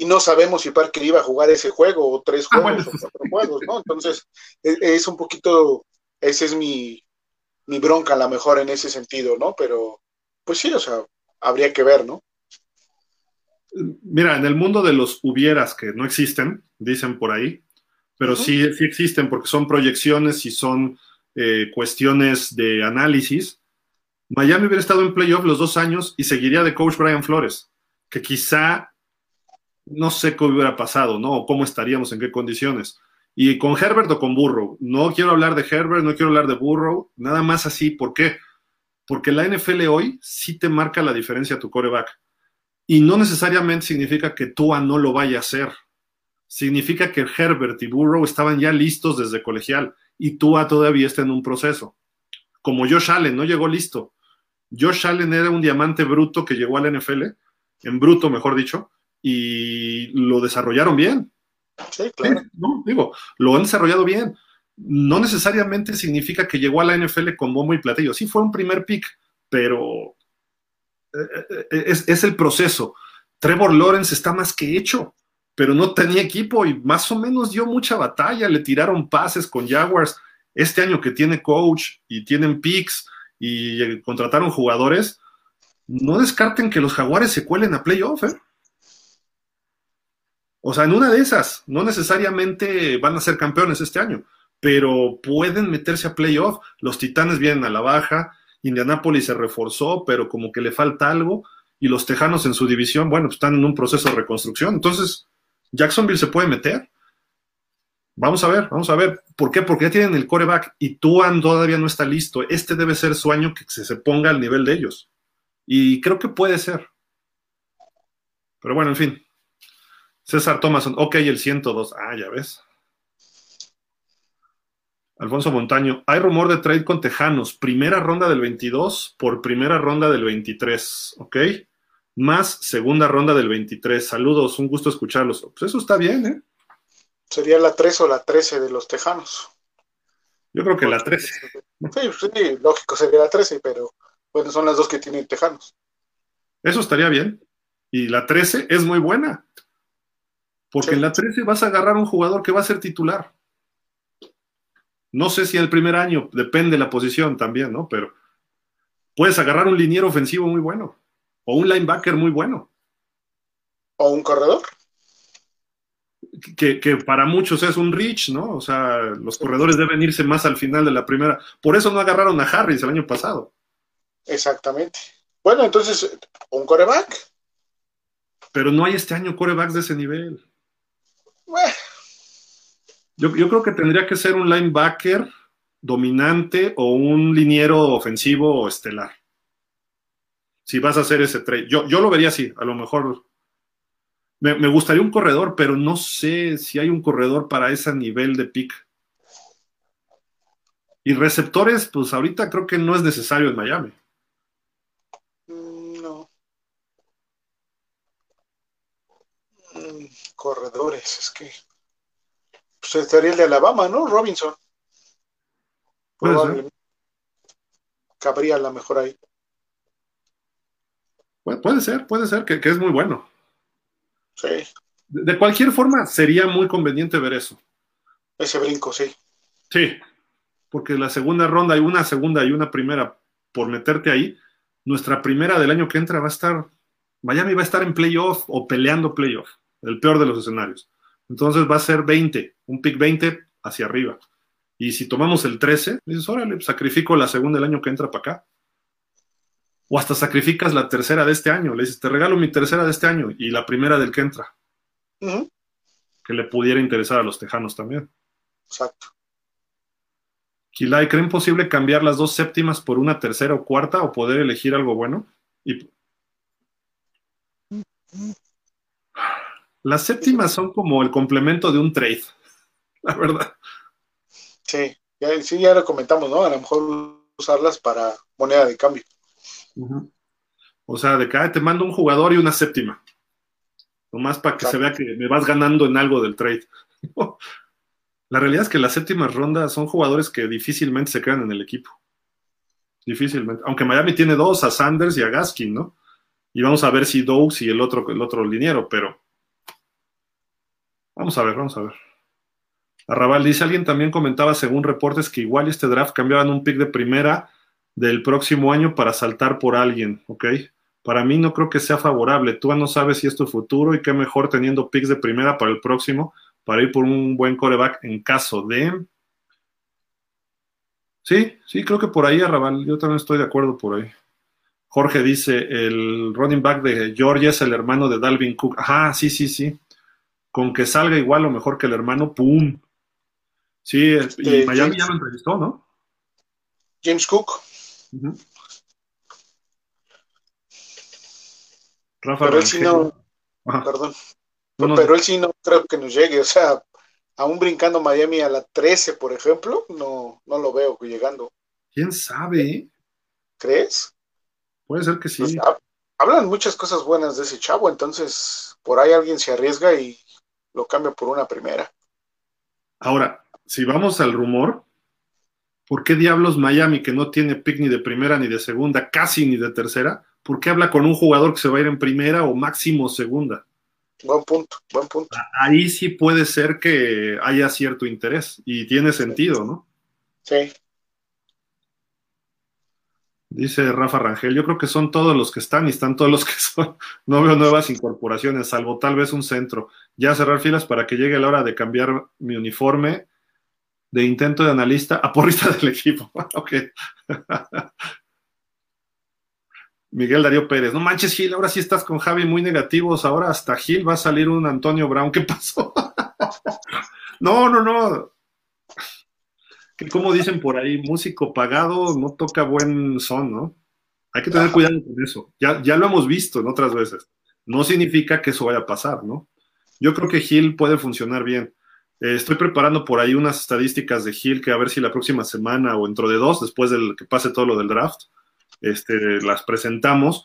y no sabemos si Parker iba a jugar ese juego o tres ah, juegos o cuatro juegos, ¿no? Entonces, e, es, un poquito, ese es mi, mi bronca a lo mejor en ese sentido, ¿no? Pero, pues sí, o sea, habría que ver, ¿no? Mira, en el mundo de los hubieras que no existen, dicen por ahí, pero sí, sí existen porque son proyecciones y son eh, cuestiones de análisis. Miami hubiera estado en playoff los dos años y seguiría de coach Brian Flores, que quizá no sé qué hubiera pasado, ¿no? O cómo estaríamos, en qué condiciones. Y con Herbert o con Burrow. No quiero hablar de Herbert, no quiero hablar de Burrow, nada más así. ¿Por qué? Porque la NFL hoy sí te marca la diferencia a tu coreback. Y no necesariamente significa que Tua no lo vaya a hacer. Significa que Herbert y Burrow estaban ya listos desde colegial y Tua todavía está en un proceso. Como Josh Allen, no llegó listo. Josh Allen era un diamante bruto que llegó a la NFL, en bruto, mejor dicho, y lo desarrollaron bien. Sí, claro. No, digo, lo han desarrollado bien. No necesariamente significa que llegó a la NFL con bombo y platillo. Sí fue un primer pick, pero es, es el proceso. Trevor Lawrence está más que hecho, pero no tenía equipo y más o menos dio mucha batalla. Le tiraron pases con Jaguars. Este año que tiene coach y tienen picks y eh, contrataron jugadores, no descarten que los Jaguares se cuelen a playoff, ¿eh? O sea, en una de esas, no necesariamente van a ser campeones este año, pero pueden meterse a playoff. Los Titanes vienen a la baja Indianápolis se reforzó, pero como que le falta algo, y los Tejanos en su división, bueno, pues están en un proceso de reconstrucción. Entonces, Jacksonville se puede meter. Vamos a ver, vamos a ver. ¿Por qué? Porque ya tienen el coreback y Tuan todavía no está listo. Este debe ser su año que se, ponga al nivel de ellos. Y creo que puede ser. Pero bueno, en fin. César Thomason, ok, el 102. Ah, ya ves. Alfonso Montaño, hay rumor de trade con Tejanos, primera ronda del 22 por primera ronda del 23, ¿ok? Más segunda ronda del 23. Saludos, un gusto escucharlos. Pues eso está bien, ¿eh? Sería la 3 o la 13 de los Tejanos. Yo creo que la 13. Sí, sí, lógico sería la 13, pero bueno, son las dos que tienen Tejanos. Eso estaría bien. Y la 13 es muy buena. Porque Sí. en la 13 vas a agarrar un jugador que va a ser titular. No sé si el primer año, depende de la posición también, ¿no? Pero puedes agarrar un liniero ofensivo muy bueno. O un linebacker muy bueno. O un corredor. Que, que para muchos es un reach, ¿no? O sea, los corredores deben irse más al final de la primera. Por eso no agarraron a Harris el año pasado. Exactamente. Bueno, entonces, un coreback. Pero no hay este año corebacks de ese nivel. Bueno, Yo, yo creo que tendría que ser un linebacker dominante o un liniero ofensivo o estelar. Si vas a hacer ese trade. Yo, yo lo vería así, a lo mejor. Me, me gustaría un corredor, pero no sé si hay un corredor para ese nivel de pick. Y receptores, pues ahorita creo que no es necesario en Miami. mm, no. Mm, Corredores, es que. Pues estaría el de Alabama, ¿no? Robinson. Probablemente. Cabría a lo mejor ahí. Pu- Puede ser, puede ser, que, que es muy bueno. Sí, De, de cualquier forma, sería muy conveniente ver eso. ese brinco, sí. Sí, porque la segunda ronda hay una segunda y una primera por meterte ahí. Nuestra primera del año que entra va a estar, Miami va a estar en playoff o peleando playoff, el peor de los escenarios. Entonces va a ser 20, un pick 20 hacia arriba. Y si tomamos el 13, dices, órale, sacrifico la segunda del año que entra para acá. O hasta sacrificas la tercera de este año. Le dices, te regalo mi tercera de este año y la primera del que entra, que le pudiera interesar a los tejanos también. Exacto. Kilay, ¿creen posible cambiar las dos séptimas por una tercera o cuarta o poder elegir algo bueno? Y... Las séptimas son como el complemento de un trade, la verdad. Sí, ya, sí, ya lo comentamos, ¿no? A lo mejor usarlas para moneda de cambio. O sea, de cada te mando un jugador y una séptima. Nomás para que se vea que me vas ganando en algo del trade. La realidad es que las séptimas rondas son jugadores que difícilmente se quedan en el equipo. Difícilmente. Aunque Miami tiene dos, a Sanders y a Gaskin, ¿no? Y vamos a ver si Douglas y el otro, el otro liniero, pero. Vamos a ver, vamos a ver. Arrabal dice: alguien también comentaba, según reportes, que igual este draft cambiaban un pick de primera del próximo año para saltar por alguien, ¿ok? Para mí no creo que sea favorable. Tú no sabes si es tu futuro y qué mejor teniendo picks de primera para el próximo para ir por un buen coreback en caso de. Sí, sí, creo que por ahí, Arrabal. Yo también estoy de acuerdo por ahí. Jorge dice: el running back de Georgia es el hermano de Dalvin Cook. Ajá, sí, sí, sí. Con que salga igual o mejor que el hermano, ¡pum! Sí, y Este, Miami James- ya lo entrevistó, ¿no? James Cook. Rafa pero él sí no, Ajá. perdón, No, no, pero él sí no creo que nos llegue. O sea, aún brincando Miami a la 13, por ejemplo, no, no lo veo llegando. ¿Quién sabe? eh? ¿Crees? Puede ser que sí. Pues, hab- hablan muchas cosas buenas de ese chavo, entonces por ahí alguien se arriesga y lo cambia por una primera. Ahora, si vamos al rumor, ¿por qué diablos Miami, que no tiene pick ni de primera ni de segunda, casi ni de tercera, ¿por qué habla con un jugador que se va a ir en primera o máximo segunda? Buen punto, buen punto. Ahí sí puede ser que haya cierto interés y tiene sentido, ¿no? Sí, Dice Rafa Rangel, yo creo que son todos los que están y están todos los que son. No veo nuevas incorporaciones, salvo tal vez un centro. Ya cerrar filas para que llegue la hora de cambiar mi uniforme de intento de analista a porrista del equipo. ok. Miguel Darío Pérez, no manches Gil, ahora sí estás con Javi muy negativos, ahora hasta Gil va a salir un Antonio Brown, ¿qué pasó? no, no, no. Que como dicen por ahí, músico pagado no toca buen son, ¿no? Hay que tener cuidado con eso. Ya, ya lo hemos visto en otras veces. No significa que eso vaya a pasar, ¿no? Yo creo que Gil puede funcionar bien. Eh, estoy preparando por ahí unas estadísticas de Gil que a ver si la próxima semana o dentro de dos, después del que pase todo lo del draft, este, las presentamos.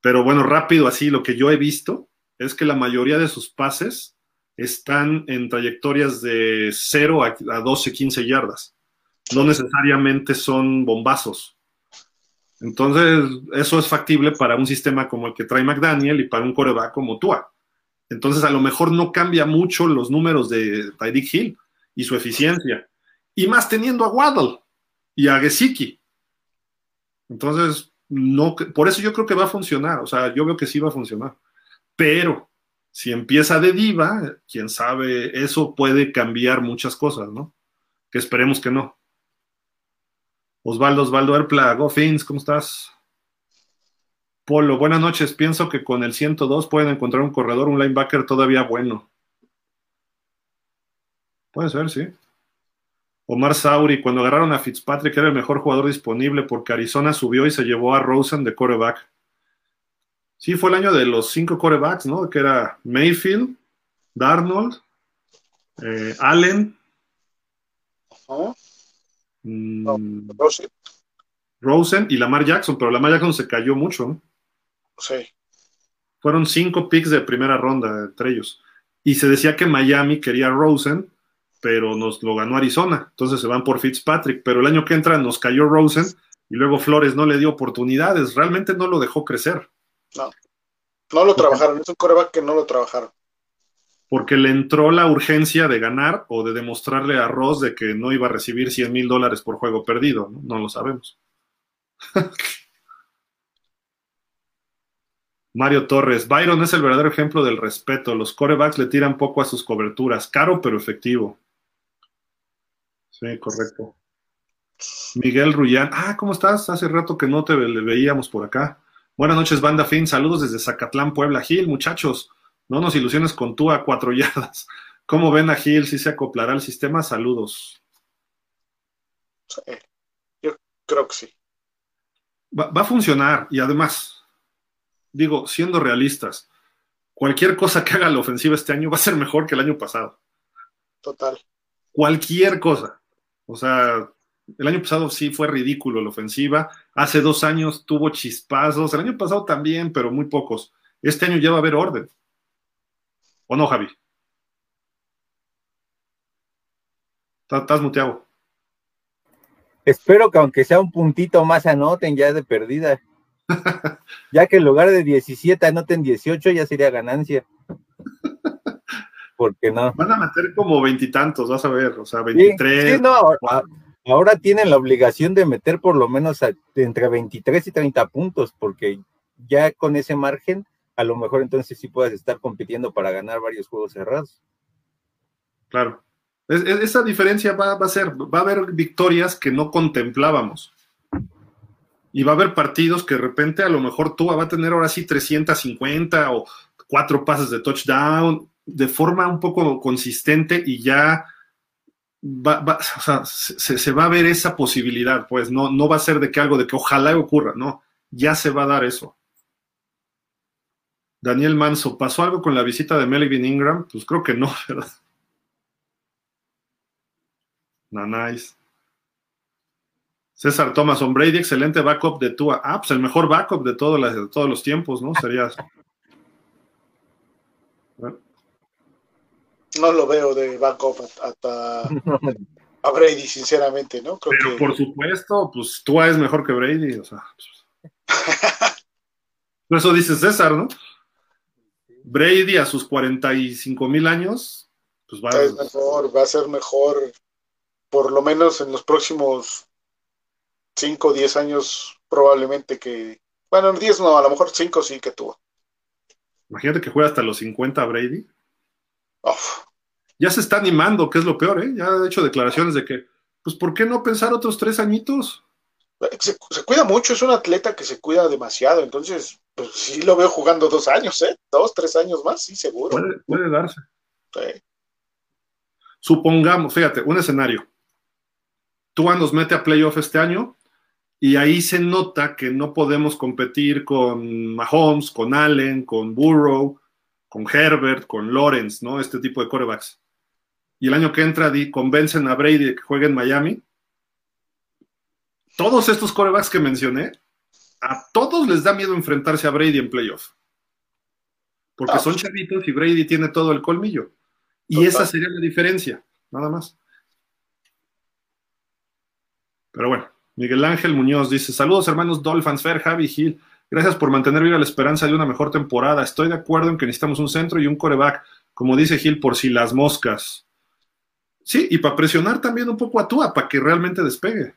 Pero bueno, rápido así, lo que yo he visto es que la mayoría de sus pases están en trayectorias de 0 a 12, 15 yardas. No necesariamente son bombazos. Entonces, eso es factible para un sistema como el que trae McDaniel y para un coreback como Tua. Entonces, a lo mejor no cambia mucho los números de Tyreek Hill y su eficiencia. Y más teniendo a Waddle y a Gesicki. Entonces, no, por eso yo creo que va a funcionar. O sea, yo veo que sí va a funcionar. Pero si empieza de diva, quién sabe, eso puede cambiar muchas cosas, ¿no? Que esperemos que no. Osvaldo, Osvaldo Erpla, Go Fins, ¿cómo estás? Polo, buenas noches. Pienso que con el 102 pueden encontrar un corredor, un linebacker todavía bueno. Puede ser, sí. Omar Sauri, cuando agarraron a Fitzpatrick era el mejor jugador disponible porque Arizona subió y se llevó a Rosen de coreback. Sí, fue el año de los cinco corebacks, ¿no? Que era Mayfield, Darnold, eh, Allen, mm, Rosen. Rosen y Lamar Jackson, pero Lamar Jackson se cayó mucho, ¿no? Sí. Fueron cinco picks de primera ronda entre ellos. Y se decía que Miami quería Rosen, pero nos lo ganó Arizona. Entonces se van por Fitzpatrick. Pero el año que entra nos cayó Rosen y luego Flores no le dio oportunidades. Realmente no lo dejó crecer. No. No lo trabajaron. Es un coreback que no lo trabajaron. Porque le entró la urgencia de ganar o de demostrarle a Ross de que no iba a recibir 100 mil dólares por juego perdido. No, no lo sabemos. Mario Torres, Byron es el verdadero ejemplo del respeto. Los corebacks le tiran poco a sus coberturas. Caro pero efectivo. Sí, correcto. Miguel Rullán, ah, ¿cómo estás? Hace rato que no te veíamos por acá. Buenas noches, banda fin. Saludos desde Zacatlán, Puebla. Gil, muchachos, no nos ilusiones con tú a cuatro yardas. ¿Cómo ven a Gil? ¿Si se acoplará al sistema? Saludos. Sí, yo creo que sí. va a funcionar y además, digo, siendo realistas, cualquier cosa que haga la ofensiva este año va a ser mejor que el año pasado. Total. Cualquier cosa. O sea, el año pasado sí fue ridículo la ofensiva. Hace dos años tuvo chispazos. El año pasado también, pero muy pocos. Este año ya va a haber orden. ¿O no, Javi? Estás muteado. Espero que aunque sea un puntito más anoten ya de perdida. ya que en lugar de 17 anoten 18 ya sería ganancia. Porque no. Van a meter como veintitantos, vas a ver, o sea, 23. Sí, no, ahora, tienen la obligación de meter por lo menos entre 23 y 30 puntos, porque ya con ese margen, a lo mejor entonces sí puedes estar compitiendo para ganar varios juegos cerrados. Claro. esa diferencia va, va a ser, va a haber victorias que no contemplábamos y va a haber partidos que de repente a lo mejor tú va a tener ahora sí 350 o cuatro pases de touchdown de forma un poco consistente y ya va, o sea, se, va a ver esa posibilidad, pues no, no va a ser de que algo de que ojalá ocurra, no, ya se va a dar eso. Daniel Manso, ¿pasó algo con la visita de Melvin Ingram? Pues creo que no, ¿verdad? No, nice. César Thomas, Brady, excelente backup de Tua. Ah, pues el mejor backup de, de todos los tiempos, ¿no? Sería. No lo veo de backup hasta a Brady, sinceramente, ¿no? Pero por supuesto, pues Tua es mejor que Brady, o sea. Pues. por eso dice César, ¿no? Brady a sus 45 mil años, pues va, es mejor, va a ser mejor, por lo menos en los próximos 5 o 10 años probablemente que, bueno, 10 no, a lo mejor 5 sí que tuvo. Imagínate que juega hasta los 50 Brady. Ya se está animando, que es lo peor, ¿eh? Ya ha hecho declaraciones de que, pues, ¿por qué no pensar otros tres añitos? Se, cuida mucho, es un atleta que se cuida demasiado, entonces, pues sí lo veo jugando dos años, ¿eh? Dos, tres años más, sí, seguro. Puede, darse. Supongamos, fíjate, un escenario. Tua nos mete a playoff este año y ahí se nota que no podemos competir con Mahomes, con Allen, con Burrow, con Herbert, con Lawrence, ¿no? Este tipo de corebacks. Y el año que entra convencen a Brady de que juegue en Miami. Todos estos corebacks que mencioné, a todos les da miedo enfrentarse a Brady en playoff. Porque son chavitos y Brady tiene todo el colmillo. Y esa sería la diferencia, nada más. Pero bueno, Miguel Ángel Muñoz dice: Saludos, hermanos Dolphins, Fer, Javi, Gil. Gracias por mantener viva la esperanza de una mejor temporada. Estoy de acuerdo en que necesitamos un centro y un coreback, como dice Gil, por si las moscas. Sí, y para presionar también un poco a Tua, para que realmente despegue.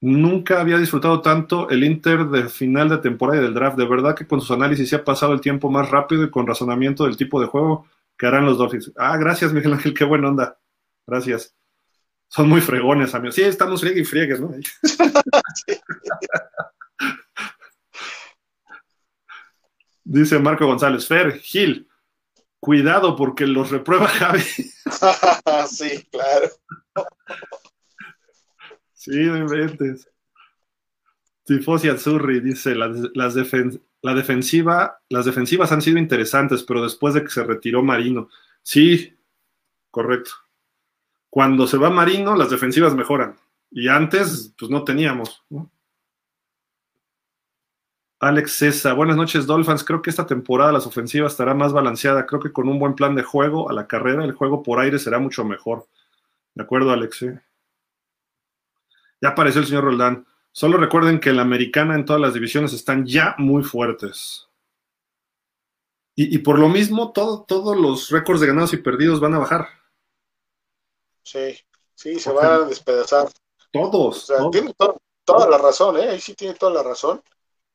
Nunca había disfrutado tanto el Inter de final de temporada y del draft. De verdad que con sus análisis se ha pasado el tiempo más rápido y con razonamiento del tipo de juego que harán los Dolphins. Ah, gracias, Miguel Ángel, qué buena onda. Gracias. Son muy fregones, amigos. Sí, estamos friegue y friegues, ¿no? Dice Marco González, Fer, Gil, cuidado porque los reprueba Javi. sí, claro. Sí, no inventes. Tifosi Azzurri dice, las, las, la defensiva, las defensivas han sido interesantes, pero después de que se retiró Marino. Sí, correcto cuando se va Marino, las defensivas mejoran. Y antes, pues no teníamos. Alex César, buenas noches, Dolphins. Creo que esta temporada las ofensivas estará más balanceada. Creo que con un buen plan de juego a la carrera, el juego por aire será mucho mejor. De acuerdo, Alex. Ya apareció el señor Roldán. Solo recuerden que la americana en todas las divisiones están ya muy fuertes. Y, por lo mismo, todos los récords de ganados y perdidos van a bajar. Sí, sí, se van a despedazar. Todos. O sea, tiene toda la razón, ¿eh? Ahí sí tiene toda la razón.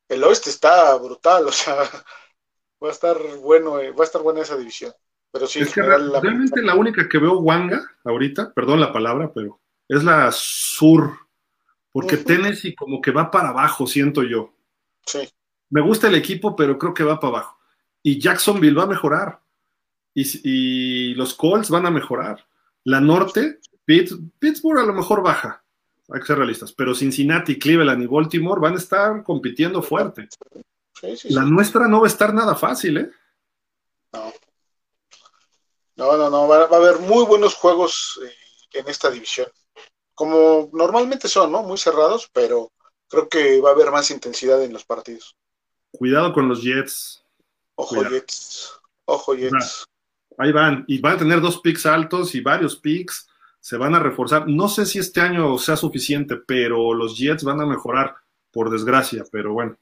El oeste está brutal, o sea, va a estar bueno, eh, va a estar buena esa división. Pero sí, es que realmente la única que veo Wanga ahorita, perdón la palabra, pero es la sur, porque Tennessee como que va para abajo, siento yo. Sí. Me gusta el equipo, pero creo que va para abajo. Y Jacksonville va a mejorar. y los Colts van a mejorar. La norte, Pittsburgh a lo mejor baja, hay que ser realistas, pero Cincinnati, Cleveland y Baltimore van a estar compitiendo fuerte. la nuestra no va a estar nada fácil, ¿eh? No. No, no, no, va, a haber muy buenos juegos eh, en esta división. Como normalmente son, ¿no? Muy cerrados, pero creo que va a haber más intensidad en los partidos. Cuidado con los Jets. Ojo Jets. Ojo Jets. Ahí van, y van a tener dos picks altos y varios picks, se van a reforzar. No sé si este año sea suficiente, pero los Jets van a mejorar, por desgracia, pero bueno.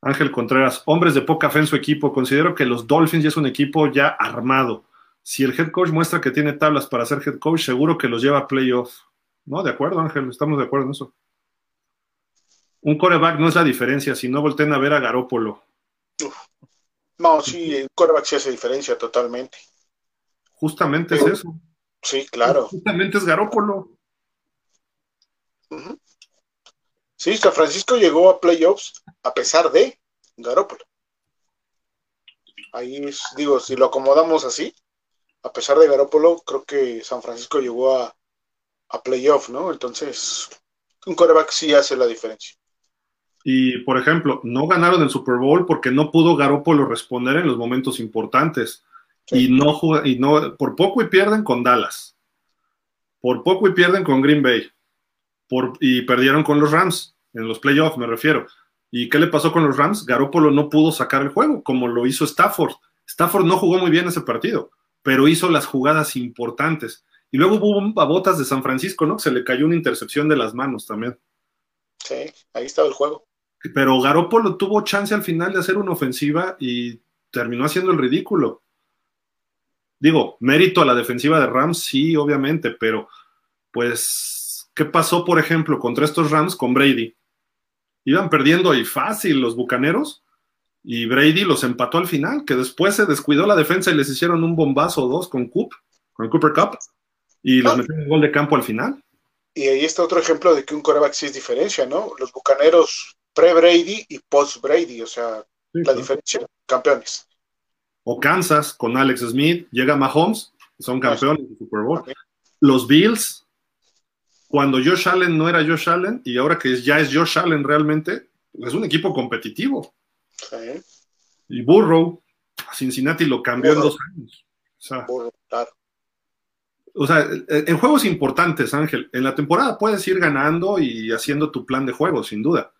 Ángel Contreras, hombres de poca fe en su equipo. Considero que los Dolphins ya es un equipo ya armado. Si el head coach muestra que tiene tablas para ser head coach, seguro que los lleva a playoff. No, de acuerdo, Ángel, estamos de acuerdo en eso. Un coreback no es la diferencia, si no volteen a ver a Garópolo. No, sí, el coreback sí hace diferencia totalmente. Justamente es eso. Sí, claro. Justamente es Garópolo. Sí, San Francisco llegó a playoffs a pesar de Garópolo. Ahí digo, si lo acomodamos así, a pesar de Garópolo, creo que San Francisco llegó a, a playoff, ¿no? Entonces, un coreback sí hace la diferencia. Y, por ejemplo, no ganaron el Super Bowl porque no pudo Garoppolo responder en los momentos importantes. Y, no, y no, por poco y pierden con Dallas. Por poco y pierden con Green Bay. Por, y perdieron con los Rams, en los playoffs me refiero. ¿Y qué le pasó con los Rams? Garoppolo no pudo sacar el juego, como lo hizo Stafford. Stafford no jugó muy bien ese partido, pero hizo las jugadas importantes. Y luego hubo botas de San Francisco, ¿no? Se le cayó una intercepción de las manos también. Sí, ahí estaba el juego. Pero Garoppolo tuvo chance al final de hacer una ofensiva y terminó haciendo el ridículo. Digo, mérito a la defensiva de Rams, sí, obviamente, pero pues, ¿qué pasó, por ejemplo, contra estos Rams con Brady? Iban perdiendo ahí fácil los Bucaneros y Brady los empató al final, que después se descuidó la defensa y les hicieron un bombazo o dos con Coop, con Cooper Cup, Y los metió en gol de campo al final. Y ahí está otro ejemplo de que un coreback sí es diferencia, ¿no? Los bucaneros pre-Brady y post-Brady, o sea, la diferencia, campeones. O Kansas con Alex Smith, llega Mahomes, son campeones de Super Bowl. Los Bills, cuando Josh Allen no era Josh Allen y ahora que ya es Josh Allen realmente, es un equipo competitivo. Y Burrow, Cincinnati lo cambió en dos años. O sea, o sea, en juegos importantes, Ángel, en la temporada puedes ir ganando y haciendo tu plan de juego, sin duda.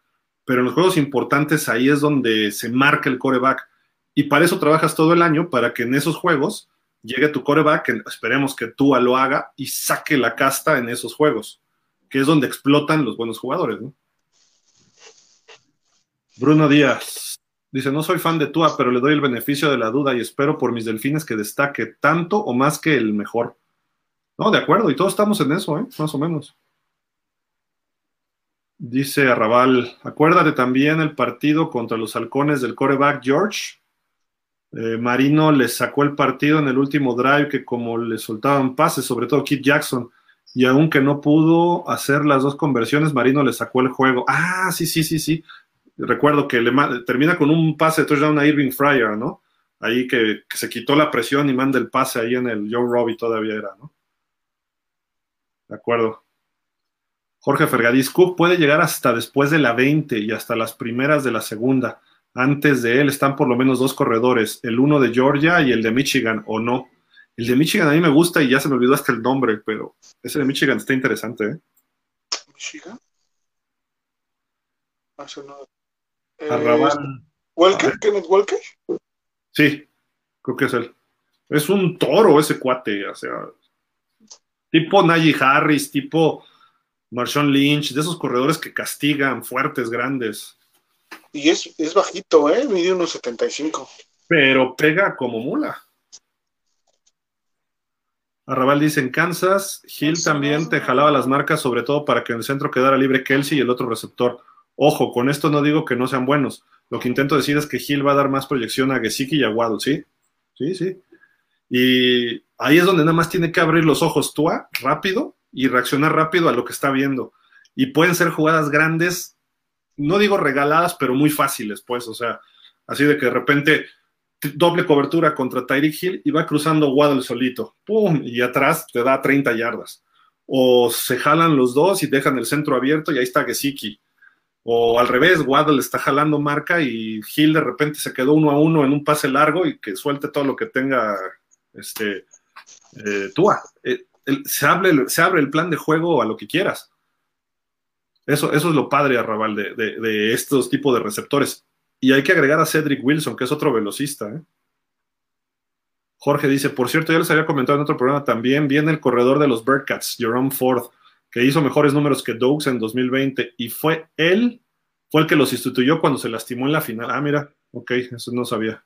Pero en los juegos importantes ahí es donde se marca el coreback. Y para eso trabajas todo el año, para que en esos juegos llegue tu coreback, esperemos que tú lo haga y saque la casta en esos juegos, que es donde explotan los buenos jugadores. ¿no? Bruno Díaz dice: No soy fan de Tua, pero le doy el beneficio de la duda y espero por mis delfines que destaque tanto o más que el mejor. No, de acuerdo, y todos estamos en eso, ¿eh? más o menos. Dice Arrabal, acuérdate también el partido contra los halcones del coreback George. Eh, Marino le sacó el partido en el último drive que como le soltaban pases, sobre todo Kit Jackson, y aunque no pudo hacer las dos conversiones, Marino le sacó el juego. Ah, sí, sí, sí, sí. Recuerdo que le termina con un pase de touchdown a Irving Fryer, ¿no? Ahí que, que, se quitó la presión y manda el pase ahí en el Joe Robbie todavía era, ¿no? De acuerdo. Jorge Fergadís, Cook puede llegar hasta después de la 20 y hasta las primeras de la segunda. Antes de él están por lo menos dos corredores, el uno de Georgia y el de Michigan, ¿o no? El de Michigan a mí me gusta y ya se me olvidó hasta el nombre, pero ese de Michigan está interesante, ¿eh? ¿Michigan? Ah, eh, ¿Walker? ¿Kenneth Walker? Sí, creo que es él. Es un toro ese cuate, o sea, tipo Najee Harris, tipo Marshawn Lynch, de esos corredores que castigan, fuertes, grandes. Y es, es bajito, ¿eh? Mide unos 75. Pero pega como mula. Arrabal dice, en Kansas, Hill también te jalaba las marcas, sobre todo para que en el centro quedara libre Kelsey y el otro receptor. Ojo, con esto no digo que no sean buenos. Lo que intento decir es que Hill va a dar más proyección a Gesicki y a Waddle, ¿sí? Sí, sí. Y ahí es donde nada más tiene que abrir los ojos Tua rápido y reaccionar rápido a lo que está viendo. Y pueden ser jugadas grandes, no digo regaladas, pero muy fáciles, pues, o sea, así de que de repente doble cobertura contra Tyreek Hill y va cruzando Waddle solito, ¡pum! Y atrás te da 30 yardas. O se jalan los dos y dejan el centro abierto y ahí está Gesicki. O al revés, Waddle está jalando marca y Hill de repente se quedó uno a uno en un pase largo y que suelte todo lo que tenga este, eh, Tua. Eh, se, abre, se abre el plan de juego a lo que quieras. Eso, eso es lo padre, Arrabal, de, de, estos tipos de receptores. Y hay que agregar a Cedric Wilson, que es otro velocista. ¿eh? Jorge dice, por cierto, ya les había comentado en otro programa también, viene el corredor de los Bearcats, Jerome Ford, que hizo mejores números que Dogs en 2020, y fue él, fue el que los instituyó cuando se lastimó en la final. Ah, mira, ok, eso no sabía.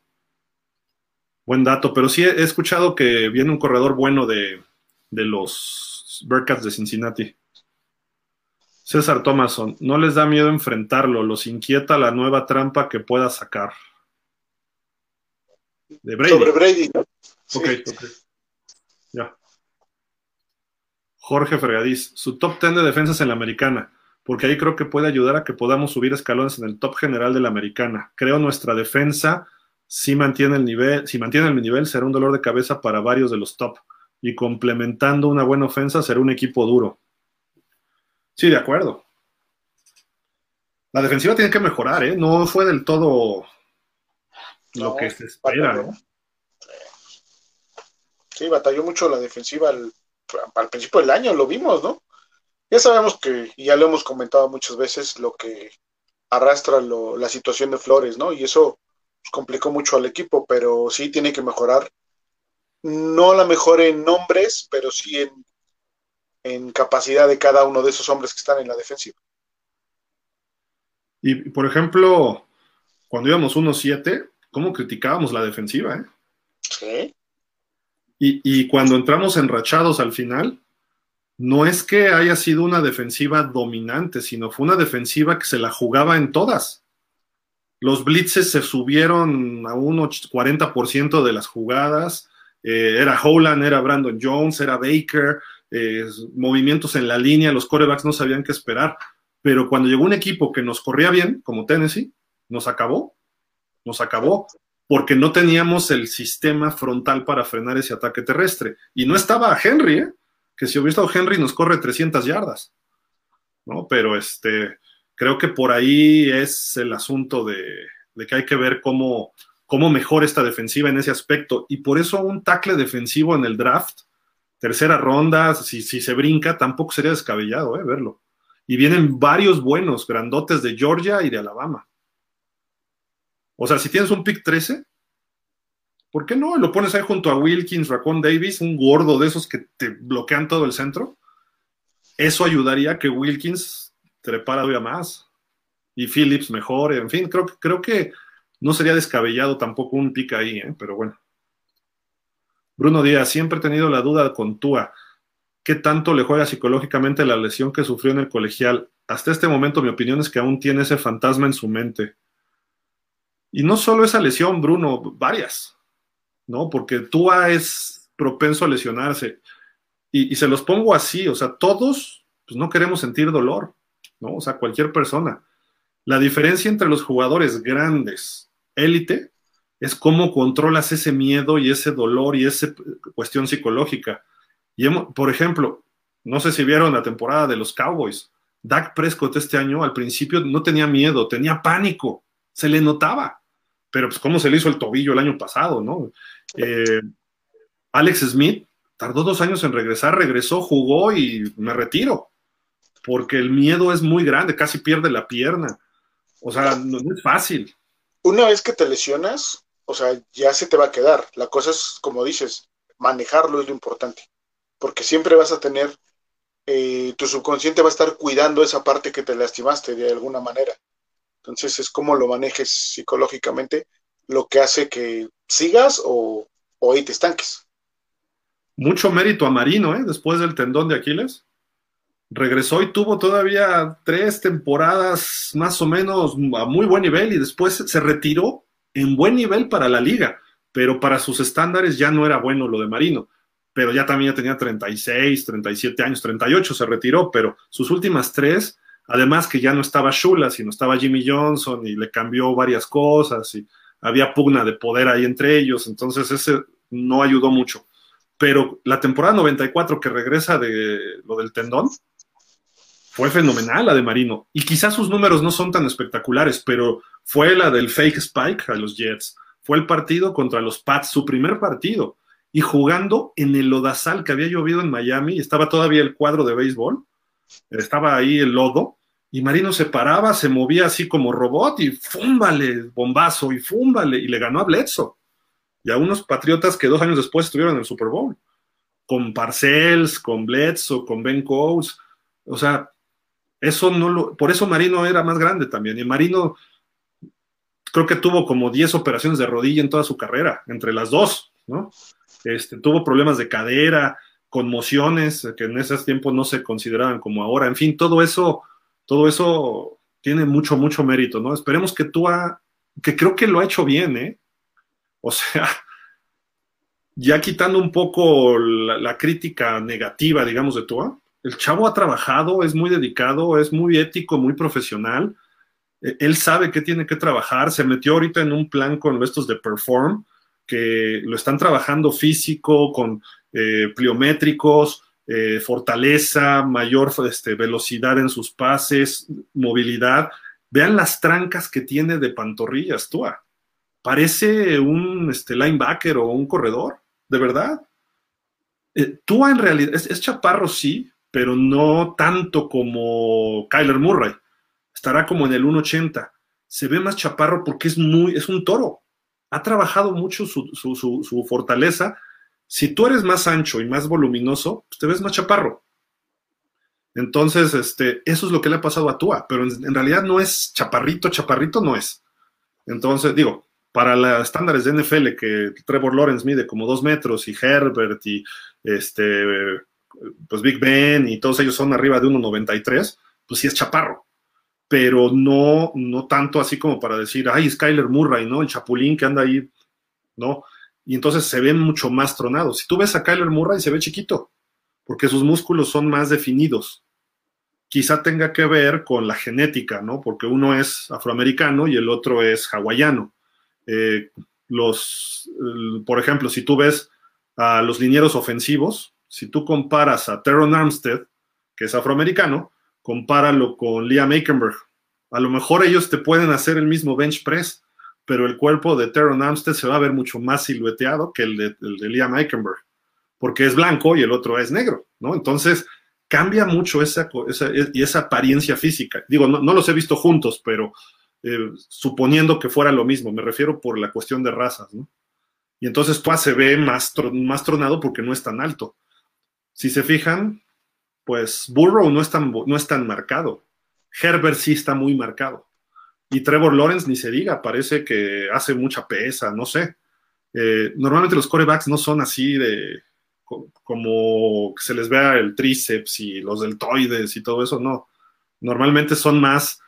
Buen dato, pero sí he escuchado que viene un corredor bueno de, de los Bearcats de Cincinnati. César Thomason, no les da miedo enfrentarlo, los inquieta la nueva trampa que pueda sacar. De Brady. Sobre Brady. Ok, ok. Ya. Jorge Fregadiz, su top 10 de defensas en la americana, porque ahí creo que puede ayudar a que podamos subir escalones en el top general de la americana. Creo nuestra defensa si mantiene el nivel, si mantiene el nivel, será un dolor de cabeza para varios de los top y complementando una buena ofensa será un equipo duro. Sí, de acuerdo. La defensiva tiene que mejorar, ¿eh? No fue del todo lo que se espera, ¿no? Sí, batalló mucho la defensiva al, principio del año, lo vimos, ¿no? Ya sabemos que, y ya lo hemos comentado muchas veces, lo que arrastra la situación de Flores, ¿no? Y eso complicó mucho al equipo, pero sí tiene que mejorar no la mejor en nombres, pero sí en, en capacidad de cada uno de esos hombres que están en la defensiva. Y, por ejemplo, cuando íbamos 1-7, ¿cómo criticábamos la defensiva? Eh? Sí. Y, y, cuando entramos enrachados al final, no es que haya sido una defensiva dominante, sino fue una defensiva que se la jugaba en todas. Los blitzes se subieron a un 40% de las jugadas. Eh, era Holland, era Brandon Jones, era Baker, eh, movimientos en la línea, los corebacks no sabían qué esperar, pero cuando llegó un equipo que nos corría bien, como Tennessee, nos acabó, nos acabó, porque no teníamos el sistema frontal para frenar ese ataque terrestre. Y no estaba Henry, ¿eh? que si hubiera estado Henry nos corre 300 yardas, ¿no? Pero este, creo que por ahí es el asunto de, de que hay que ver cómo, cómo mejora esta defensiva en ese aspecto. Y por eso un tackle defensivo en el draft, tercera ronda, si, si se brinca, tampoco sería descabellado ¿eh? verlo. Y vienen varios buenos, grandotes de Georgia y de Alabama. O sea, si tienes un pick 13, ¿por qué no? Lo pones ahí junto a Wilkins, Raccoon Davis, un gordo de esos que te bloquean todo el centro. Eso ayudaría a que Wilkins trepara todavía más y Phillips mejore. En fin, creo, creo que no sería descabellado tampoco un pick ahí, ¿eh? pero bueno. Bruno Díaz, siempre he tenido la duda con Tua. ¿Qué tanto le juega psicológicamente la lesión que sufrió en el colegial? Hasta este momento mi opinión es que aún tiene ese fantasma en su mente. Y no solo esa lesión, Bruno, varias, ¿no? Porque Tua es propenso a lesionarse. Y, y se los pongo así, o sea, todos pues, no queremos sentir dolor, ¿no? O sea, cualquier persona. La diferencia entre los jugadores grandes élite es cómo controlas ese miedo y ese dolor y esa cuestión psicológica. Y por ejemplo, no sé si vieron la temporada de los Cowboys. Dak Prescott este año al principio no tenía miedo, tenía pánico, se le notaba. Pero pues cómo se le hizo el tobillo el año pasado, ¿no? Eh, Alex Smith tardó dos años en regresar, regresó, jugó y me retiro, porque el miedo es muy grande, casi pierde la pierna. O sea, no es fácil una vez que te lesionas, o sea, ya se te va a quedar. La cosa es, como dices, manejarlo es lo importante, porque siempre vas a tener, eh, tu subconsciente va a estar cuidando esa parte que te lastimaste de alguna manera. Entonces es como lo manejes psicológicamente, lo que hace que sigas o, o ahí te estanques. Mucho mérito a Marino, ¿eh? Después del tendón de Aquiles regresó y tuvo todavía tres temporadas más o menos a muy buen nivel y después se retiró en buen nivel para la liga, pero para sus estándares ya no era bueno lo de Marino, pero ya también ya tenía 36, 37 años, 38 se retiró, pero sus últimas tres, además que ya no estaba Shula, sino estaba Jimmy Johnson y le cambió varias cosas y había pugna de poder ahí entre ellos, entonces ese no ayudó mucho. Pero la temporada 94 que regresa de lo del tendón, fue fenomenal la de Marino. Y quizás sus números no son tan espectaculares, pero fue la del fake spike a los Jets. Fue el partido contra los Pats, su primer partido. Y jugando en el lodazal que había llovido en Miami, estaba todavía el cuadro de béisbol, estaba ahí el lodo, y Marino se paraba, se movía así como robot y fúmbale, bombazo, y fúmbale, y le ganó a Bledsoe. Y a unos patriotas que dos años después estuvieron en el Super Bowl, con Parcells, con Bledsoe, con Ben Coles. O sea, eso no lo, por eso Marino era más grande también. Y Marino creo que tuvo como 10 operaciones de rodilla en toda su carrera, entre las dos, ¿no? Este, tuvo problemas de cadera, conmociones, que en ese tiempo no se consideraban como ahora. En fin, todo eso, todo eso tiene mucho, mucho mérito, ¿no? Esperemos que tú, que creo que lo ha hecho bien, ¿eh? O sea, ya quitando un poco la, la crítica negativa, digamos, de Tua, el chavo ha trabajado, es muy dedicado, es muy ético, muy profesional. E, él sabe que tiene que trabajar. Se metió ahorita en un plan con estos de Perform, que lo están trabajando físico, con eh, pliométricos, eh, fortaleza, mayor este, velocidad en sus pases, movilidad. Vean las trancas que tiene de pantorrillas, Tua. Parece un este, linebacker o un corredor, de verdad. Eh, Tua en realidad es, chaparro, sí, pero no tanto como Kyler Murray. Estará como en el 1.80. Se ve más chaparro porque es muy, es un toro. Ha trabajado mucho su, fortaleza. Si tú eres más ancho y más voluminoso, pues te ves más chaparro. Entonces, este, eso es lo que le ha pasado a Tua, pero en, realidad no es chaparrito, chaparrito no es. Entonces, digo, para los estándares de NFL que Trevor Lawrence mide como dos metros y Herbert y este pues Big Ben y todos ellos son arriba de 1.93, pues sí es chaparro, pero no, no tanto así como para decir, ay, Skyler Murray, ¿no? El chapulín que anda ahí, ¿no? Y entonces se ven mucho más tronados. Si tú ves a Kyler Murray, se ve chiquito, porque sus músculos son más definidos. Quizá tenga que ver con la genética, ¿no? Porque uno es afroamericano y el otro es hawaiano. Eh, los, por ejemplo, si tú ves a los linieros ofensivos, si tú comparas a Teron Armstead, que es afroamericano, compáralo con Liam Aikenberg. A lo mejor ellos te pueden hacer el mismo bench press, pero el cuerpo de Teron Armstead se va a ver mucho más silueteado que el de, Liam Eikenberg, porque es blanco y el otro es negro, ¿no? Entonces, cambia mucho esa, y esa apariencia física. Digo, no, los he visto juntos, pero eh, suponiendo que fuera lo mismo, me refiero por la cuestión de razas, ¿no? Y entonces Tua se ve más, más tronado porque no es tan alto. Si se fijan, pues Burrow no es tan, no es tan marcado. Herbert sí está muy marcado. Y Trevor Lawrence ni se diga, parece que hace mucha pesa, no sé. Eh, normalmente los corebacks no son así de como que se les vea el tríceps y los deltoides y todo eso, no. Normalmente son más,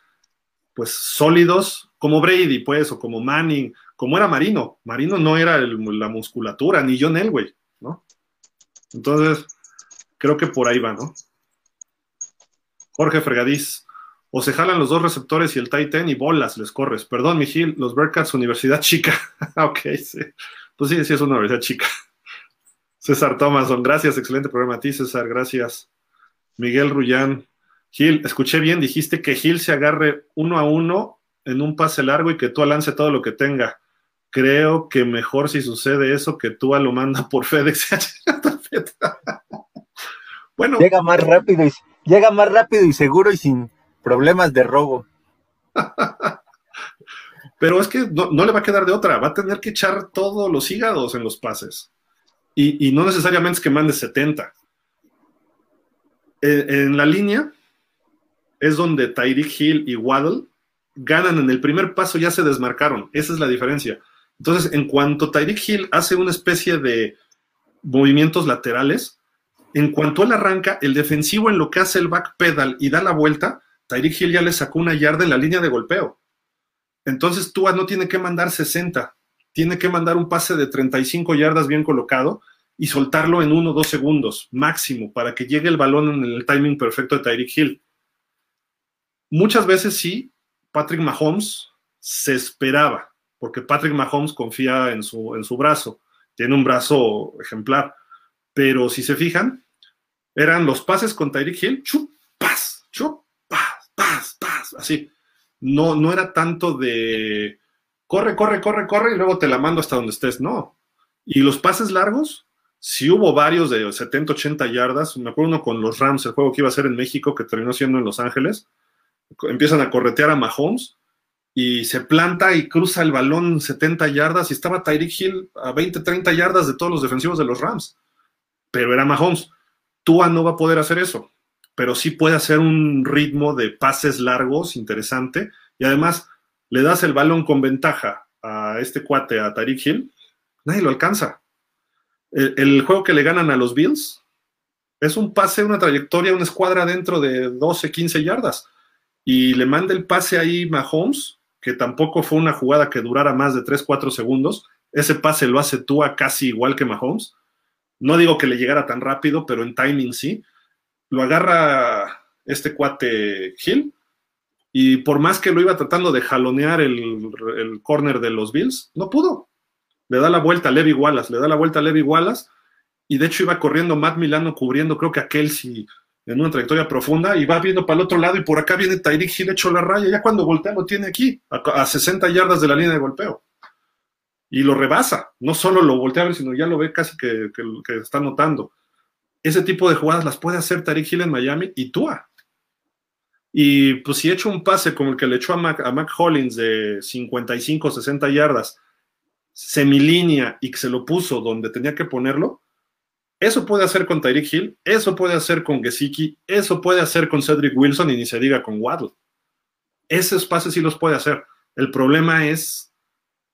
pues, sólidos, como Brady, pues, o como Manning, como era Marino. Marino no era la musculatura, ni John Elway, ¿no? Entonces, creo que por ahí va, ¿no? Jorge Fregadiz, o se jalan los dos receptores y el Titan y bolas les corres. Perdón, Mijil, los Bearcats, Universidad Chica. ok, sí. Pues sí, sí es una universidad chica. César Thomason, gracias, excelente programa a ti, César, gracias. Miguel Rullán, Gil, escuché bien, dijiste que Gil se agarre uno a uno en un pase largo y que tú lance todo lo que tenga. Creo que mejor si sucede eso que tú lo manda por FedEx. bueno. Llega más rápido y llega más rápido y seguro y sin problemas de robo. Pero es que no, le va a quedar de otra, va a tener que echar todos los hígados en los pases. Y, no necesariamente es que mande 70. En, la línea es donde Tyreek Hill y Waddle ganan en el primer paso, ya se desmarcaron. Esa es la diferencia. Entonces, en cuanto Tyreek Hill hace una especie de movimientos laterales, en cuanto él arranca, el defensivo en lo que hace el backpedal y da la vuelta, Tyreek Hill ya le sacó una yarda en la línea de golpeo. Entonces Tua no tiene que mandar 60, tiene que mandar un pase de 35 yardas bien colocado y soltarlo en uno o dos segundos máximo para que llegue el balón en el timing perfecto de Tyreek Hill. Muchas veces sí, Patrick Mahomes se esperaba, porque Patrick Mahomes confía en su, en su brazo, tiene un brazo ejemplar, pero si se fijan, eran los pases con Tyreek Hill, chup, pas, chup, paz, paz, así. No, no era tanto de corre, corre, corre, corre y luego te la mando hasta donde estés, no. Y los pases largos, si hubo varios de 70, 80 yardas, me acuerdo uno con los Rams, el juego que iba a ser en México, que terminó siendo en Los Ángeles, empiezan a corretear a Mahomes y se planta y cruza el balón 70 yardas y estaba Tyreek Hill a 20, 30 yardas de todos los defensivos de los Rams. Pero era Mahomes. Tua no va a poder hacer eso pero sí puede hacer un ritmo de pases largos interesante. Y además, le das el balón con ventaja a este cuate, a Tariq Hill, nadie lo alcanza. El, juego que le ganan a los Bills es un pase, una trayectoria, una escuadra dentro de 12, 15 yardas. Y le manda el pase ahí Mahomes, que tampoco fue una jugada que durara más de 3, 4 segundos. Ese pase lo hace Tua casi igual que Mahomes. No digo que le llegara tan rápido, pero en timing sí lo agarra este cuate Hill y por más que lo iba tratando de jalonear el, el corner de los Bills, no pudo. Le da la vuelta a Levi Wallace, le da la vuelta a Levi Wallace y de hecho iba corriendo Matt Milano cubriendo creo que a Kelsey en una trayectoria profunda y va viendo para el otro lado y por acá viene Tyreek Hill hecho la raya, ya cuando voltea lo tiene aquí, a, 60 yardas de la línea de golpeo. Y lo rebasa, no solo lo voltea a ver, sino ya lo ve casi que, que está notando ese tipo de jugadas las puede hacer Tariq Hill en Miami y Tua. Y pues si hecho un pase como el que le echó a Mac, Hollins de 55, 60 yardas, semilínea y que se lo puso donde tenía que ponerlo, eso puede hacer con Tyreek Hill, eso puede hacer con Gesicki, eso puede hacer con Cedric Wilson y ni se diga con Waddle. Esos pases sí los puede hacer. El problema es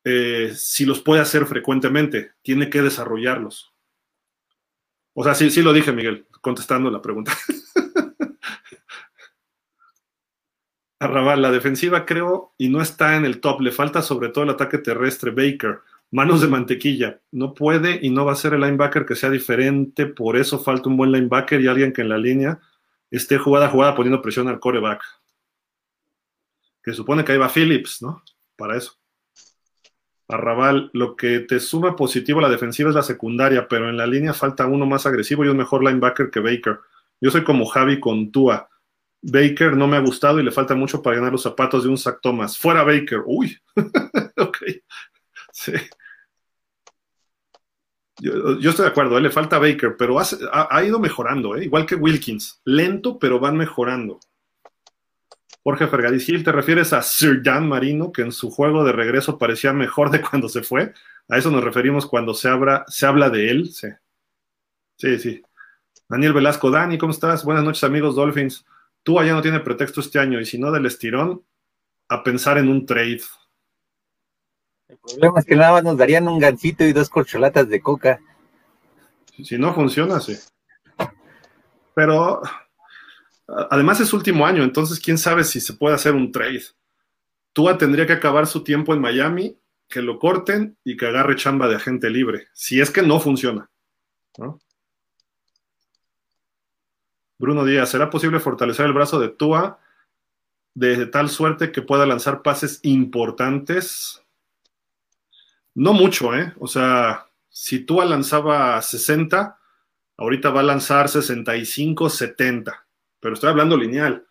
eh, si los puede hacer frecuentemente, tiene que desarrollarlos. O sea, sí, sí lo dije, Miguel, contestando la pregunta. Arrabal, la defensiva creo y no está en el top, le falta sobre todo el ataque terrestre Baker. Manos de mantequilla. No puede y no va a ser el linebacker que sea diferente. Por eso falta un buen linebacker y alguien que en la línea esté jugada jugada poniendo presión al coreback. Que supone que ahí va Phillips, ¿no? Para eso. Arrabal, lo que te suma positivo a la defensiva es la secundaria, pero en la línea falta uno más agresivo y un mejor linebacker que Baker. Yo soy como Javi con Tua. Baker no me ha gustado y le falta mucho para ganar los zapatos de un Zach Thomas. Fuera Baker. Uy. ok. Sí. Yo, estoy de acuerdo, ¿eh? le falta Baker, pero ha, ido mejorando, ¿eh? igual que Wilkins. Lento, pero van mejorando. Jorge Fergadís Gil, ¿te refieres a Sir Dan Marino, que en su juego de regreso parecía mejor de cuando se fue? A eso nos referimos cuando se, se habla de él. Sí. sí, sí. Daniel Velasco, Dani, ¿cómo estás? Buenas noches, amigos Dolphins. Tú allá no tiene pretexto este año, y si no del estirón, a pensar en un trade. El problema es que nada más nos darían un gancito y dos corcholatas de coca. Si no funciona, sí. Pero además es último año, entonces quién sabe si se puede hacer un trade. Tua tendría que acabar su tiempo en Miami, que lo corten y que agarre chamba de agente libre, si es que no funciona. Bruno Díaz, ¿será posible fortalecer el brazo de Tua de tal suerte que pueda lanzar pases importantes? No mucho, ¿eh? O sea, si tú lanzaba 60, ahorita va a lanzar 65, 70, pero estoy hablando lineal.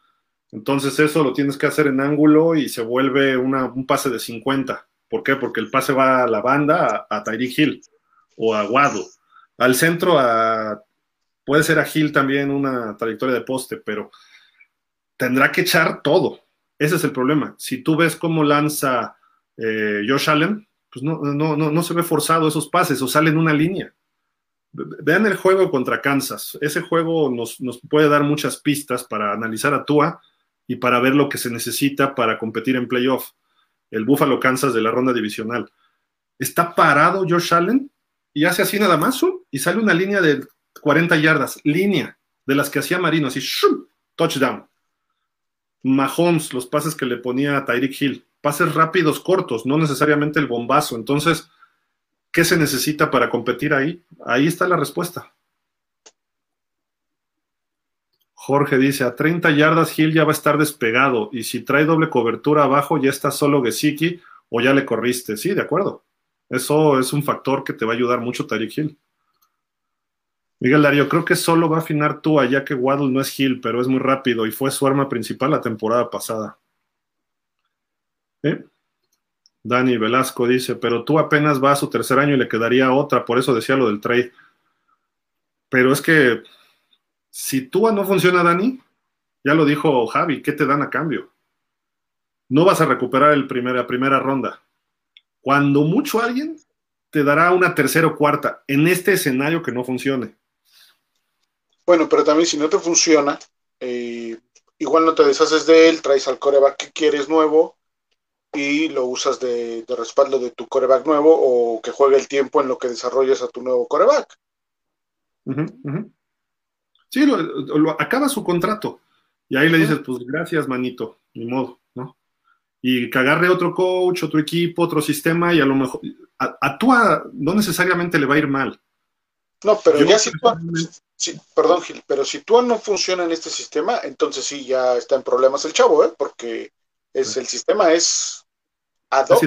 Entonces eso lo tienes que hacer en ángulo y se vuelve un pase de 50. ¿Por qué? Porque el pase va a la banda, a, a Tyreek Hill o a Waddle. Al centro, a, puede ser a Hill también una trayectoria de poste, pero tendrá que echar todo. Ese es el problema. Si tú ves cómo lanza eh, Josh Allen, pues no, no, no, se ve forzado esos pases o sale en una línea. Vean el juego contra Kansas. Ese juego nos, puede dar muchas pistas para analizar a Tua y para ver lo que se necesita para competir en playoff. El Buffalo Kansas de la ronda divisional. Está parado Josh Allen y hace así nada más y sale una línea de 40 yardas. Línea de las que hacía Marino, así, touchdown. Mahomes, los pases que le ponía a Tyreek Hill pases rápidos, cortos, no necesariamente el bombazo. Entonces, ¿qué se necesita para competir ahí? Ahí está la respuesta. Jorge dice, a 30 yardas Gil ya va a estar despegado y si trae doble cobertura abajo ya está solo Gesicki o ya le corriste. Sí, de acuerdo. Eso es un factor que te va a ayudar mucho Tariq Hill. Miguel Darío, creo que solo va a afinar tú allá que Waddle no es Hill, pero es muy rápido y fue su arma principal la temporada pasada. Dani Velasco dice, pero tú apenas va a su tercer año y le quedaría otra, por eso decía lo del trade. Pero es que si tú no funciona, Dani, ya lo dijo Javi, ¿qué te dan a cambio? No vas a recuperar el la primera ronda. Cuando mucho alguien te dará una tercera o cuarta en este escenario que no funcione. Bueno, pero también si no te funciona, eh, igual no te deshaces de él, traes al coreback que quieres nuevo y lo usas de, respaldo de tu coreback nuevo o que juegue el tiempo en lo que desarrolles a tu nuevo coreback. Sí, lo, acaba su contrato. Y ahí le dices, pues gracias, manito, ni modo, ¿no? Y que agarre otro coach, otro equipo, otro sistema, y a lo mejor a, a no necesariamente le va a ir mal. No, pero ya si sí, perdón, Gil, pero si tú no funciona en este sistema, entonces sí ya está en problemas el chavo, ¿eh? Porque es el sistema es ad hoc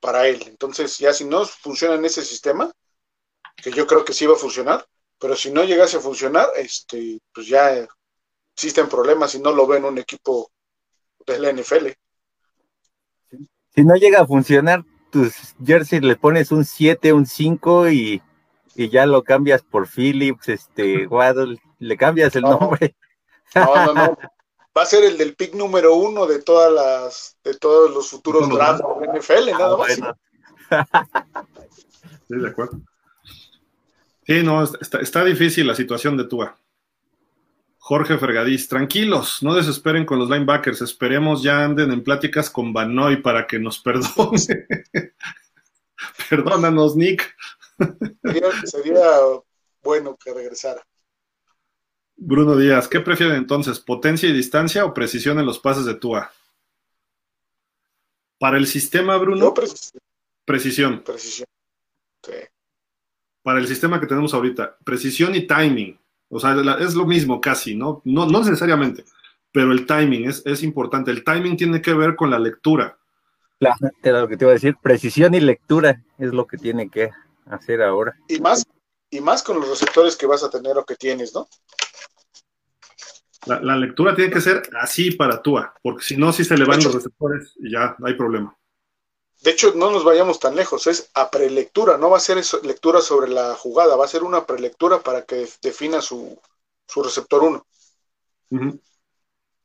para, él. Entonces, ya si no funciona en ese sistema, que yo creo que sí va a funcionar, pero si no llegase a funcionar, este, pues ya existen problemas y no lo ven un equipo de la NFL. Si no llega a funcionar, tus jersey le pones un 7, un 5 y, y, ya lo cambias por Phillips, este, Waddle, le cambias el nombre. No, no, no. va a ser el del pick número uno de todas las, de todos los futuros drafts de NFL, nada más. Sí, de acuerdo. Sí, no, está, difícil la situación de Tua. Jorge Fergadís, tranquilos, no desesperen con los linebackers, esperemos ya anden en pláticas con Banoy para que nos perdone. Perdónanos, Nick. sería bueno que regresara. Bruno Díaz, ¿qué prefieren entonces? ¿Potencia y distancia o precisión en los pases de Tua? Para el sistema, Bruno, Precisión. Precisión. Sí. Para el sistema que tenemos ahorita, precisión y timing. O sea, es lo mismo casi, ¿no? No, no necesariamente, pero el timing es, es importante. El timing tiene que ver con la lectura. Claro, era lo que te iba a decir. Precisión y lectura es lo que tiene que hacer ahora. Y más, y más con los receptores que vas a tener o que tienes, ¿no? La, la lectura tiene que ser así para Tua, porque si no, si se le van los receptores y ya hay problema. De hecho, no nos vayamos tan lejos, es a prelectura, no va a ser eso, lectura sobre la jugada, va a ser una prelectura para que defina su, su receptor 1. Ujú.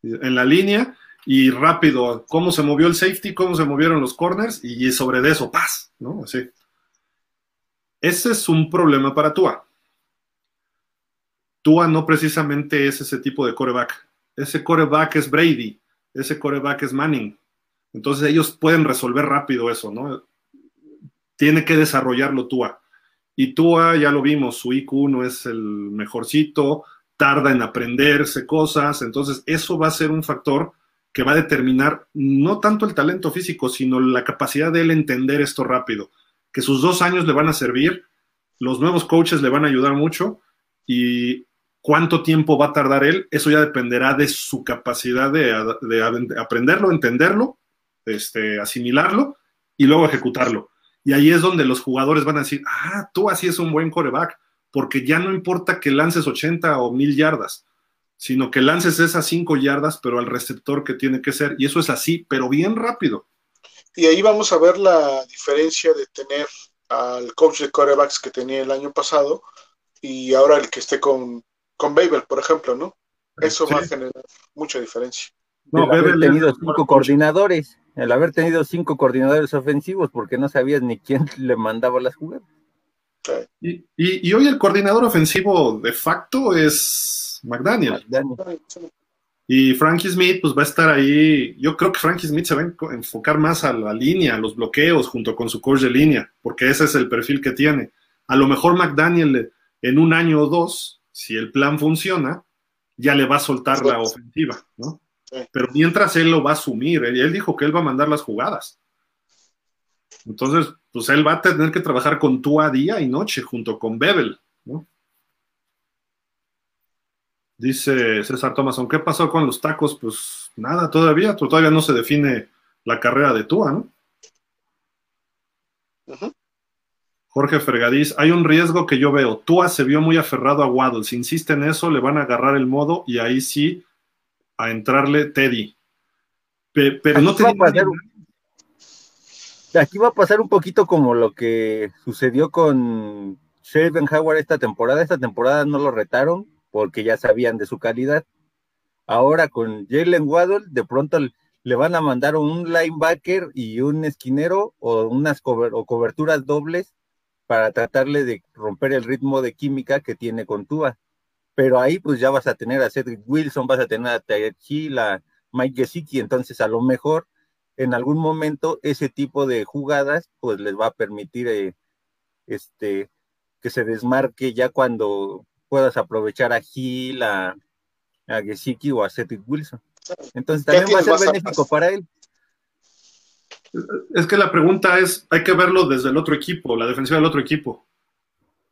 En la línea y rápido, cómo se movió el safety, cómo se movieron los corners y sobre de eso, paz, ¿no? Así. Ese es un problema para Tua. Tua no precisamente es ese tipo de coreback. Ese coreback es Brady, ese coreback es Manning. Entonces ellos pueden resolver rápido eso, ¿no? Tiene que desarrollarlo Tua. Y Tua, ya lo vimos, su IQ no es el mejorcito, tarda en aprenderse cosas, entonces eso va a ser un factor que va a determinar no tanto el talento físico, sino la capacidad de él entender esto rápido, que sus dos años le van a servir, los nuevos coaches le van a ayudar mucho y cuánto tiempo va a tardar él, eso ya dependerá de su capacidad de, de aprenderlo, entenderlo, este, asimilarlo y luego ejecutarlo. Y ahí es donde los jugadores van a decir, ah, tú así es un buen coreback, porque ya no importa que lances 80 o 1000 yardas, sino que lances esas 5 yardas, pero al receptor que tiene que ser. Y eso es así, pero bien rápido. Y ahí vamos a ver la diferencia de tener al coach de corebacks que tenía el año pasado y ahora el que esté con, con Babel, por ejemplo, ¿no? Eso sí. va a generar mucha diferencia. No, el haber tenido cinco coordinadores, el haber tenido cinco coordinadores ofensivos, porque no sabías ni quién le mandaba las jugadas. Y, y, y, hoy el coordinador ofensivo de facto es McDaniel. McDaniel. Y Frankie Smith, pues va a estar ahí. Yo creo que Frankie Smith se va a enfocar más a la línea, a los bloqueos, junto con su coach de línea, porque ese es el perfil que tiene. A lo mejor McDaniel en un año o dos, si el plan funciona, ya le va a soltar la ofensiva, ¿no? Pero mientras él lo va a asumir, él, él, dijo que él va a mandar las jugadas. Entonces, pues él va a tener que trabajar con Tua día y noche junto con Bebel, ¿no? Dice César Thomason, ¿qué pasó con los tacos? Pues nada, todavía, todavía no se define la carrera de Tua, ¿no? Uh -huh. Jorge Fergadís, hay un riesgo que yo veo. Tua se vio muy aferrado a Waddle. Si insiste en eso, le van a agarrar el modo y ahí sí a entrarle Teddy. Pero, pero no te pasar, Aquí va a pasar un poquito como lo que sucedió con Sheridan Howard esta temporada. Esta temporada no lo retaron porque ya sabían de su calidad. Ahora con Jalen Waddle, de pronto le van a mandar un linebacker y un esquinero o unas cober o coberturas dobles para tratarle de romper el ritmo de química que tiene con Tua pero ahí pues ya vas a tener a Cedric Wilson, vas a tener a Tyreek Hill, a Mike Gesicki, entonces a lo mejor en algún momento ese tipo de jugadas pues les va a permitir eh, este que se desmarque ya cuando puedas aprovechar a Hill, a, a Gesicki o a Cedric Wilson. Entonces también va a ser benéfico a para él. Es que la pregunta es, hay que verlo desde el otro equipo, la defensiva del otro equipo.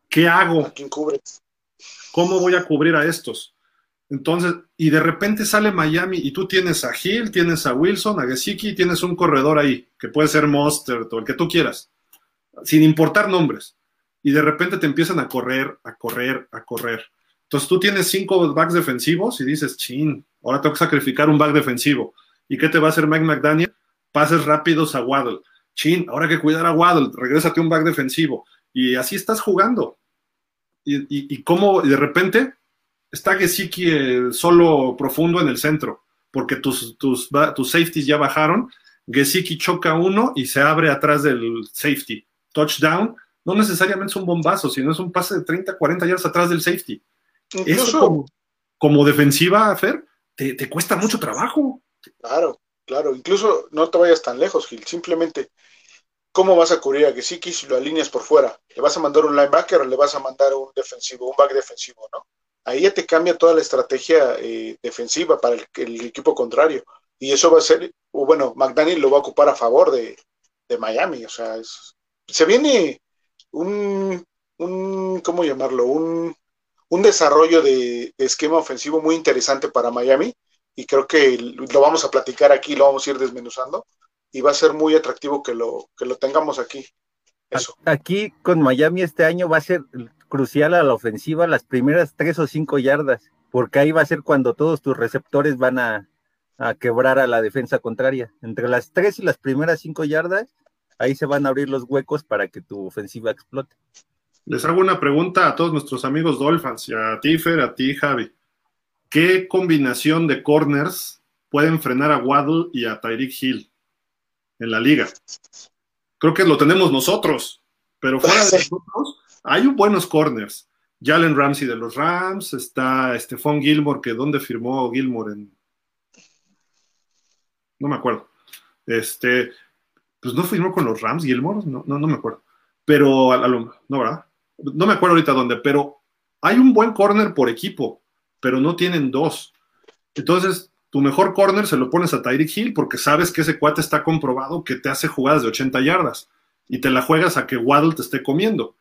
¿Qué hago? ¿A quién cubres? ¿Cómo voy a cubrir a estos? Entonces, y de repente sale Miami y tú tienes a Hill, tienes a Wilson, a Gesicki, tienes un corredor ahí, que puede ser Monster o el que tú quieras, sin importar nombres. Y de repente te empiezan a correr, a correr, a correr. Entonces tú tienes cinco backs defensivos y dices, chin, ahora tengo que sacrificar un back defensivo. ¿Y qué te va a hacer Mike McDaniel? Pases rápidos a Waddle. Chin, ahora hay que cuidar a Waddle, regrésate un back defensivo. Y así estás jugando. Y, y, y cómo de repente está Gesicki eh, solo profundo en el centro, porque tus, tus, tus safeties ya bajaron. Gesicki choca uno y se abre atrás del safety. Touchdown, no necesariamente es un bombazo, sino es un pase de 30, 40 yardas atrás del safety. Incluso, Eso como, como defensiva, Fer, te, te, cuesta mucho trabajo. Claro, claro. Incluso no te vayas tan lejos, Gil. Simplemente ¿cómo vas a cubrir a Gesicki si lo alineas por fuera? ¿Le vas a mandar un linebacker o le vas a mandar un defensivo, un back defensivo, no? Ahí ya te cambia toda la estrategia eh, defensiva para el, equipo contrario. Y eso va a ser, bueno, McDaniel lo va a ocupar a favor de, de Miami, o sea, es, se viene un, un ¿cómo llamarlo? Un, un desarrollo de, esquema ofensivo muy interesante para Miami y creo que lo vamos a platicar aquí, lo vamos a ir desmenuzando y va a ser muy atractivo que lo, que lo tengamos aquí. Eso. Aquí con Miami este año va a ser crucial a la ofensiva las primeras tres o cinco yardas, porque ahí va a ser cuando todos tus receptores van a, a quebrar a la defensa contraria. Entre las tres y las primeras cinco yardas, ahí se van a abrir los huecos para que tu ofensiva explote. Les hago una pregunta a todos nuestros amigos Dolphins, y a ti, Fer, a ti, Javi. ¿Qué combinación de corners pueden frenar a Waddle y a Tyreek Hill en la liga? Creo que lo tenemos nosotros, pero fuera de nosotros hay buenos corners. Jalen Ramsey de los Rams, está Stephon Gilmore, que ¿dónde firmó Gilmore? En... No me acuerdo. Este, pues no firmó con los Rams Gilmore, no, no, no me acuerdo. Pero, no, ¿verdad? No me acuerdo ahorita dónde, pero hay un buen corner por equipo, pero no tienen dos. Entonces, tu mejor corner se lo pones a Tyreek Hill porque sabes que ese cuate está comprobado que te hace jugadas de 80 yardas y te la juegas a que Waddle te esté comiendo.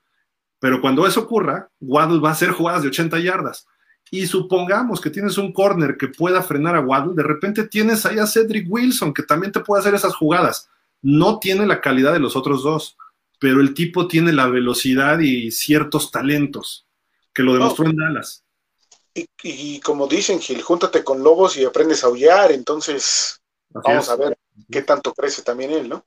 Pero cuando eso ocurra, Waddle va a hacer jugadas de 80 yardas. Y supongamos que tienes un corner que pueda frenar a Waddle, de repente tienes ahí a Cedric Wilson que también te puede hacer esas jugadas. No tiene la calidad de los otros dos, pero el tipo tiene la velocidad y ciertos talentos, que lo demostró en Dallas. Y, como dicen, Gil, júntate con lobos y aprendes a aullar, entonces vamos a ver qué tanto crece también él, ¿no?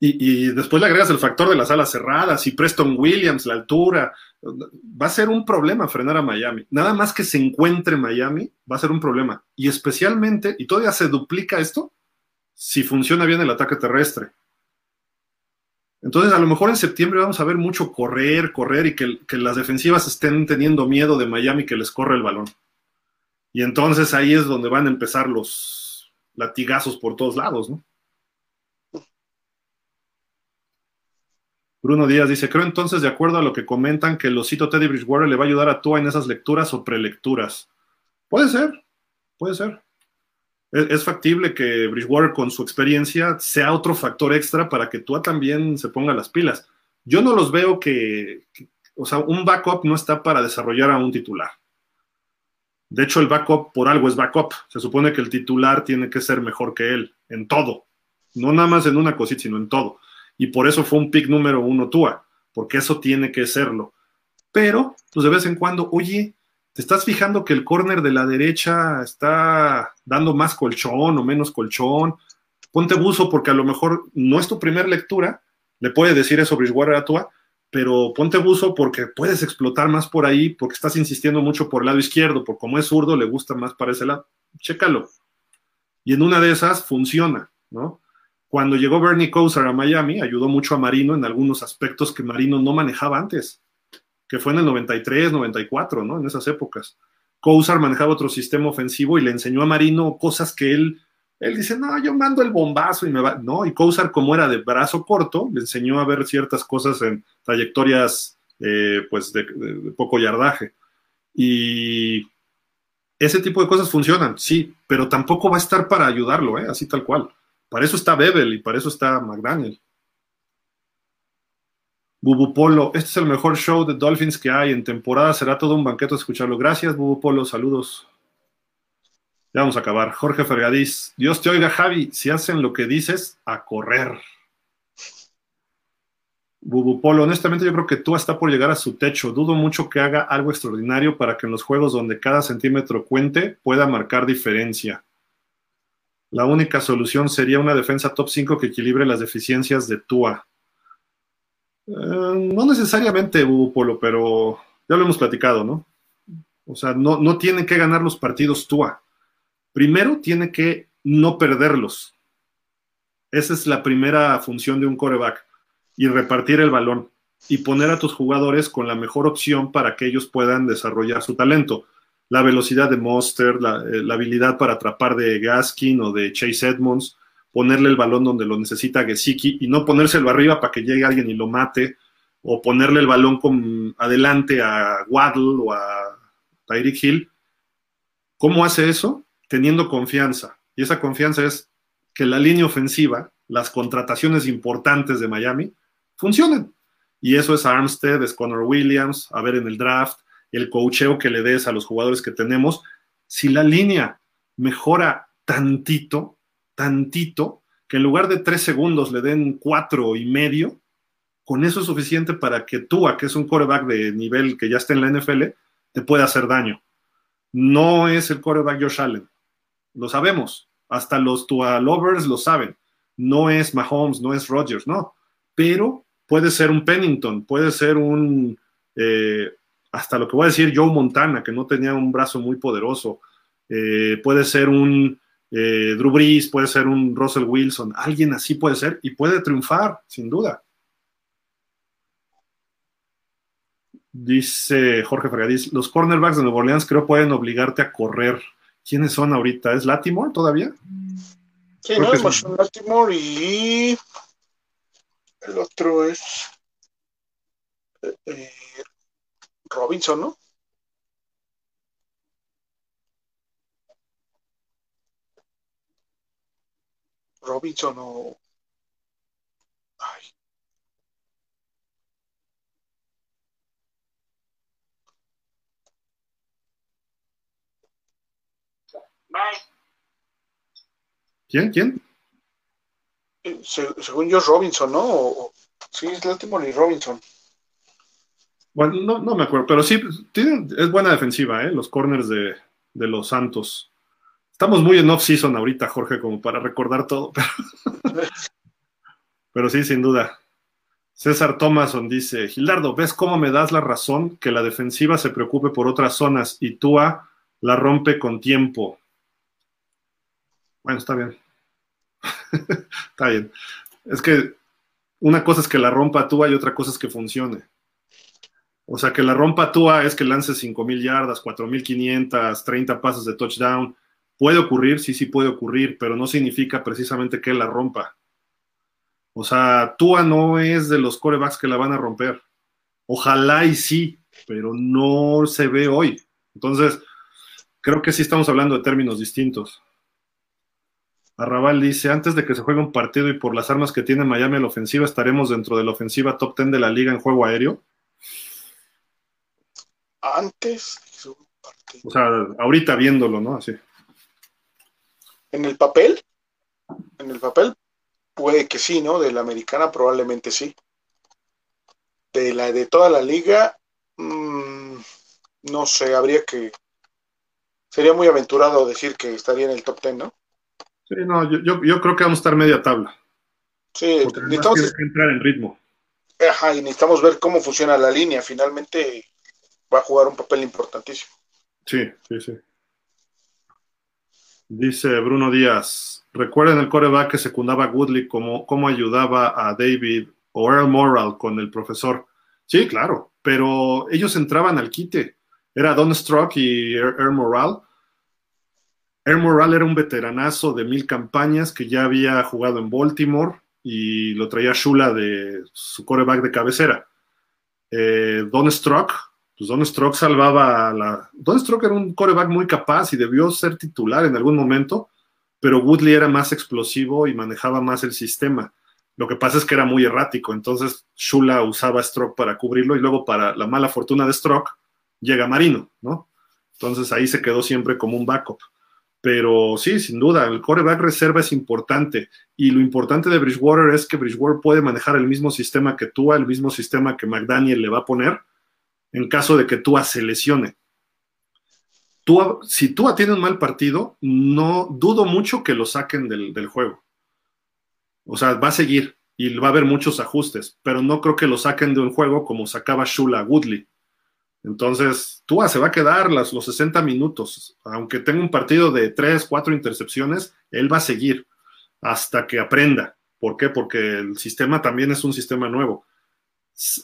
Y, después le agregas el factor de las alas cerradas y Preston Williams, la altura. Va a ser un problema frenar a Miami. Nada más que se encuentre Miami, va a ser un problema. Y especialmente, y todavía se duplica esto, si funciona bien el ataque terrestre. Entonces, a lo mejor en septiembre vamos a ver mucho correr, correr y que, las defensivas estén teniendo miedo de Miami que les corre el balón. Y entonces ahí es donde van a empezar los latigazos por todos lados, ¿no? Bruno Díaz dice, creo entonces, de acuerdo a lo que comentan, que el osito Teddy Bridgewater le va a ayudar a Tua en esas lecturas o prelecturas. Puede ser, puede ser. Es, factible que Bridgewater con su experiencia sea otro factor extra para que Tua también se ponga las pilas. Yo no los veo que, o sea, un backup no está para desarrollar a un titular. De hecho, el backup por algo es backup. Se supone que el titular tiene que ser mejor que él en todo. No nada más en una cosita, sino en todo y por eso fue un pick número uno Tua, porque eso tiene que serlo. Pero, pues de vez en cuando, oye, ¿te estás fijando que el corner de la derecha está dando más colchón o menos colchón? Ponte buzo porque a lo mejor no es tu primera lectura, le puede decir eso Bridgewater a Tua, pero ponte buzo porque puedes explotar más por ahí, porque estás insistiendo mucho por el lado izquierdo, porque como es zurdo, le gusta más para ese lado. Chécalo. Y en una de esas funciona, ¿no? Cuando llegó Bernie Kosar a Miami, ayudó mucho a Marino en algunos aspectos que Marino no manejaba antes, que fue en el 93, 94, ¿no? En esas épocas. Kosar manejaba otro sistema ofensivo y le enseñó a Marino cosas que él, él dice, no, yo mando el bombazo y me va, no, y Kosar como era de brazo corto, le enseñó a ver ciertas cosas en trayectorias, eh, pues, de, de poco yardaje. Y ese tipo de cosas funcionan, sí, pero tampoco va a estar para ayudarlo, ¿eh? así tal cual. Para eso está Bebel y para eso está McDaniel. Bubu Polo, este es el mejor show de Dolphins que hay. En temporada será todo un banquete escucharlo. Gracias, Bubu Polo, saludos. Ya vamos a acabar. Jorge Fergadís, Dios te oiga, Javi. Si hacen lo que dices, a correr. Bubu Polo, honestamente yo creo que tú está por llegar a su techo. Dudo mucho que haga algo extraordinario para que en los juegos donde cada centímetro cuente pueda marcar diferencia. La única solución sería una defensa top 5 que equilibre las deficiencias de Tua. Eh, no necesariamente, Hugo Polo, pero ya lo hemos platicado, ¿no? O sea, no, no que ganar los partidos Tua. Primero tiene que no perderlos. Esa es la primera función de un coreback. Y repartir el balón. Y poner a tus jugadores con la mejor opción para que ellos puedan desarrollar su talento la velocidad de Monster, eh, la, habilidad para atrapar de Gaskin o de Chase Edmonds, ponerle el balón donde lo necesita Gesicki y no ponérselo arriba para que llegue alguien y lo mate, o ponerle el balón con, adelante a Waddle o a Tyreek Hill. ¿Cómo hace eso? Teniendo confianza. Y esa confianza es que la línea ofensiva, las contrataciones importantes de Miami, funcionen. Y eso es Armstead, es Connor Williams, a ver en el draft, el coacheo que le des a los jugadores que tenemos. Si la línea mejora tantito, tantito, que en lugar de tres segundos le den cuatro y medio, con eso es suficiente para que Tua, que es un coreback de nivel que ya está en la NFL, te pueda hacer daño. No es el coreback Josh Allen. Lo sabemos. Hasta los Tua lovers lo saben. No es Mahomes, no es Rodgers, no. Pero puede ser un Pennington, puede ser un, eh, hasta lo que voy a decir, Joe Montana, que no tenía un brazo muy poderoso. Eh, puede ser un eh, Drew Brees, puede ser un Russell Wilson. Alguien así puede ser y puede triunfar, sin duda. Dice Jorge Fregadís, los cornerbacks de Nueva Orleans creo pueden obligarte a correr. ¿Quiénes son ahorita? ¿Es Latimore todavía? Sí, no, es Latimore y el otro es eh, eh, Robinson, ¿no? Robinson o... Ay. ¿Quién? ¿Quién? Eh, según yo, Robinson, ¿no? sí, es Latimore y Robinson. Bueno, no, me acuerdo, pero sí, es buena defensiva, ¿eh? Los corners de, los Santos. Estamos muy en off-season ahorita, Jorge, como para recordar todo. Pero, sí, sin duda. César Thomason dice, Gilardo, ¿ves cómo me das la razón que la defensiva se preocupe por otras zonas y Tua la rompe con tiempo? Bueno, está bien. Está bien. Es que una cosa es que la rompa Tua y otra cosa es que funcione. O sea, que la rompa Tua es que lance 5.000 yardas, 4.500, 30 pases de touchdown. Puede ocurrir, sí, sí puede ocurrir, pero no significa precisamente que la rompa. O sea, Tua no es de los corebacks que la van a romper. Ojalá y sí, pero no se ve hoy. Entonces, creo que sí estamos hablando de términos distintos. Arrabal dice, antes de que se juegue un partido y por las armas que tiene Miami en la ofensiva, estaremos dentro de la ofensiva top 10 de la liga en juego aéreo. Antes de un partido. O sea, ahorita viéndolo, ¿no? Así. En el papel, en el papel puede que sí, ¿no? De la americana probablemente sí. De la de toda la liga, mmm, no sé, habría que... Sería muy aventurado decir que estaría en el top 10, ¿no? Sí, no, yo, yo, creo que vamos a estar media tabla. Sí, necesitamos entrar en ritmo. Ajá, y necesitamos ver cómo funciona la línea. Finalmente va a jugar un papel importantísimo. Sí, sí, sí. Dice Bruno Díaz, recuerden el coreback que secundaba a Woodley como cómo ayudaba a David o Earl Moral con el profesor. Sí, claro, pero ellos entraban al quite. Era Don Strock y Earl Moral Air Morale era un veteranazo de mil campañas que ya había jugado en Baltimore y lo traía Shula de su coreback de cabecera. Eh, Don Strock, pues Don Strock salvaba a la. Don Strock era un coreback muy capaz y debió ser titular en algún momento, pero Woodley era más explosivo y manejaba más el sistema. Lo que pasa es que era muy errático, entonces Shula usaba a Strock para cubrirlo y luego para la mala fortuna de Strock llega Marino, ¿no? Entonces ahí se quedó siempre como un backup. Pero sí, sin duda, el coreback reserva es importante. Y lo importante de Bridgewater es que Bridgewater puede manejar el mismo sistema que Tua, el mismo sistema que McDaniel le va a poner en caso de que Tua se lesione. Si Tua tiene un mal partido, no dudo mucho que lo saquen del, juego. O sea, va a seguir y va a haber muchos ajustes, pero no creo que lo saquen de un juego como sacaba Shula Woodley entonces, Tua se va a quedar los 60 minutos. Aunque tenga un partido de 3, 4 intercepciones, él va a seguir hasta que aprenda. ¿Por qué? Porque el sistema también es un sistema nuevo.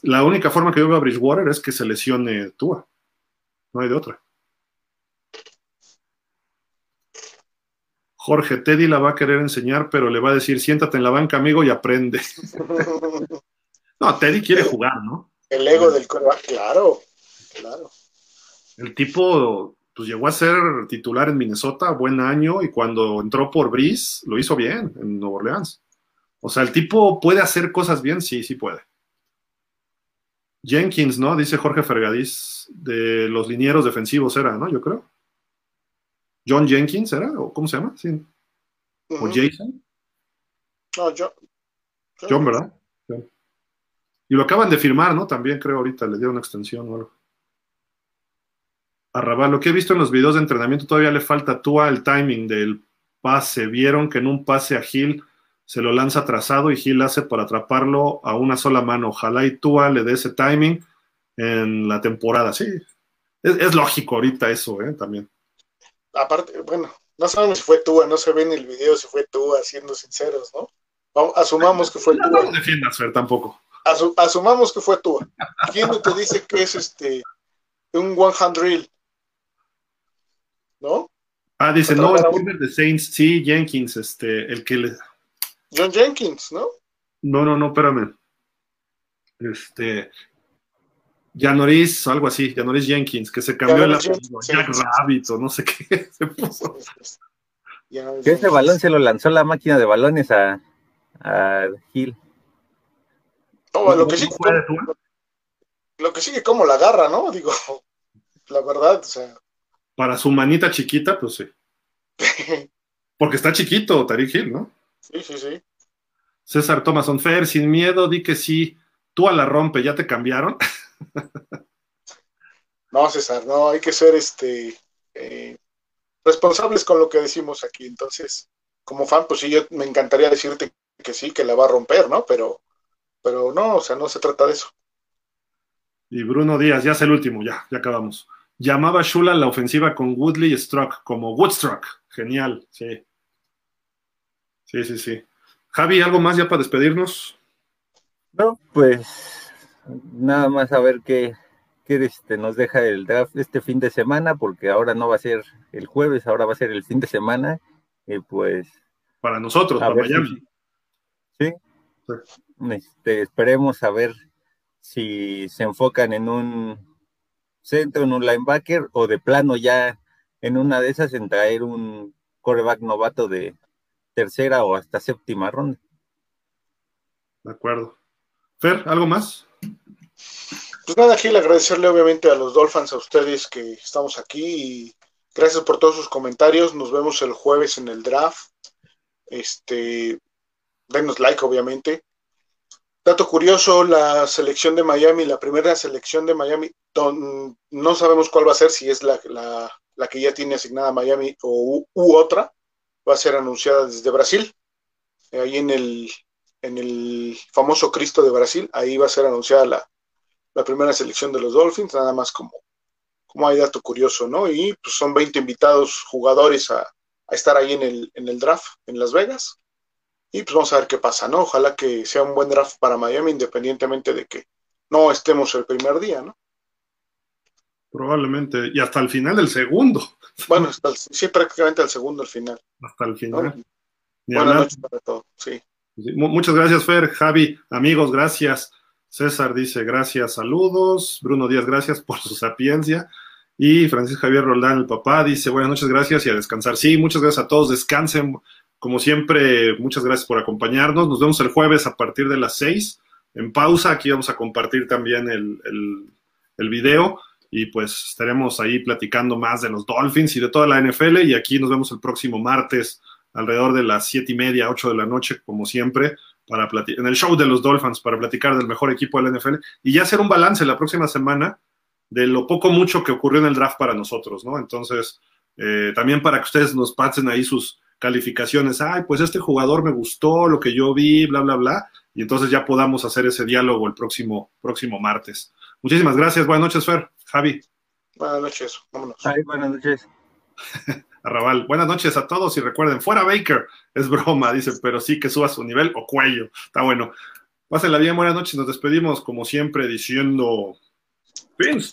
La única forma que yo veo a Bridgewater es que se lesione Tua. No hay de otra. Jorge, Teddy la va a querer enseñar, pero le va a decir, siéntate en la banca, amigo, y aprende. no, Teddy quiere jugar, ¿no? El ego del coreback, claro. Claro. El tipo pues llegó a ser titular en Minnesota, buen año, y cuando entró por Breeze, lo hizo bien en Nueva Orleans. O sea, el tipo puede hacer cosas bien, sí, sí puede. Jenkins, ¿no? Dice Jorge Fergadís, de los linieros defensivos era, ¿no? Yo creo. John Jenkins era, o cómo se llama? Sí. ¿O Jason? No, John. John, ¿verdad? Y lo acaban de firmar, ¿no? También creo ahorita le dieron una extensión o algo. Arrabal, lo que he visto en los videos de entrenamiento todavía le falta Tua el timing del pase. Vieron que en un pase a Gil se lo lanza atrasado y Gil hace para atraparlo a una sola mano. Ojalá y Tua le dé ese timing en la temporada. Sí, es, lógico ahorita eso, ¿eh? También. Aparte, bueno, no sabemos si fue Tua, no se ve en el video si fue Tua, siendo sinceros, ¿no? asumamos que fue Tua. No, no defiendas, Fer, tampoco. asumamos que fue Tua. ¿Quién te dice que es este un one hand drill? ¿No? Ah, dice, no, el corner de Saints, sí, Jenkins, este, el que le, John Jenkins, ¿no? No, no, no, espérame. Este. Janoris, algo así, Janoris Jenkins, que se cambió el Jack Rabbit o no sé qué se puso. Que ese balón se lo lanzó la máquina de balones a, a Gil. No, lo que sí, lo que sigue como la agarra, ¿no? Digo, la verdad, o sea. Para su manita chiquita, pues sí. Porque está chiquito, Tariq Hill, ¿no? Sí, sí, sí. César Thomason Fer, sin miedo, di que sí. Tú a la rompe, ¿ya te cambiaron? no, César, no, hay que ser este eh, responsables con lo que decimos aquí. Entonces, como fan, pues sí, yo me encantaría decirte que sí, que la va a romper, ¿no? Pero, pero no, o sea, no se trata de eso. Y Bruno Díaz, ya es el último, ya, ya acabamos. Llamaba Shula la ofensiva con Woodley Struck, como Woodstruck. Genial, sí. Sí, sí, sí. Javi, ¿algo más ya para despedirnos? No, pues nada más a ver qué, qué este, nos deja el draft este fin de semana, porque ahora no va a ser el jueves, ahora va a ser el fin de semana. Y pues. Para nosotros, para Miami. sí. Este, esperemos a ver si se enfocan en un centro, en un linebacker, o de plano ya en una de esas en traer un coreback novato de, tercera o hasta séptima ronda. De acuerdo. Fer, ¿algo más? Pues nada, Gil, agradecerle obviamente a los Dolphins, a ustedes que estamos aquí y gracias por todos sus comentarios. Nos vemos el jueves en el draft. Este, denos like, obviamente. Dato curioso, la selección de Miami, la primera selección de Miami, no sabemos cuál va a ser, si es la, la, que ya tiene asignada Miami o u otra, va a ser anunciada desde Brasil, eh, ahí en el, en el famoso Cristo de Brasil, ahí va a ser anunciada la, primera selección de los Dolphins, nada más como, como hay dato curioso, ¿no? Y pues son 20 invitados jugadores a, estar ahí en el, en el draft en Las Vegas. Y pues vamos a ver qué pasa, ¿no? Ojalá que sea un buen draft para Miami, independientemente de que no estemos el primer día, ¿no? Probablemente, y hasta el final del segundo. Bueno, sí, prácticamente al segundo, al final. Hasta el final. Buenas noches para todos, sí. Muchas gracias, Fer. Javi, amigos, gracias. César dice gracias, saludos. Bruno Díaz, gracias por su sapiencia. Y Francisco Javier Roldán, el papá, dice buenas noches, gracias y a descansar. Sí, muchas gracias a todos, descansen. Como siempre, muchas gracias por acompañarnos. Nos vemos el jueves a partir de las seis. En pausa, aquí vamos a compartir también el, el, el video y pues estaremos ahí platicando más de los Dolphins y de toda la NFL y aquí nos vemos el próximo martes alrededor de las siete y media, ocho de la noche, como siempre, para en el show de los Dolphins para platicar del mejor equipo de la NFL y ya hacer un balance la próxima semana de lo poco mucho que ocurrió en el draft para nosotros, ¿no? Entonces, eh, también para que ustedes nos pasen ahí sus calificaciones, ay, pues este jugador me gustó, lo que yo vi, bla, bla, bla, y entonces ya podamos hacer ese diálogo el próximo, próximo martes. Muchísimas gracias, buenas noches, Fer. Javi. Buenas noches, vámonos. Javi, buenas noches. Arrabal, buenas noches a todos y recuerden, fuera Baker, es broma, dice, pero sí que suba su nivel o cuello, está bueno. Pásenla bien, buenas noches, nos despedimos como siempre diciendo... Fins.